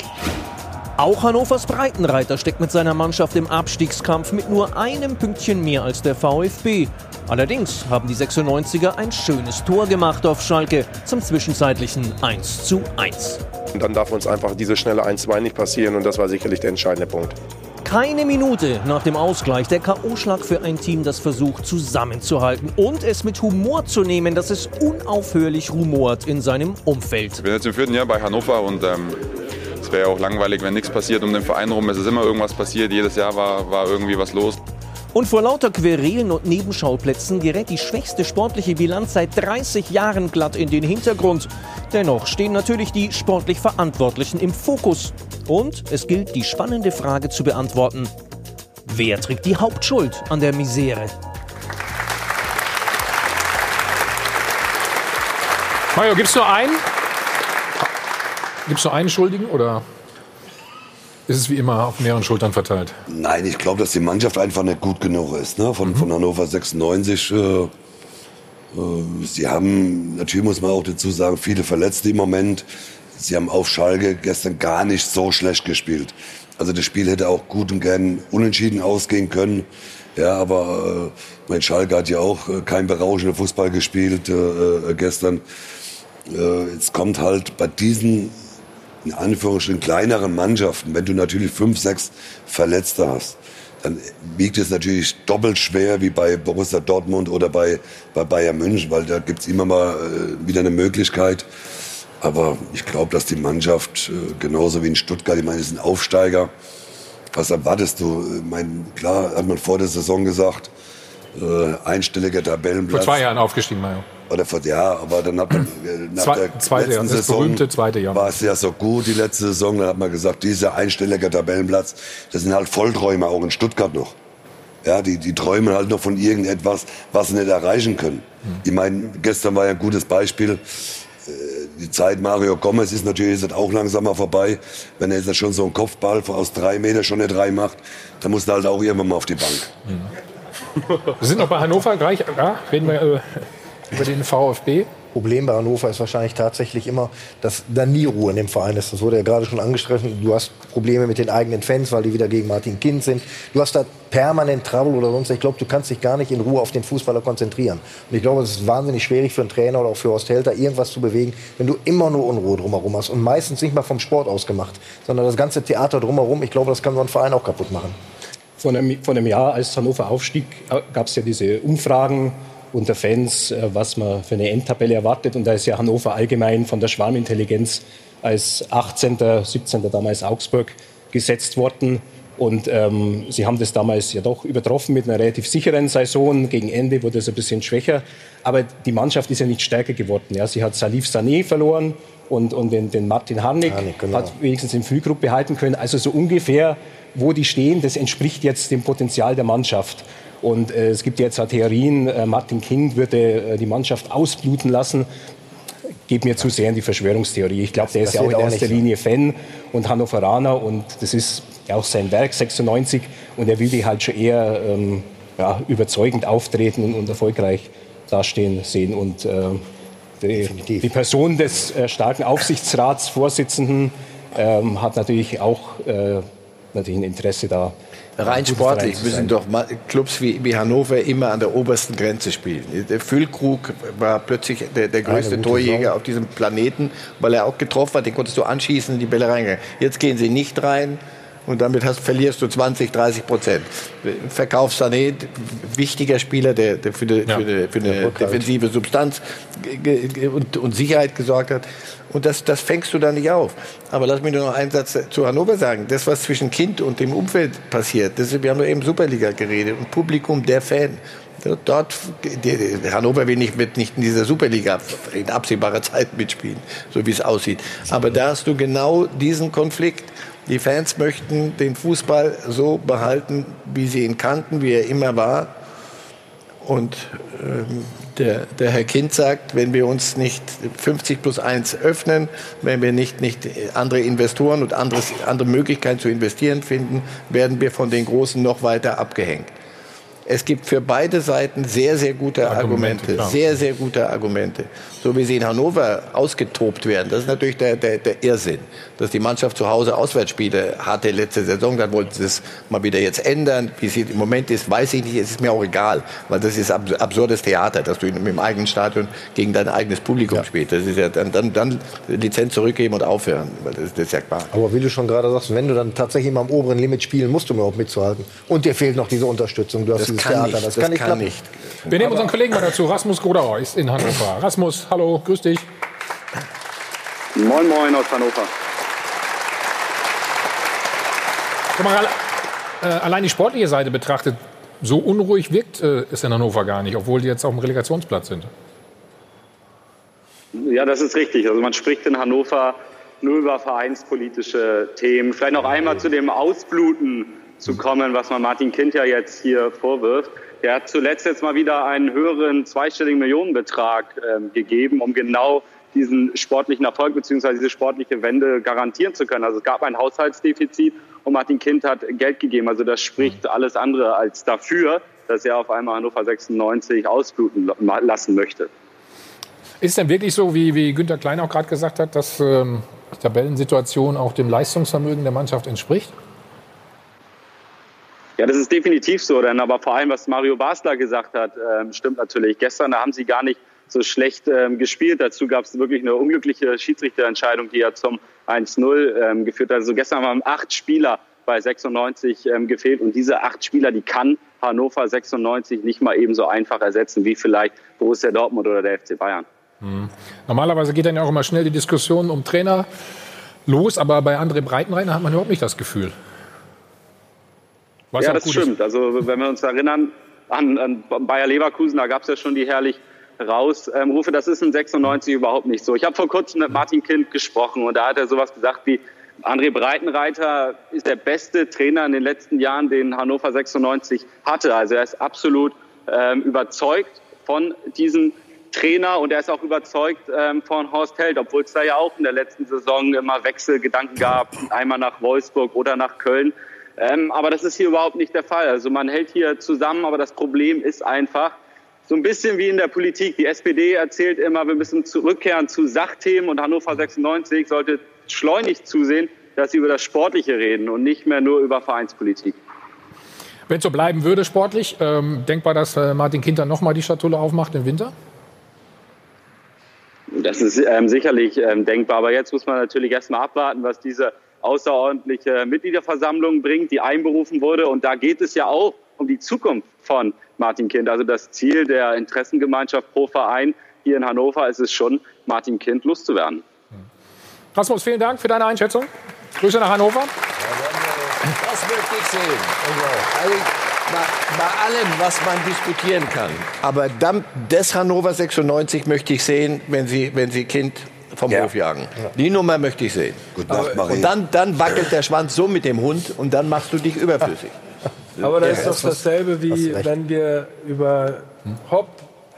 Auch Hannovers Breitenreiter steckt mit seiner Mannschaft im Abstiegskampf mit nur einem Pünktchen mehr als der VfB. Allerdings haben die 96er ein schönes Tor gemacht auf Schalke zum zwischenzeitlichen 1 zu 1. Und dann darf uns einfach diese schnelle 1-2 nicht passieren und das war sicherlich der entscheidende Punkt. Keine Minute nach dem Ausgleich der K.O.-Schlag für ein Team, das versucht zusammenzuhalten und es mit Humor zu nehmen, dass es unaufhörlich rumort in seinem Umfeld. Ich bin jetzt im vierten Jahr bei Hannover und ähm, es wäre auch langweilig, wenn nichts passiert um den Verein rum. Es ist immer irgendwas passiert, jedes Jahr war, war irgendwie was los. Und vor lauter Querelen und Nebenschauplätzen gerät die schwächste sportliche Bilanz seit 30 Jahren glatt in den Hintergrund. Dennoch stehen natürlich die sportlich Verantwortlichen im Fokus. Und es gilt, die spannende Frage zu beantworten. Wer trägt die Hauptschuld an der Misere? Mario, gibt's nur einen? Gibt's nur einen Schuldigen oder ist es wie immer auf mehreren Schultern verteilt? Nein, ich glaube, dass die Mannschaft einfach nicht gut genug ist. Ne? Von, von Hannover 96. Äh, äh, sie haben, natürlich muss man auch dazu sagen, viele Verletzte im Moment. Sie haben auf Schalke gestern gar nicht so schlecht gespielt. Also das Spiel hätte auch gut und gern unentschieden ausgehen können. Ja, aber äh, mein Schalke hat ja auch äh, kein berauschender Fußball gespielt äh, äh, gestern. Äh, jetzt kommt halt bei diesen in Anführungsstrichen kleineren Mannschaften, wenn du natürlich fünf, sechs Verletzte hast, dann wiegt es natürlich doppelt schwer wie bei Borussia Dortmund oder bei, bei Bayern München, weil da gibt's immer mal äh, wieder eine Möglichkeit. Aber ich glaube, dass die Mannschaft, äh, genauso wie in Stuttgart, ich meine, es sind Aufsteiger. Was erwartest du? Ich meine, klar hat man vor der Saison gesagt, äh, einstelliger Tabellenplatz. Vor zwei Jahren aufgestiegen, Mario. Oder vor, ja, aber dann hat man äh, nach Zwei- der zweite Jahr, das Saison berühmte zweite Jahr. war es ja so gut, die letzte Saison. Dann hat man gesagt, dieser einstellige Tabellenplatz, das sind halt Vollträume auch in Stuttgart noch. Ja, die, die träumen halt noch von irgendetwas, was sie nicht erreichen können. Mhm. Ich meine, gestern war ja ein gutes Beispiel. Äh, die Zeit Mario Gomez ist natürlich jetzt auch langsam mal vorbei. Wenn er jetzt schon so einen Kopfball aus drei Metern schon nicht rein dann muss er halt auch irgendwann mal auf die Bank. Mhm. Wir sind noch bei Hannover gleich. Ja, reden wir äh, über den VfB. Problem bei Hannover ist wahrscheinlich tatsächlich immer, dass da nie Ruhe in dem Verein ist. Das wurde ja gerade schon angestrichen. Du hast Probleme mit den eigenen Fans, weil die wieder gegen Martin Kind sind. Du hast da permanent Trouble oder sonst. Ich glaube, du kannst dich gar nicht in Ruhe auf den Fußballer konzentrieren. Und ich glaube, es ist wahnsinnig schwierig für einen Trainer oder auch für Horst Helter, irgendwas zu bewegen, wenn du immer nur Unruhe drumherum hast. Und meistens nicht mal vom Sport aus gemacht, sondern das ganze Theater drumherum. Ich glaube, das kann so ein Verein auch kaputt machen. Vor einem, vor einem Jahr, als Hannover aufstieg, gab es ja diese Umfragen unter Fans, äh, was man für eine Endtabelle erwartet. Und da ist ja Hannover allgemein von der Schwarmintelligenz als 18., 17. damals Augsburg gesetzt worden. Und ähm, sie haben das damals ja doch übertroffen mit einer relativ sicheren Saison. Gegen Ende wurde es ein bisschen schwächer. Aber die Mannschaft ist ja nicht stärker geworden. Ja. Sie hat Salif Sané verloren und, und den, den Martin Harnik, Harnik genau. hat wenigstens in Frühgruppe halten können. Also so ungefähr, wo die stehen, das entspricht jetzt dem Potenzial der Mannschaft. Und äh, es gibt jetzt Theorien, äh, Martin Kind würde äh, die Mannschaft ausbluten lassen. Geht mir zu sehr in die Verschwörungstheorie. Ich glaube, der ist ja auch in erster Linie Fan und Hannoveraner und das ist ja auch sein Werk 96 und er will die halt schon eher ähm, ja, überzeugend auftreten und, und, erfolgreich dastehen sehen. Und äh, die, die, Person des äh, starken Aufsichtsratsvorsitzenden ähm, hat natürlich auch äh, natürlich ein Interesse da Rein sportlich müssen doch Clubs wie, wie, Hannover immer an der obersten Grenze spielen. Der Füllkrug war plötzlich der, der größte Torjäger Saison. auf diesem Planeten, weil er auch getroffen hat. Den konntest du anschießen, die Bälle reingehen. Jetzt gehen sie nicht rein und damit hast, verlierst du 20, 30 Prozent. Verkauf Sané, wichtiger Spieler, der, der für, eine, ja. für eine, für eine defensive Substanz und, und, Sicherheit gesorgt hat. Und das, das fängst du da nicht auf. Aber lass mich nur noch einen Satz zu Hannover sagen. Das, was zwischen Kind und dem Umfeld passiert, das, wir haben nur eben Superliga geredet und Publikum, der Fan. Dort, Hannover will nicht, wird nicht in dieser Superliga in absehbarer Zeit mitspielen, so wie es aussieht. Aber da hast du genau diesen Konflikt. Die Fans möchten den Fußball so behalten, wie sie ihn kannten, wie er immer war. Und ähm, der, der, Herr Kind sagt, wenn wir uns nicht 50 plus 1 öffnen, wenn wir nicht, nicht andere Investoren und anderes, andere Möglichkeiten zu investieren finden, werden wir von den Großen noch weiter abgehängt. Es gibt für beide Seiten sehr, sehr gute Argumente, Argumente sehr, sehr gute Argumente so wie sie in Hannover ausgetobt werden. Das ist natürlich der, der, der Irrsinn, dass die Mannschaft zu Hause Auswärtsspiele hatte letzte Saison. Dann wollten sie es mal wieder jetzt ändern. Wie es im Moment ist, weiß ich nicht. Es ist mir auch egal, weil das ist absurdes Theater, dass du mit dem eigenen Stadion gegen dein eigenes Publikum ja. spielst. Das ist ja dann, dann, dann Lizenz zurückgeben und aufhören. Weil das, das ist ja klar. Aber wie du schon gerade sagst, wenn du dann tatsächlich immer am oberen Limit spielen musst, um überhaupt mitzuhalten. Und dir fehlt noch diese Unterstützung. Du hast das dieses Theater. Nicht. Das, das kann nicht. Kann nicht. Wir nehmen unseren Kollegen mal dazu. Rasmus Grodauer ist in Hannover. Rasmus, hallo, grüß dich. Moin, moin aus Hannover. Mal, äh, allein die sportliche Seite betrachtet, so unruhig wirkt äh, es in Hannover gar nicht, obwohl die jetzt auf dem Relegationsplatz sind. Ja, das ist richtig. Also man spricht in Hannover nur über vereinspolitische Themen. Vielleicht noch einmal zu dem Ausbluten zu kommen, was man Martin Kind ja jetzt hier vorwirft. Er hat zuletzt jetzt mal wieder einen höheren zweistelligen Millionenbetrag äh, gegeben, um genau diesen sportlichen Erfolg bzw. diese sportliche Wende garantieren zu können. Also es gab ein Haushaltsdefizit und Martin Kind hat Geld gegeben. Also das spricht alles andere als dafür, dass er auf einmal Hannover 96 ausbluten lassen möchte. Ist denn wirklich so, wie, wie Günter Klein auch gerade gesagt hat, dass ähm, die Tabellensituation auch dem Leistungsvermögen der Mannschaft entspricht? Ja, das ist definitiv so, denn aber vor allem, was Mario Basler gesagt hat, ähm, stimmt natürlich. Gestern da haben sie gar nicht so schlecht ähm, gespielt. Dazu gab es wirklich eine unglückliche Schiedsrichterentscheidung, die ja zum 1-0 ähm, geführt hat. Also gestern haben acht Spieler bei 96 ähm, gefehlt und diese acht Spieler, die kann Hannover 96 nicht mal eben so einfach ersetzen wie vielleicht Borussia Dortmund oder der FC Bayern. Mhm. Normalerweise geht dann ja auch immer schnell die Diskussion um Trainer los, aber bei André Breitenreiter hat man überhaupt nicht das Gefühl. Was ja, das stimmt. Also wenn wir uns erinnern an, an Bayer Leverkusen, da gab es ja schon die herrlich Rausrufe. Ähm, das ist in 96 überhaupt nicht so. Ich habe vor kurzem mit Martin Kind gesprochen und da hat er sowas gesagt wie, André Breitenreiter ist der beste Trainer in den letzten Jahren, den Hannover 96 hatte. Also er ist absolut ähm, überzeugt von diesem Trainer und er ist auch überzeugt ähm, von Horst Held, obwohl es da ja auch in der letzten Saison immer Wechselgedanken gab, einmal nach Wolfsburg oder nach Köln. Ähm, aber das ist hier überhaupt nicht der Fall. Also man hält hier zusammen, aber das Problem ist einfach, so ein bisschen wie in der Politik. Die SPD erzählt immer, wir müssen zurückkehren zu Sachthemen und Hannover 96 sollte schleunigst zusehen, dass sie über das Sportliche reden und nicht mehr nur über Vereinspolitik. Wenn es so bleiben würde sportlich, ähm, denkbar, dass äh, Martin Kinter nochmal die Schatulle aufmacht im Winter? Das ist ähm, sicherlich ähm, denkbar. Aber jetzt muss man natürlich erstmal abwarten, was diese außerordentliche Mitgliederversammlung bringt, die einberufen wurde. Und da geht es ja auch um die Zukunft von Martin Kind. Also das Ziel der Interessengemeinschaft pro Verein hier in Hannover ist es schon, Martin Kind loszuwerden. Rasmus, vielen Dank für deine Einschätzung. Grüße nach Hannover. Das möchte ich sehen. Also, bei, bei, allem, was man diskutieren kann. Aber dann, des Hannover 96 möchte ich sehen, wenn Sie, wenn Sie Kind vom ja. Hof jagen. Ja. Die Nummer möchte ich sehen. Gut Nacht, Marie. Und dann, dann wackelt der Schwanz so mit dem Hund und dann machst du dich überflüssig. Aber das ja, ist doch dasselbe, wie wenn wir über Hopp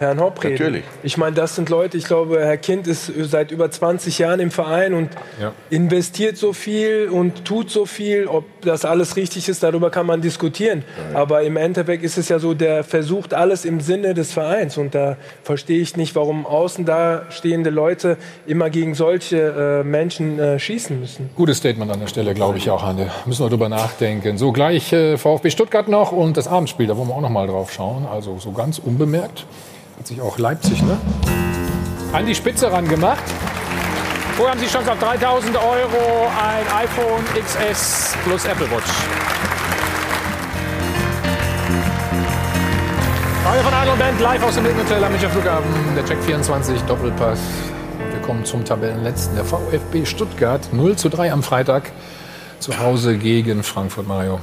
Herrn Hopp reden. Natürlich. Ich meine, das sind Leute, ich glaube, Herr Kind ist seit über 20 Jahren im Verein und ja. investiert so viel und tut so viel. Ob das alles richtig ist, darüber kann man diskutieren. Ja. Aber im Endeffekt ist es ja so, der versucht alles im Sinne des Vereins. Und da verstehe ich nicht, warum außen da stehende Leute immer gegen solche äh, Menschen äh, schießen müssen. Gutes Statement an der Stelle, glaube ich auch, Hande. Müssen wir drüber nachdenken. So, gleich äh, VfB Stuttgart noch und das Abendspiel, da wollen wir auch noch mal drauf schauen. Also so ganz unbemerkt. Hat sich auch Leipzig ne? an die Spitze ran gemacht. Vorher haben Sie Chance auf 3000 Euro, ein iPhone XS plus Apple Watch. Feuer von Adel Band live aus dem Hotel am Münchner Flughafen. Der Check 24 Doppelpass. Wir kommen zum Tabellenletzten. Der VfB Stuttgart 0 zu 3 am Freitag zu Hause gegen Frankfurt, Mario.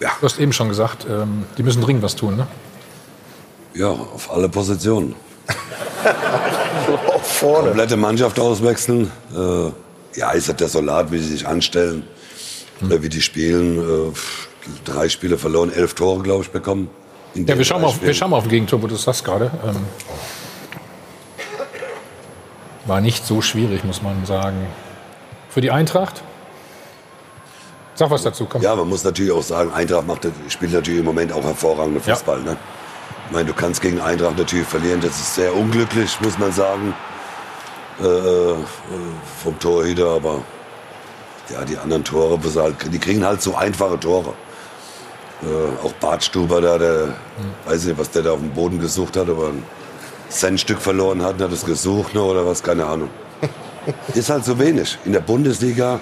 Ja. Du hast eben schon gesagt, ähm, die müssen dringend was tun, ne? Ja, auf alle Positionen. Vorne. Komplette Mannschaft auswechseln. Äh, ja, ist das desolat, wie sie sich anstellen, hm. äh, wie die spielen. Äh, drei Spiele verloren, elf Tore, glaube ich, bekommen. Ja, wir schauen, auf, wir schauen mal auf Gegentor, wo du sagst gerade. Ähm, war nicht so schwierig, muss man sagen. Für die Eintracht? Sag was dazu, komm. Ja, man muss natürlich auch sagen, Eintracht macht, spielt natürlich im Moment auch hervorragenden Fußball. Ja. Ne? Ich meine, du kannst gegen Eintracht natürlich verlieren. Das ist sehr unglücklich, muss man sagen, äh, äh vom Torhüter. Aber ja, die anderen Tore, die kriegen halt so einfache Tore. Äh, auch Bartstuber da, der, mhm. weiß nicht, was der da auf dem Boden gesucht hat, aber ein Centstück verloren hat, hat es gesucht ne, oder was, keine Ahnung. ist halt so wenig. In der Bundesliga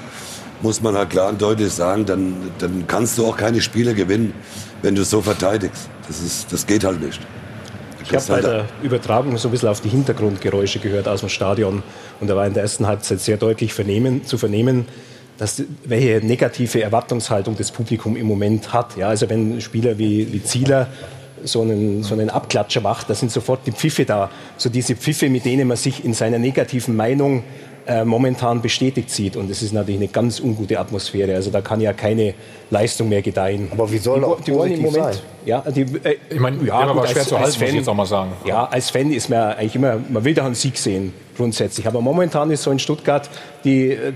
muss man halt klar und deutlich sagen, dann, dann kannst du auch keine Spiele gewinnen, wenn du so verteidigst. Das, ist, das geht halt nicht. Ich habe bei der Übertragung so ein bisschen auf die Hintergrundgeräusche gehört aus dem Stadion. Und da war in der ersten Halbzeit sehr deutlich vernehmen, zu vernehmen, dass, welche negative Erwartungshaltung das Publikum im Moment hat. Ja, also wenn Spieler wie, wie Zieler so einen, so einen Abklatscher macht, da sind sofort die Pfiffe da. So diese Pfiffe, mit denen man sich in seiner negativen Meinung äh, momentan bestätigt sieht. Und es ist natürlich eine ganz ungute Atmosphäre. Also da kann ja keine Leistung mehr gedeihen. Aber wie soll die, auch die wollen im Moment, sein? Ja, die, äh, ich meine, ja, aber schwer als, zu halten, Fan, muss ich jetzt auch mal sagen. Ja, als Fan ist man eigentlich immer, man will da einen Sieg sehen, grundsätzlich. Aber momentan ist so in Stuttgart die, äh,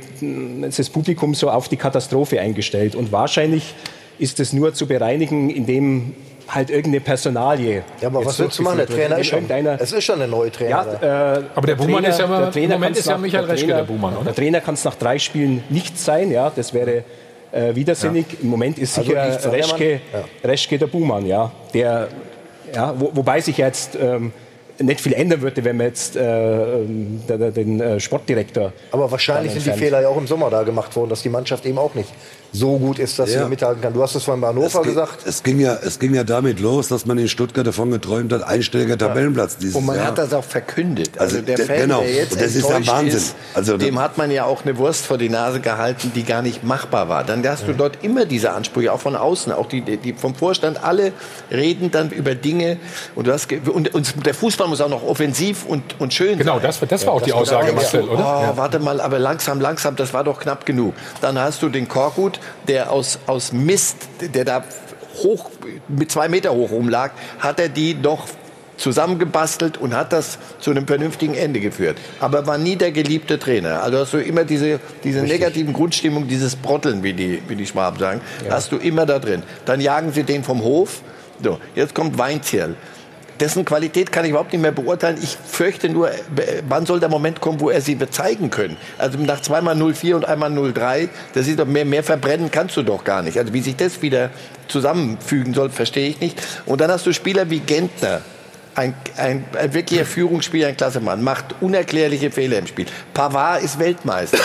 das Publikum so auf die Katastrophe eingestellt. Und wahrscheinlich ist es nur zu bereinigen, indem halt irgendeine Personalie. Ja, aber was willst du machen? Der Trainer ist schon, es ist schon eine neue Trainer. Ja, äh, aber der, der Buhmann ist ja, mal, der im Moment ist ja Michael Reschke der Buhmann, oder? Der Trainer kann es nach drei Spielen nicht sein, ja, das wäre äh, widersinnig. Ja. Im Moment ist also sicher also Reschke, ja. Reschke der Buhmann, ja, der, ja, wo, wobei sich jetzt ähm, nicht viel ändern würde, wenn man jetzt äh, den äh, Sportdirektor. Aber wahrscheinlich sind die Fehler ja auch im Sommer da gemacht worden, dass die Mannschaft eben auch nicht so gut ist, dass ja. sie mithalten kann. Du hast es vorhin bei Hannover es gesagt. Es ging, ja, es ging ja damit los, dass man in Stuttgart davon geträumt hat, einstelliger Tabellenplatz dieses Und man Jahr. hat das auch verkündet. Also, Also, der der- Fan, genau. der jetzt das ist ja Wahnsinn. Ist, Also, dem hat man ja auch eine Wurst vor die Nase gehalten, die gar nicht machbar war. Dann hast du dort immer diese Ansprüche, auch von außen, auch die, die vom Vorstand. Alle reden dann über Dinge. Und, du hast, und, und der Fußball muss auch noch offensiv und, und schön Genau, sein. das- das war auch die dass du Aussage, Marcel, oder? Oh, Ja. Warte mal, aber langsam, langsam, das war doch knapp genug. Dann hast du den Korkut, der aus, aus Mist, der da hoch, mit zwei Meter hoch rumlag, hat er die doch zusammengebastelt und hat das zu einem vernünftigen Ende geführt. Aber war nie der geliebte Trainer. Also hast du immer diese, diese negativen Grundstimmung, dieses Brotteln, wie die, wie die Schwaben sagen, hast du immer da drin. Dann jagen sie den vom Hof. So, jetzt kommt Weinzierl. Dessen Qualität kann ich überhaupt nicht mehr beurteilen. Ich fürchte nur, wann soll der Moment kommen, wo er sie bezeigen können? Also nach zweimal 04 und einmal 03, das ist doch mehr, mehr verbrennen kannst du doch gar nicht. Also wie sich das wieder zusammenfügen soll, verstehe ich nicht. Und dann hast du Spieler wie Gentner. Ein, ein, ein wirklicher Führungsspieler, ein Klassemann, macht unerklärliche Fehler im Spiel. Pavard ist Weltmeister.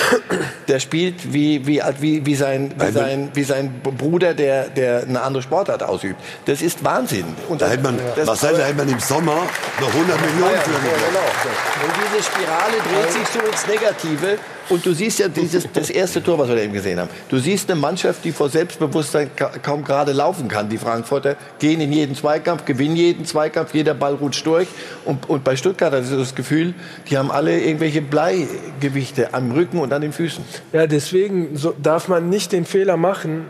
Der spielt wie, wie, wie, wie, sein, wie, sein, wie sein Bruder, der, der eine andere Sportart ausübt. Das ist Wahnsinn. Und Da hätte man, das- Marcel, da hätte man im Sommer noch 100 Millionen ja, für ja, genau. Und diese Spirale dreht sich so ins Negative. Und du siehst ja dieses, das erste Tor, was wir eben gesehen haben. Du siehst eine Mannschaft, die vor Selbstbewusstsein ka kaum gerade laufen kann. Die Frankfurter gehen in jeden Zweikampf, gewinnen jeden Zweikampf, jeder Ball rutscht durch. Und, und bei Stuttgart hast du das Gefühl, die haben alle irgendwelche Bleigewichte am Rücken und an den Füßen. Ja, deswegen so darf man nicht den Fehler machen,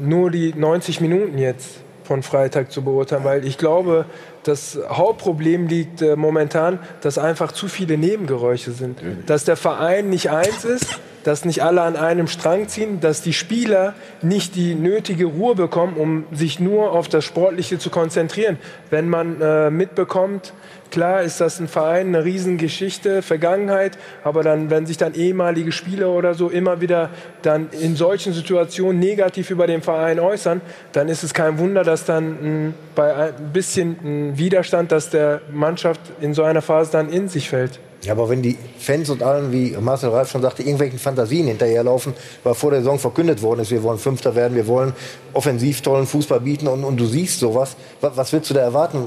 nur die 90 Minuten jetzt von Freitag zu beurteilen, weil ich glaube, das Hauptproblem liegt äh, momentan, dass einfach zu viele Nebengeräusche sind. Dass der Verein nicht eins ist, dass nicht alle an einem Strang ziehen, dass die Spieler nicht die nötige Ruhe bekommen, um sich nur auf das Sportliche zu konzentrieren. Wenn man äh, mitbekommt, klar ist das ein Verein, eine Riesengeschichte, Vergangenheit, aber dann, wenn sich dann ehemalige Spieler oder so immer wieder dann in solchen Situationen negativ über den Verein äußern, dann ist es kein Wunder, dass dann mh, bei ein bisschen Widerstand, dass der Mannschaft in so einer Phase dann in sich fällt. Ja, aber wenn die Fans und allen, wie Marcel Reif schon sagte, irgendwelchen Fantasien hinterherlaufen, weil vor der Saison verkündet worden ist, wir wollen Fünfter werden, wir wollen offensiv tollen Fußball bieten und, und du siehst sowas, was, was willst du da erwarten?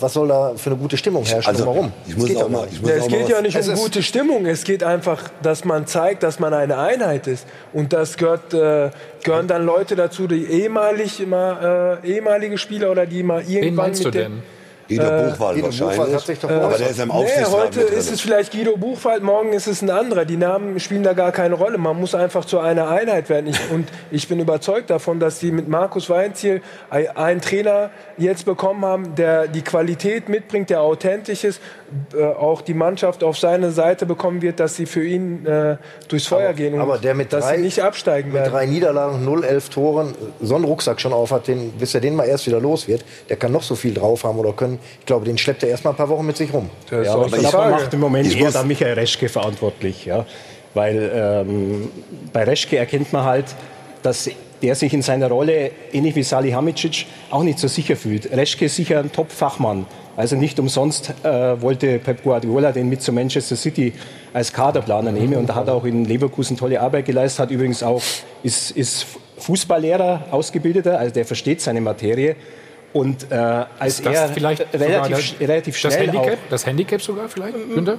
Was soll da für eine gute Stimmung herrschen? Also, Warum? ich muss auch mal- ich muss Ja, es geht ja nicht um gute Stimmung, es geht einfach, dass man zeigt, dass man eine Einheit ist. Und das gehört, äh, gehören dann Leute dazu, die ehemalig immer, äh, ehemalige Spieler oder die mal irgendwann meinst mit du denn? Guido Äh, Buchwald Guido wahrscheinlich. Buchwald hat sich doch aber der ist im Nee, Aufsichtsrat heute mit drin. ist es vielleicht Guido Buchwald, morgen ist es ein anderer. Die Namen spielen da gar keine Rolle. Man muss einfach zu einer Einheit werden. Ich, und ich bin überzeugt davon, dass sie mit Markus Weinziel ein- einen Trainer jetzt bekommen haben, der die Qualität mitbringt, der authentisch ist, äh, auch die Mannschaft auf seine Seite bekommen wird, dass sie für ihn äh, durchs Feuer gehen und Aber der mit dass drei, sie nicht absteigen mit werden. drei Niederlagen, 0, 11 Toren, so einen Rucksack schon auf hat, den, bis er den mal erst wieder los wird, der kann noch so viel drauf haben oder können. Ich glaube, den schleppt er erst mal ein paar Wochen mit sich rum. Das Ja, aber ich glaube, macht im Moment Ich eher muss- da Michael Reschke verantwortlich. Ja? Weil ähm, bei Reschke erkennt man halt, dass der sich in seiner Rolle, ähnlich wie Salihamidzic, auch nicht so sicher fühlt. Reschke ist sicher ein Top-Fachmann. Also nicht umsonst äh, wollte Pep Guardiola den mit zu Manchester City als Kaderplaner nehmen. Und da hat er auch in Leverkusen tolle Arbeit geleistet, hat übrigens auch, ist, ist Fußballlehrer, Ausgebildeter, also der versteht seine Materie. Und äh, als Ist das er vielleicht sogar relativ, der- relativ das schnell auch Handicap, das Handicap sogar vielleicht, Günther?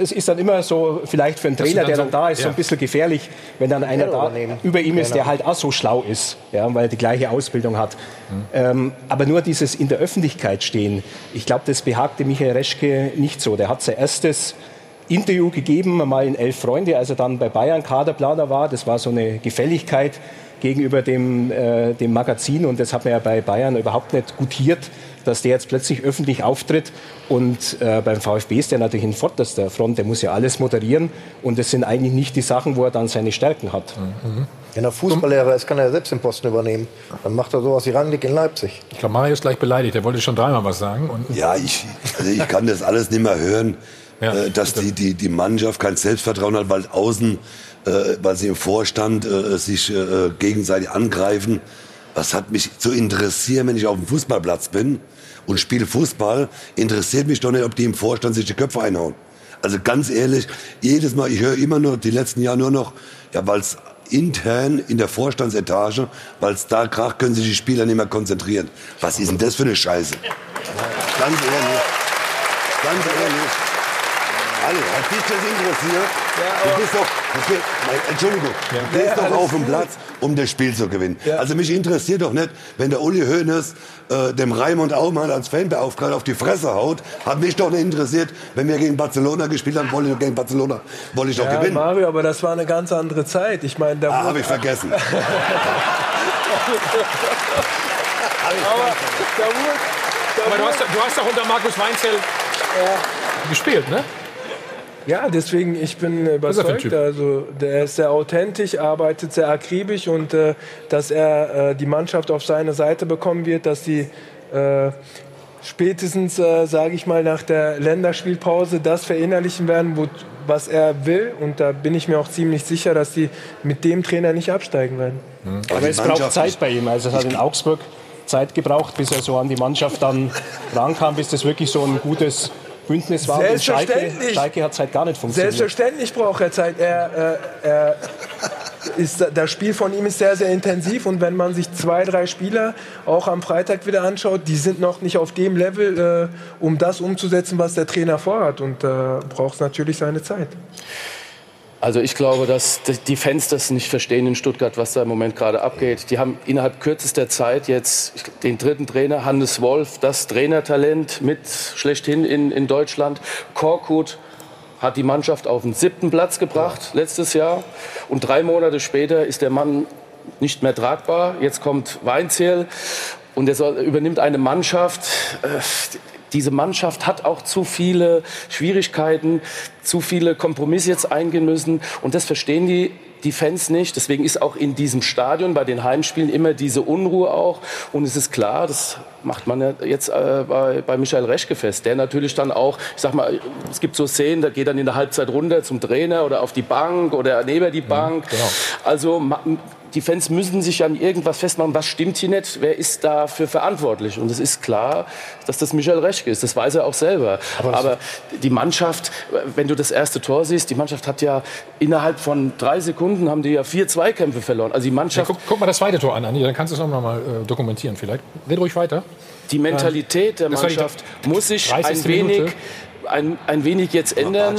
Es ist dann immer so, vielleicht für einen Trainer, dann der so- dann da ist, so ja. ein bisschen gefährlich, wenn dann einer Ja, da über ihm ist, Genau. der halt auch so schlau ist, ja, weil er die gleiche Ausbildung hat. Ähm, aber nur dieses in der Öffentlichkeit stehen, ich glaube, das behagte Michael Reschke nicht so. Der hat sein erstes Interview gegeben, mal in Elf Freunde, als er dann bei Bayern Kaderplaner war. Das war so eine Gefälligkeit gegenüber dem, äh, dem Magazin und das hat man ja bei Bayern überhaupt nicht gutiert, dass der jetzt plötzlich öffentlich auftritt und äh, beim VfB ist der natürlich in vorderster Front, der muss ja alles moderieren und das sind eigentlich nicht die Sachen, wo er dann seine Stärken hat. Wenn er Fußballlehrer ist, kann er selbst den Posten übernehmen. Dann macht er sowas wie Rangnick in Leipzig. Ich glaube, Mario ist gleich beleidigt. Er wollte schon dreimal was sagen. Und Ja, ich, also ich kann das alles nicht mehr hören, Ja, äh, dass die, die, die Mannschaft kein Selbstvertrauen hat, weil außen, äh, weil sie im Vorstand äh, sich äh, gegenseitig angreifen. Was hat mich zu interessieren, wenn ich auf dem Fußballplatz bin und spiele Fußball, interessiert mich doch nicht, ob die im Vorstand sich die Köpfe einhauen. Also ganz ehrlich, jedes Mal, ich höre immer nur die letzten Jahre nur noch, ja, weil es intern in der Vorstandsetage, weil es da kracht, können sich die Spieler nicht mehr konzentrieren. Was ist denn das für eine Scheiße? Ganz ehrlich. Ganz ehrlich. Alle, hat dich das interessiert? du bist doch, okay, Entschuldigung, du bist doch auf dem Platz, um das Spiel zu gewinnen. Also mich interessiert doch nicht, wenn der Uli Hoeneß äh, dem Raimund Aumann als Fanbeauftragter auf die Fresse haut, hat mich doch nicht interessiert, wenn wir gegen Barcelona gespielt haben, wollte ich gegen Barcelona, wollte ich doch ja, gewinnen. Mario, aber das war eine ganz andere Zeit. Ich meine, ah, habe ich vergessen. aber da wurde, da Aber du hast, du hast doch unter Markus Weinzel gespielt, ne? Ja, deswegen, ich bin überzeugt. Also, der ist sehr authentisch, arbeitet sehr akribisch und äh, dass er äh, die Mannschaft auf seine Seite bekommen wird, dass sie äh, spätestens, äh, sage ich mal, nach der Länderspielpause das verinnerlichen werden, wo, was er will. Und da bin ich mir auch ziemlich sicher, dass sie mit dem Trainer nicht absteigen werden. Mhm. Aber es braucht Zeit bei ihm. Also es hat in Augsburg Zeit gebraucht, bis er so an die Mannschaft dann rankam, bis das wirklich so ein gutes Bündnis war. Und Schalke, Selbstverständlich. Schalke hat halt gar nicht funktioniert. Selbstverständlich braucht er Zeit. Er, äh, er ist, das Spiel von ihm ist sehr, sehr intensiv und wenn man sich zwei, drei Spieler auch am Freitag wieder anschaut, die sind noch nicht auf dem Level, äh, um das umzusetzen, was der Trainer vorhat und da äh, braucht es natürlich seine Zeit. Also ich glaube, dass die Fans das nicht verstehen in Stuttgart, was da im Moment gerade abgeht. Die haben innerhalb kürzester Zeit jetzt den dritten Trainer, Hannes Wolf, das Trainertalent mit schlechthin in, in Deutschland. Korkut hat die Mannschaft auf den siebten Platz gebracht letztes Jahr. Und drei Monate später ist der Mann nicht mehr tragbar. Jetzt kommt Weinzierl und er soll, übernimmt eine Mannschaft. Äh, diese Mannschaft hat auch zu viele Schwierigkeiten, zu viele Kompromisse jetzt eingehen müssen. Und das verstehen die die Fans nicht. Deswegen ist auch in diesem Stadion bei den Heimspielen immer diese Unruhe auch. Und es ist klar, das macht man ja jetzt äh, bei, bei Michael Reschke fest, der natürlich dann auch, ich sag mal, es gibt so Szenen, da geht dann in der Halbzeit runter zum Trainer oder auf die Bank oder neben die Bank. Ja, genau. Also die Fans müssen sich an irgendwas festmachen, was stimmt hier nicht, wer ist dafür verantwortlich. Und es ist klar, dass das Michael Reschke ist, das weiß er auch selber. Aber, Aber, die Mannschaft, wenn du das erste Tor siehst, die Mannschaft hat ja innerhalb von drei Sekunden haben die ja vier Zweikämpfe verloren. Also die Mannschaft... Ja, guck, guck, mal das zweite Tor an, Andi, dann kannst du es noch mal äh, dokumentieren vielleicht. Red ruhig weiter. Die Mentalität der Mannschaft muss sich ein wenig... Minute ein, ein wenig jetzt ändern.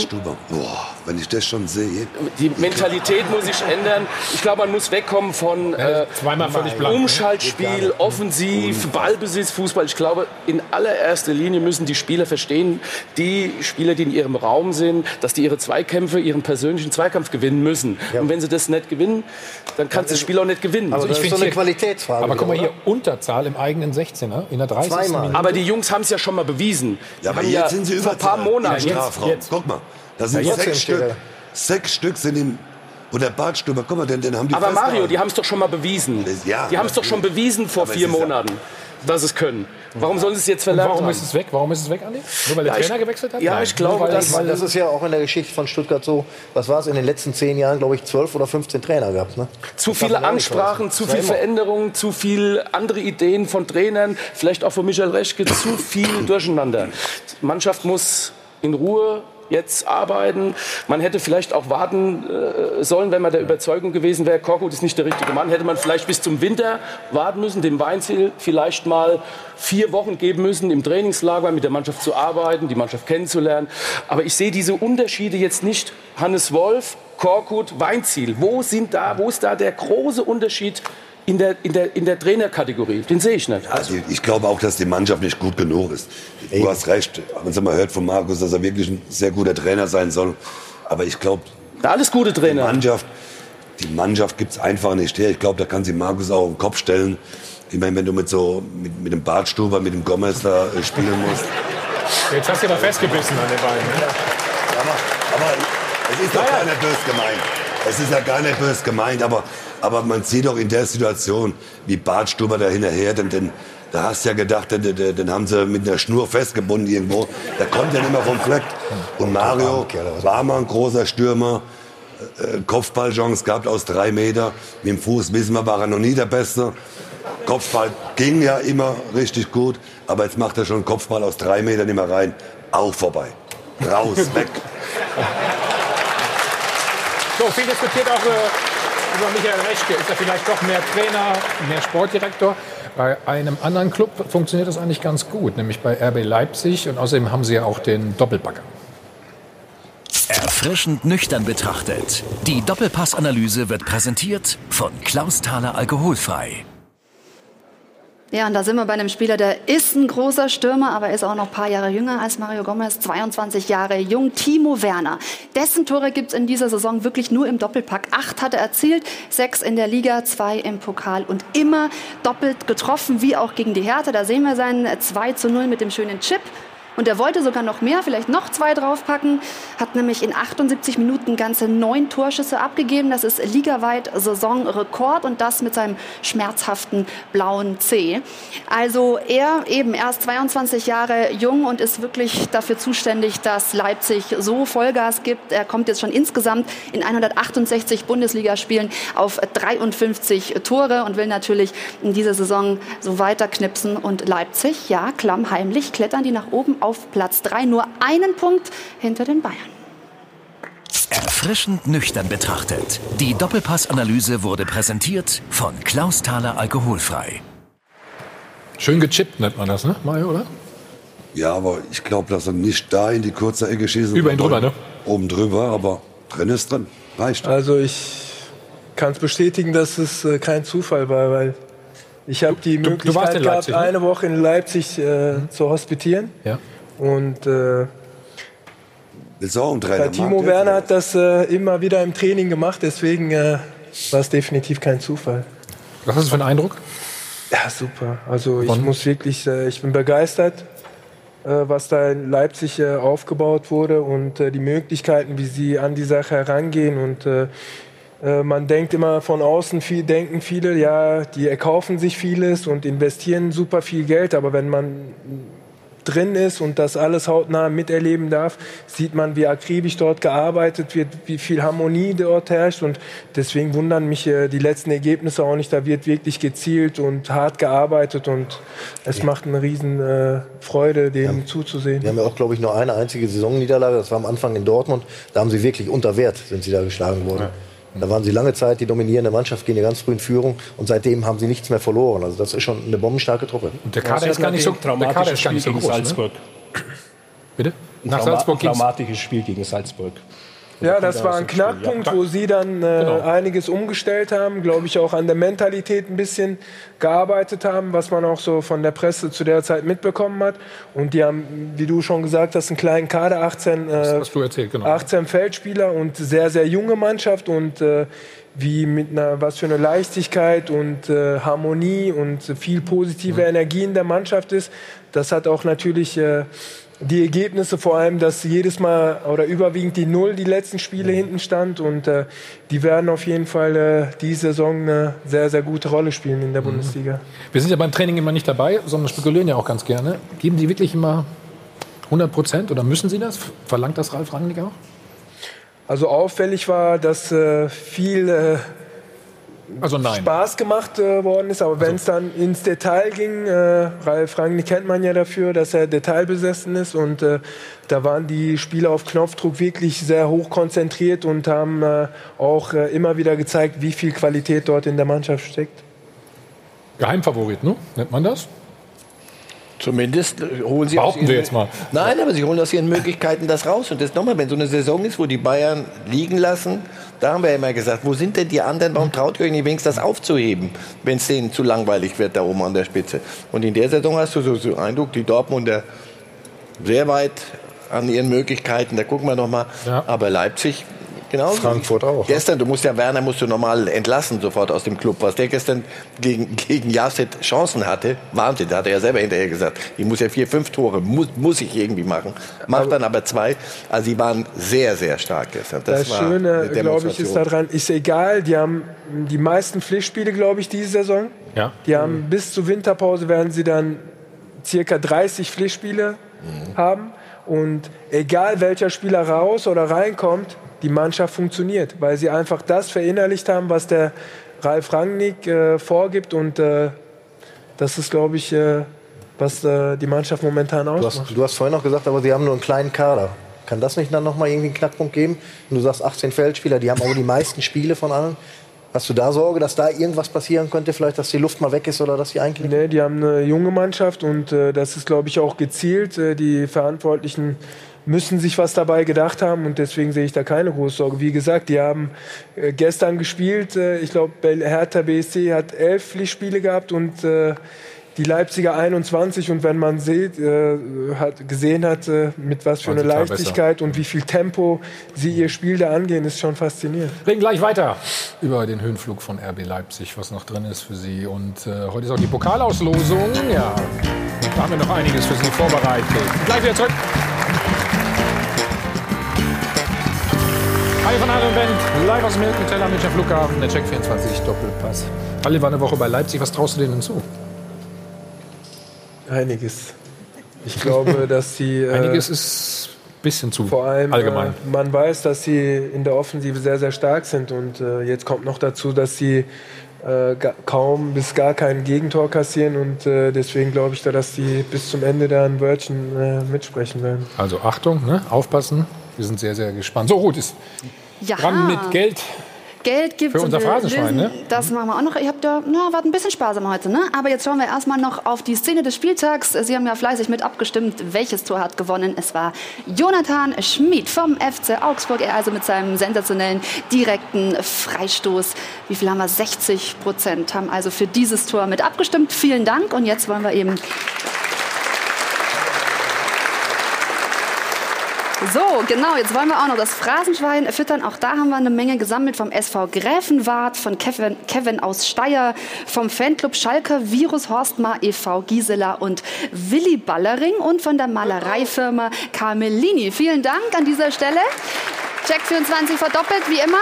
Boah, wenn ich das schon sehe. Die Mentalität muss sich ändern. Ich glaube, man muss wegkommen von äh, ne? Umschaltspiel, offensiv, Ballbesitz, Fußball. Ich glaube, in allererster Linie müssen die Spieler verstehen, die Spieler, die in ihrem Raum sind, dass die ihre Zweikämpfe, ihren persönlichen Zweikampf gewinnen müssen. Ja. Und wenn sie das nicht gewinnen, dann kannst du das Spiel auch nicht gewinnen. Also das ist so eine Qualitätsfrage. Aber guck mal hier, Unterzahl im eigenen 16er, in der 30. Minute. Aber die Jungs haben es ja schon mal bewiesen. Ja, aber jetzt ja sind sie über paar Monaten. Ja, jetzt, jetzt. Guck mal, da sind ja, sechs Stück. Sechs Stück sind im oder Bartstüber, guck mal, den, den haben die Aber Mario, die haben es doch schon mal bewiesen. Ja, die haben es doch schon bewiesen vor vier Monaten, dass sie es können. Warum sollen sie es jetzt verlernen? Warum ist es weg? Warum ist es weg, Andi? Nur weil der ja, Trainer ich, gewechselt hat? Ja, Nein. ich glaube, weil, dass, weil das ist ja auch in der Geschichte von Stuttgart so. Was war es in den letzten zehn Jahren, glaube ich, zwölf oder 15 Trainer gehabt. Ne? Zu viele Ansprachen, zu viel Veränderungen, zu viel andere Ideen von Trainern, vielleicht auch von Michael Reschke, zu viel Durcheinander. Mannschaft muss in Ruhe jetzt arbeiten. Man hätte vielleicht auch warten äh, sollen, wenn man der Überzeugung gewesen wäre, Korkut ist nicht der richtige Mann, hätte man vielleicht bis zum Winter warten müssen, dem Weinziel vielleicht mal vier Wochen geben müssen, im Trainingslager mit der Mannschaft zu arbeiten, die Mannschaft kennenzulernen. Aber ich sehe diese Unterschiede jetzt nicht. Hannes Wolf, Korkut, Weinziel. Wo sind da, wo ist da der große Unterschied in der, in der, in der Trainerkategorie. Den sehe ich nicht. Also ich glaube auch, dass die Mannschaft nicht gut genug ist. Du Eben. hast recht. Wenn man hört von Markus, dass er wirklich ein sehr guter Trainer sein soll. Aber ich glaube, alles gute Trainer. Die Mannschaft, die Mannschaft gibt es einfach nicht her. Ich glaube, da kann sich Markus auch im Kopf stellen. Ich meine, wenn du mit so mit, mit dem Bartstuber, mit dem Gomez da äh, spielen musst. Jetzt hast du da festgebissen an den Beinen. Ne? Aber, aber es ist doch gar nicht böse gemeint. Es ist ja gar nicht böse gemeint, aber aber man sieht doch in der Situation, wie Bart Stuber da hinterher, denn, denn da hast du ja gedacht, den, den, den, haben sie mit einer Schnur festgebunden irgendwo. Der kommt ja nicht mehr vom Fleck. Und Mario war mal ein großer Stürmer. Äh, äh Kopfballchance gehabt aus drei Meter. Mit dem Fuß wissen wir, war er noch nie der Beste. Kopfball ging ja immer richtig gut. Aber jetzt macht er schon Kopfball aus drei Metern nicht mehr rein. Auch vorbei. Raus, weg. So, viel diskutiert auch äh, über Michael Reschke. Ist er vielleicht doch mehr Trainer, mehr Sportdirektor? Bei einem anderen Club funktioniert das eigentlich ganz gut, nämlich bei RB Leipzig. Und außerdem haben sie ja auch den Doppelbacker. Erfrischend nüchtern betrachtet. Die Doppelpassanalyse wird präsentiert von Klaus Thaler Alkoholfrei. Ja, und da sind wir bei einem Spieler, der ist ein großer Stürmer, aber ist auch noch ein paar Jahre jünger als Mario Gomez, 22 Jahre jung, Timo Werner. Dessen Tore gibt's in dieser Saison wirklich nur im Doppelpack. Acht hat er erzielt, sechs in der Liga, zwei im Pokal und immer doppelt getroffen, wie auch gegen die Hertha. Da sehen wir seinen 2 zu 0 mit dem schönen Chip. Und er wollte sogar noch mehr, vielleicht noch zwei draufpacken, hat nämlich in 78 Minuten ganze neun Torschüsse abgegeben. Das ist ligaweit Saisonrekord und das mit seinem schmerzhaften blauen C. Also er eben erst 22 Jahre jung und ist wirklich dafür zuständig, dass Leipzig so Vollgas gibt. Er kommt jetzt schon insgesamt in 168 Bundesligaspielen auf 53 Tore und will natürlich in dieser Saison so weiter knipsen. Und Leipzig, ja, klammheimlich klettern die nach oben auf Platz 3, nur einen Punkt hinter den Bayern. Erfrischend nüchtern betrachtet. Die Doppelpassanalyse wurde präsentiert von Klaus Thaler Alkoholfrei. Schön gechippt nennt man das, ne, Mario, oder? Ja, aber ich glaube, dass er nicht da in die kurze Ecke schießen Über ihn drüber, ne? Oben drüber, aber drin ist drin. Reicht. Also ich kann es bestätigen, dass es äh, kein Zufall war, weil ich habe die du Möglichkeit gehabt, Leipzig, ne? eine Woche in Leipzig äh, zu hospitieren. Ja. Und äh, Ist auch ein Trainer. bei Timo Werner hat das äh, immer wieder im Training gemacht, deswegen äh, war es definitiv kein Zufall. Was ist das für ein Eindruck? Ja, super. Also ich muss wirklich, äh, ich bin begeistert, äh, was da in Leipzig äh, aufgebaut wurde und äh, die Möglichkeiten, wie sie an die Sache herangehen. Und man denkt immer von außen, viel, denken viele, ja, die erkaufen sich vieles und investieren super viel Geld, aber wenn man drin ist und das alles hautnah miterleben darf, sieht man, wie akribisch dort gearbeitet wird, wie viel Harmonie dort herrscht und deswegen wundern mich äh, die letzten Ergebnisse auch nicht. Da wird wirklich gezielt und hart gearbeitet und es macht eine riesen äh, Freude, dem zuzusehen. Die haben ja auch, glaube ich, nur eine einzige Saisonniederlage. Das war am Anfang in Dortmund. Da haben sie wirklich unter Wert, sind sie da geschlagen worden. Da waren sie lange Zeit die dominierende Mannschaft, gehen in ganz früh in Führung und seitdem haben sie nichts mehr verloren. Also das ist schon eine bombenstarke Truppe. Und der Kader ist gar nicht so, der Kader ist gar nicht so gegen groß. Salzburg. Ne? Bitte? Nach Trauma Salzburg traumatisches Spiel gegen Salzburg. Ja, das war ein Knackpunkt, wo sie dann äh, Genau. einiges umgestellt haben, glaube ich, auch an der Mentalität ein bisschen gearbeitet haben, was man auch so von der Presse zu der Zeit mitbekommen hat. Und die haben, wie du schon gesagt hast, einen kleinen Kader, 18, äh, erzählt, genau. 18 Feldspieler und sehr, sehr junge Mannschaft und äh, wie mit einer, was für eine Leichtigkeit und äh, Harmonie und viel positive Energie in der Mannschaft ist. Das hat auch natürlich äh, die Ergebnisse, vor allem, dass jedes Mal oder überwiegend die Null die letzten Spiele hinten stand und äh, die werden auf jeden Fall äh, die Saison eine sehr, sehr gute Rolle spielen in der Bundesliga. Wir sind ja beim Training immer nicht dabei, sondern spekulieren ja auch ganz gerne. Geben die wirklich immer 100 Prozent oder müssen sie das? Verlangt das Ralf Rangnick auch? Also auffällig war, dass äh, viel äh, Also nein. Spaß gemacht äh, worden ist, aber wenn es dann ins Detail ging, äh, Ralf Rangnick kennt man ja dafür, dass er detailbesessen ist und äh, da waren die Spieler auf Knopfdruck wirklich sehr hoch konzentriert und haben äh, auch äh, immer wieder gezeigt, wie viel Qualität dort in der Mannschaft steckt. Geheimfavorit, ne? Nennt man das? Zumindest äh, holen sie Behaupten wir jetzt mal. Nein, aber sie holen aus ihren Möglichkeiten das raus. Und das nochmal, wenn so eine Saison ist, wo die Bayern liegen lassen, da haben wir ja immer gesagt, wo sind denn die anderen? Warum traut ihr euch nicht wenigstens das aufzuheben, wenn es denen zu langweilig wird da oben an der Spitze? Und in der Saison hast du so, so Eindruck, die Dortmunder sehr weit an ihren Möglichkeiten. Da gucken wir noch mal. Aber Leipzig Genau. Frankfurt auch. Gestern, du musst ja Werner musst du normal entlassen sofort aus dem Club. Was der gestern gegen, gegen Jaset Chancen hatte, Wahnsinn, da hat er ja selber hinterher gesagt. Ich muss ja vier, fünf Tore, muss, muss ich irgendwie machen. Macht dann aber zwei. Also sie waren sehr, sehr stark gestern. Das, Das, war Schöne, eine glaube ich, ist daran, ist egal, die haben die meisten Pflichtspiele, glaube ich, diese Saison. Ja. Die haben bis zur Winterpause werden sie dann circa 30 Pflichtspiele haben. Und egal welcher Spieler raus oder reinkommt, die Mannschaft funktioniert, weil sie einfach das verinnerlicht haben, was der Ralf Rangnick äh, vorgibt. Und äh, das ist, glaube ich, äh, was äh, die Mannschaft momentan Du ausmacht. hast, du hast vorhin noch gesagt, aber sie haben nur einen kleinen Kader. Kann das nicht dann noch mal irgendwie einen Knackpunkt geben? Und du sagst 18 Feldspieler, die haben aber die meisten Spiele von allen. Hast du da Sorge, dass da irgendwas passieren könnte, vielleicht, dass die Luft mal weg ist oder dass die eigentlich? Nee, die haben eine junge Mannschaft und äh, das ist, glaube ich, auch gezielt. Äh, die Verantwortlichen müssen sich was dabei gedacht haben und deswegen sehe ich da keine große Sorge. Wie gesagt, die haben äh, gestern gespielt. Äh, ich glaube, Hertha BSC hat elf Pflichtspiele gehabt und äh, die Leipziger 21 und wenn man sieht, äh, hat, gesehen hat, äh, mit was für eine Leichtigkeit besser. und wie viel Tempo sie ihr Spiel da angehen, ist schon faszinierend. Reden gleich weiter über den Höhenflug von RB Leipzig, was noch drin ist für Sie. Und äh, heute ist auch die Pokalauslosung. Ja, da haben wir noch einiges für Sie vorbereitet. Gleich wieder zurück. Hi von Adrian Bent, live aus dem Hilton Teller Münchner Flughafen, der Check 24 Doppelpass. Alle war eine Woche bei Leipzig, was traust du denen hinzu? Einiges. Ich glaube, dass sie. Äh, Einiges ist ein bisschen zu vor allem, allgemein. Äh, man weiß, dass sie in der Offensive sehr, sehr stark sind. Und äh, jetzt kommt noch dazu, dass sie äh, kaum bis gar kein Gegentor kassieren. Und äh, deswegen glaube ich da, dass sie bis zum Ende da ein Wörtchen äh, mitsprechen werden. Also Achtung, ne? aufpassen. Wir sind sehr, sehr gespannt. So, Ruth ist ja. dran mit Geld. Geld gibt Für unser Phrasenschwein, ne? Das machen wir auch noch. Ihr habt ja, na, wart ein bisschen sparsam heute, ne? Aber jetzt schauen wir erstmal noch auf die Szene des Spieltags. Sie haben ja fleißig mit abgestimmt, welches Tor hat gewonnen. Es war Jonathan Schmid vom FC Augsburg. Er also mit seinem sensationellen direkten Freistoß. Wie viel haben wir? 60 Prozent haben also für dieses Tor mit abgestimmt. Vielen Dank. Und jetzt wollen wir eben So, genau, jetzt wollen wir auch noch das Phrasenschwein füttern. Auch da haben wir eine Menge gesammelt vom SV Gräfenwart, von Kevin, Kevin aus Steyr, vom Fanclub Schalker, Virus Horstmar e.V. Gisela und Willi Ballering und von der Malereifirma Carmelini. Vielen Dank an dieser Stelle. Check 24 verdoppelt, wie immer.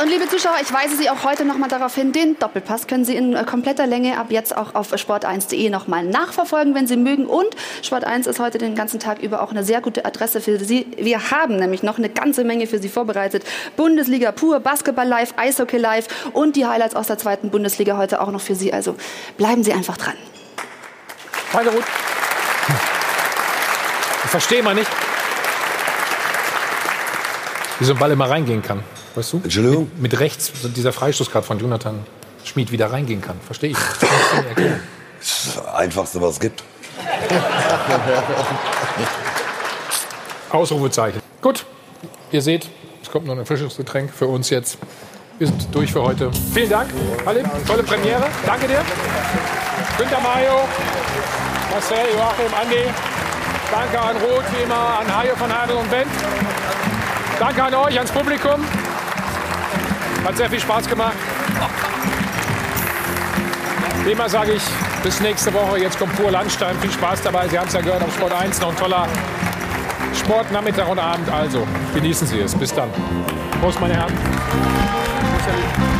Und liebe Zuschauer, ich weise Sie auch heute noch mal darauf hin, den Doppelpass können Sie in äh, kompletter Länge ab jetzt auch auf sport1.de noch mal nachverfolgen, wenn Sie mögen. Und Sport1 ist heute den ganzen Tag über auch eine sehr gute Adresse für Sie. Wir haben nämlich noch eine ganze Menge für Sie vorbereitet. Bundesliga pur, Basketball live, Eishockey live und die Highlights aus der zweiten Bundesliga heute auch noch für Sie. Also bleiben Sie einfach dran. Danke, Ruth. Ich verstehe mal nicht, wie so ein Ball immer reingehen kann. Weißt du? Entschuldigung? Mit, mit rechts dieser Freistoß gerade von Jonathan Schmid wieder reingehen kann. Verstehe ich. Das, das Einfachste, was es gibt. Ausrufezeichen. Gut, ihr seht, es kommt noch ein frisches Getränk für uns jetzt. Wir sind durch für heute. Vielen Dank, Halim. Tolle Premiere. Danke dir. Günter Mayo, Marcel, Joachim, Andi. Danke an Roth, wie immer, an Hajo von Adel und Bent. Danke an euch, ans Publikum. Hat sehr viel Spaß gemacht. Wie immer sage ich, bis nächste Woche. Jetzt kommt pur Landstein. Viel Spaß dabei. Sie haben es ja gehört auf Sport 1. Noch ein toller Sportnachmittag und Abend. Also genießen Sie es. Bis dann. Prost, meine Herren. Prost,